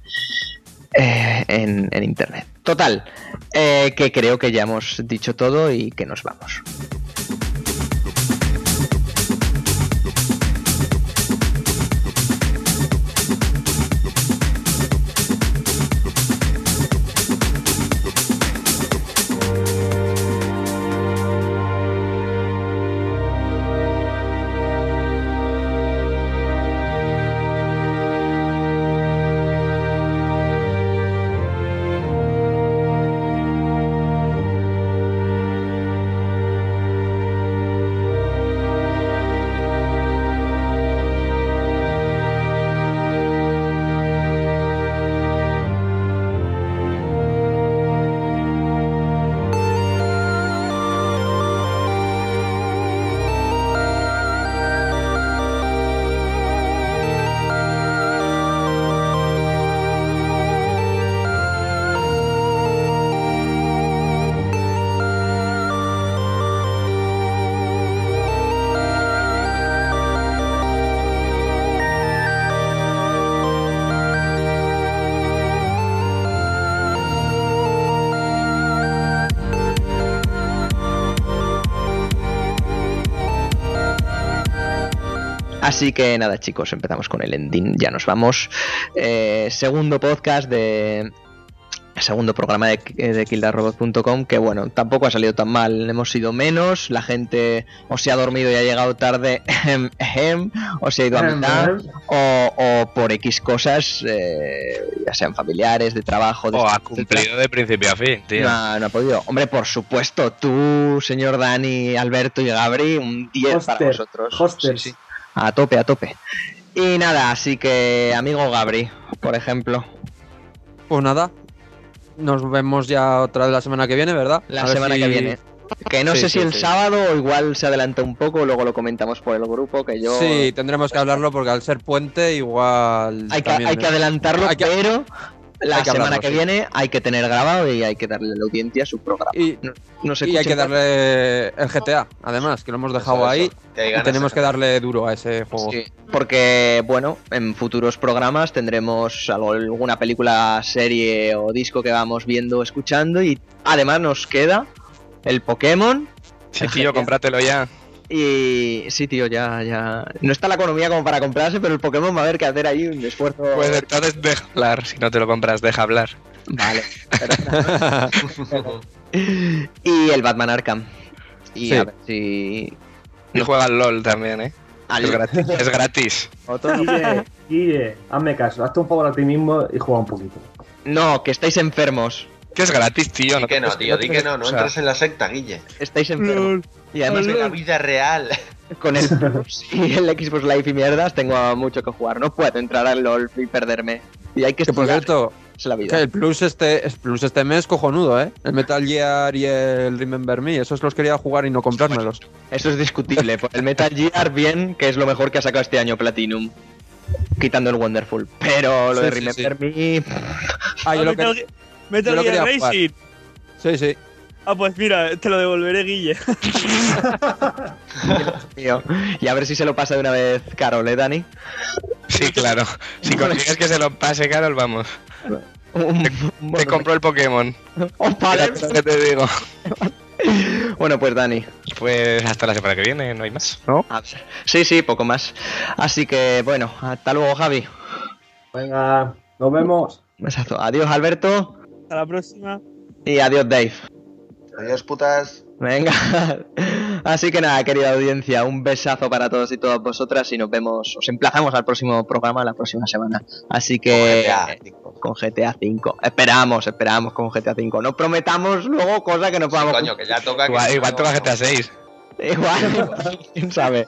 eh, en, Internet. Total, eh, que creo que ya hemos dicho todo y que nos vamos. Así que nada, chicos, empezamos con el ending. Ya nos vamos. Eh, segundo podcast de. Segundo programa de, de kildarrobot.com que bueno, tampoco ha salido tan mal, hemos sido menos, la gente o se ha dormido y ha llegado tarde, ejem, *laughs* ejem, o se ha ido a mitad, o, o por X cosas, eh, ya sean familiares, de trabajo, de O ha cumplido de principio a fin, tío. No, ha- no ha podido. Hombre, por supuesto, tú, señor Dani, Alberto y Gabri, un 10 para vosotros. hosters. Sí, sí. A tope, a tope. Y nada, así que, amigo Gabri, por ejemplo, Pues nada. Nos vemos ya otra vez la semana que viene, ¿verdad? la A semana si- que viene. Que no Sí, sé si sí, el sí. sábado o igual se adelanta un poco, luego lo comentamos por el grupo, que yo... Sí, tendremos que hablarlo porque al ser puente igual. Hay que, hay que adelantarlo, Hay que- pero la que semana hablarlo, que sí. viene hay que tener grabado y hay que darle a la audiencia su programa. Y, No, y hay que darle el GTA, además, que lo hemos dejado Eso, ahí. eso, Y tenemos de- que darle duro a ese juego. Sí, porque, bueno, en futuros programas tendremos algo, alguna película, serie o disco que vamos viendo, escuchando y además nos queda el Pokémon Sí, tío, *laughs* cómpratelo ya. Y... Sí, tío, ya, ya... No está la economía como para comprarse, pero el Pokémon va a haber que hacer ahí un esfuerzo... Pues entonces deja hablar. Si no te lo compras, deja hablar. Vale. *laughs* *laughs* y el Batman Arkham. Y Sí. a ver si... Y juega al LOL también, ¿eh? Es gratis. Es gratis. otro- Guille, *laughs* Guille, hazme caso, hazte un favor a ti mismo y juega un poquito. No, que estáis enfermos. Que es gratis, tío. Di no que no, tío, di que no, no o sea, entres en la secta, Guille. Estáis enfermos. Y además En la vida real. *laughs* con el Plus y el Xbox Live y mierdas tengo mucho que jugar. No puedo entrar al LOL y perderme. Y hay que Que por cierto, Es la que vida. el plus este, el plus este mes cojonudo, ¿eh? El Metal Gear y el Remember Me, esos los quería jugar y no comprármelos. Eso es discutible. El Metal Gear, bien, que es lo mejor que ha sacado este año Platinum. Quitando el Wonderful. Pero lo Sí, de sí, Remember Me. Ah, yo lo Metal, que- Metal yo lo Gear. Racing. Sí, sí. Ah, pues mira, te lo devolveré, Guille. *laughs* Mío. Y a ver si se lo pasa de una vez Carol, ¿eh, Dani? Sí, claro. Si *laughs* consigues que se lo pase, Carol, vamos. Te compro el Pokémon. oh, lo que te digo. *laughs* Bueno, pues Dani. Pues hasta la semana que viene, no hay más, ¿no? Ah, Sí, sí, poco más. Así que, bueno, hasta luego, Javi. Venga, nos vemos. Besazo. Adiós, Alberto. Hasta la próxima. Y adiós, Dave. Adiós, putas. Venga. *laughs* Así que nada, querida audiencia, un besazo para todos y todas vosotras y nos vemos, os emplazamos al próximo programa la próxima semana. Así que Con GTA con GTA 5. Esperamos, esperamos con GTA 5. No prometamos luego cosas que no Sí, podamos coño, que ya toca. Igual, si igual no- toca GTA 6. Igual, *laughs* quién sabe.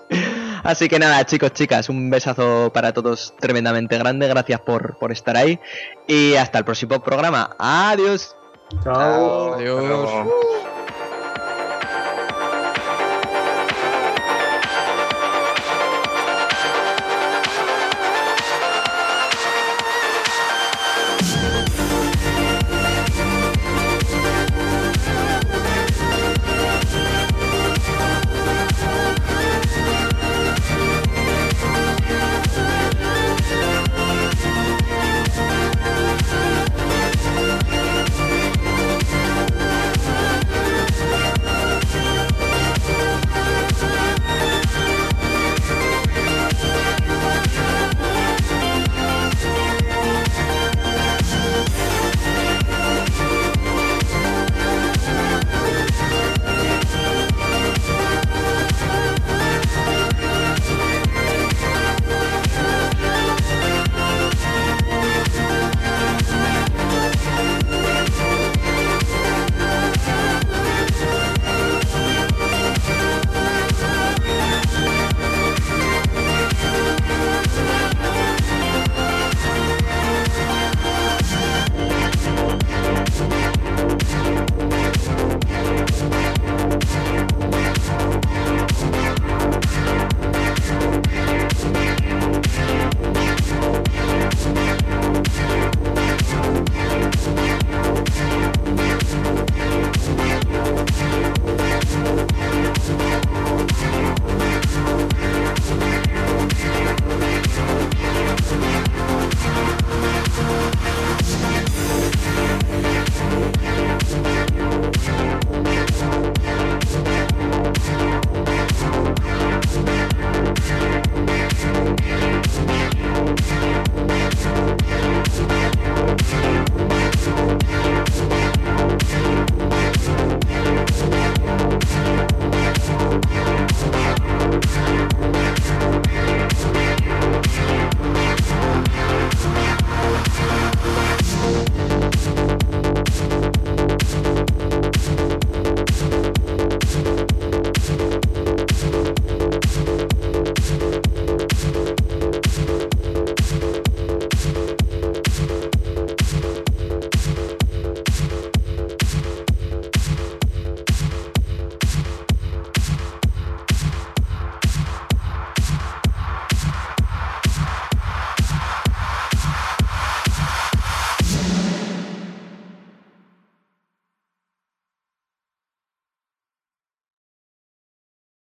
Así que nada, chicos, chicas, un besazo para todos tremendamente grande. Gracias por, por estar ahí. Y hasta el próximo programa. Adiós. Chao. Chao. Adiós. Pero-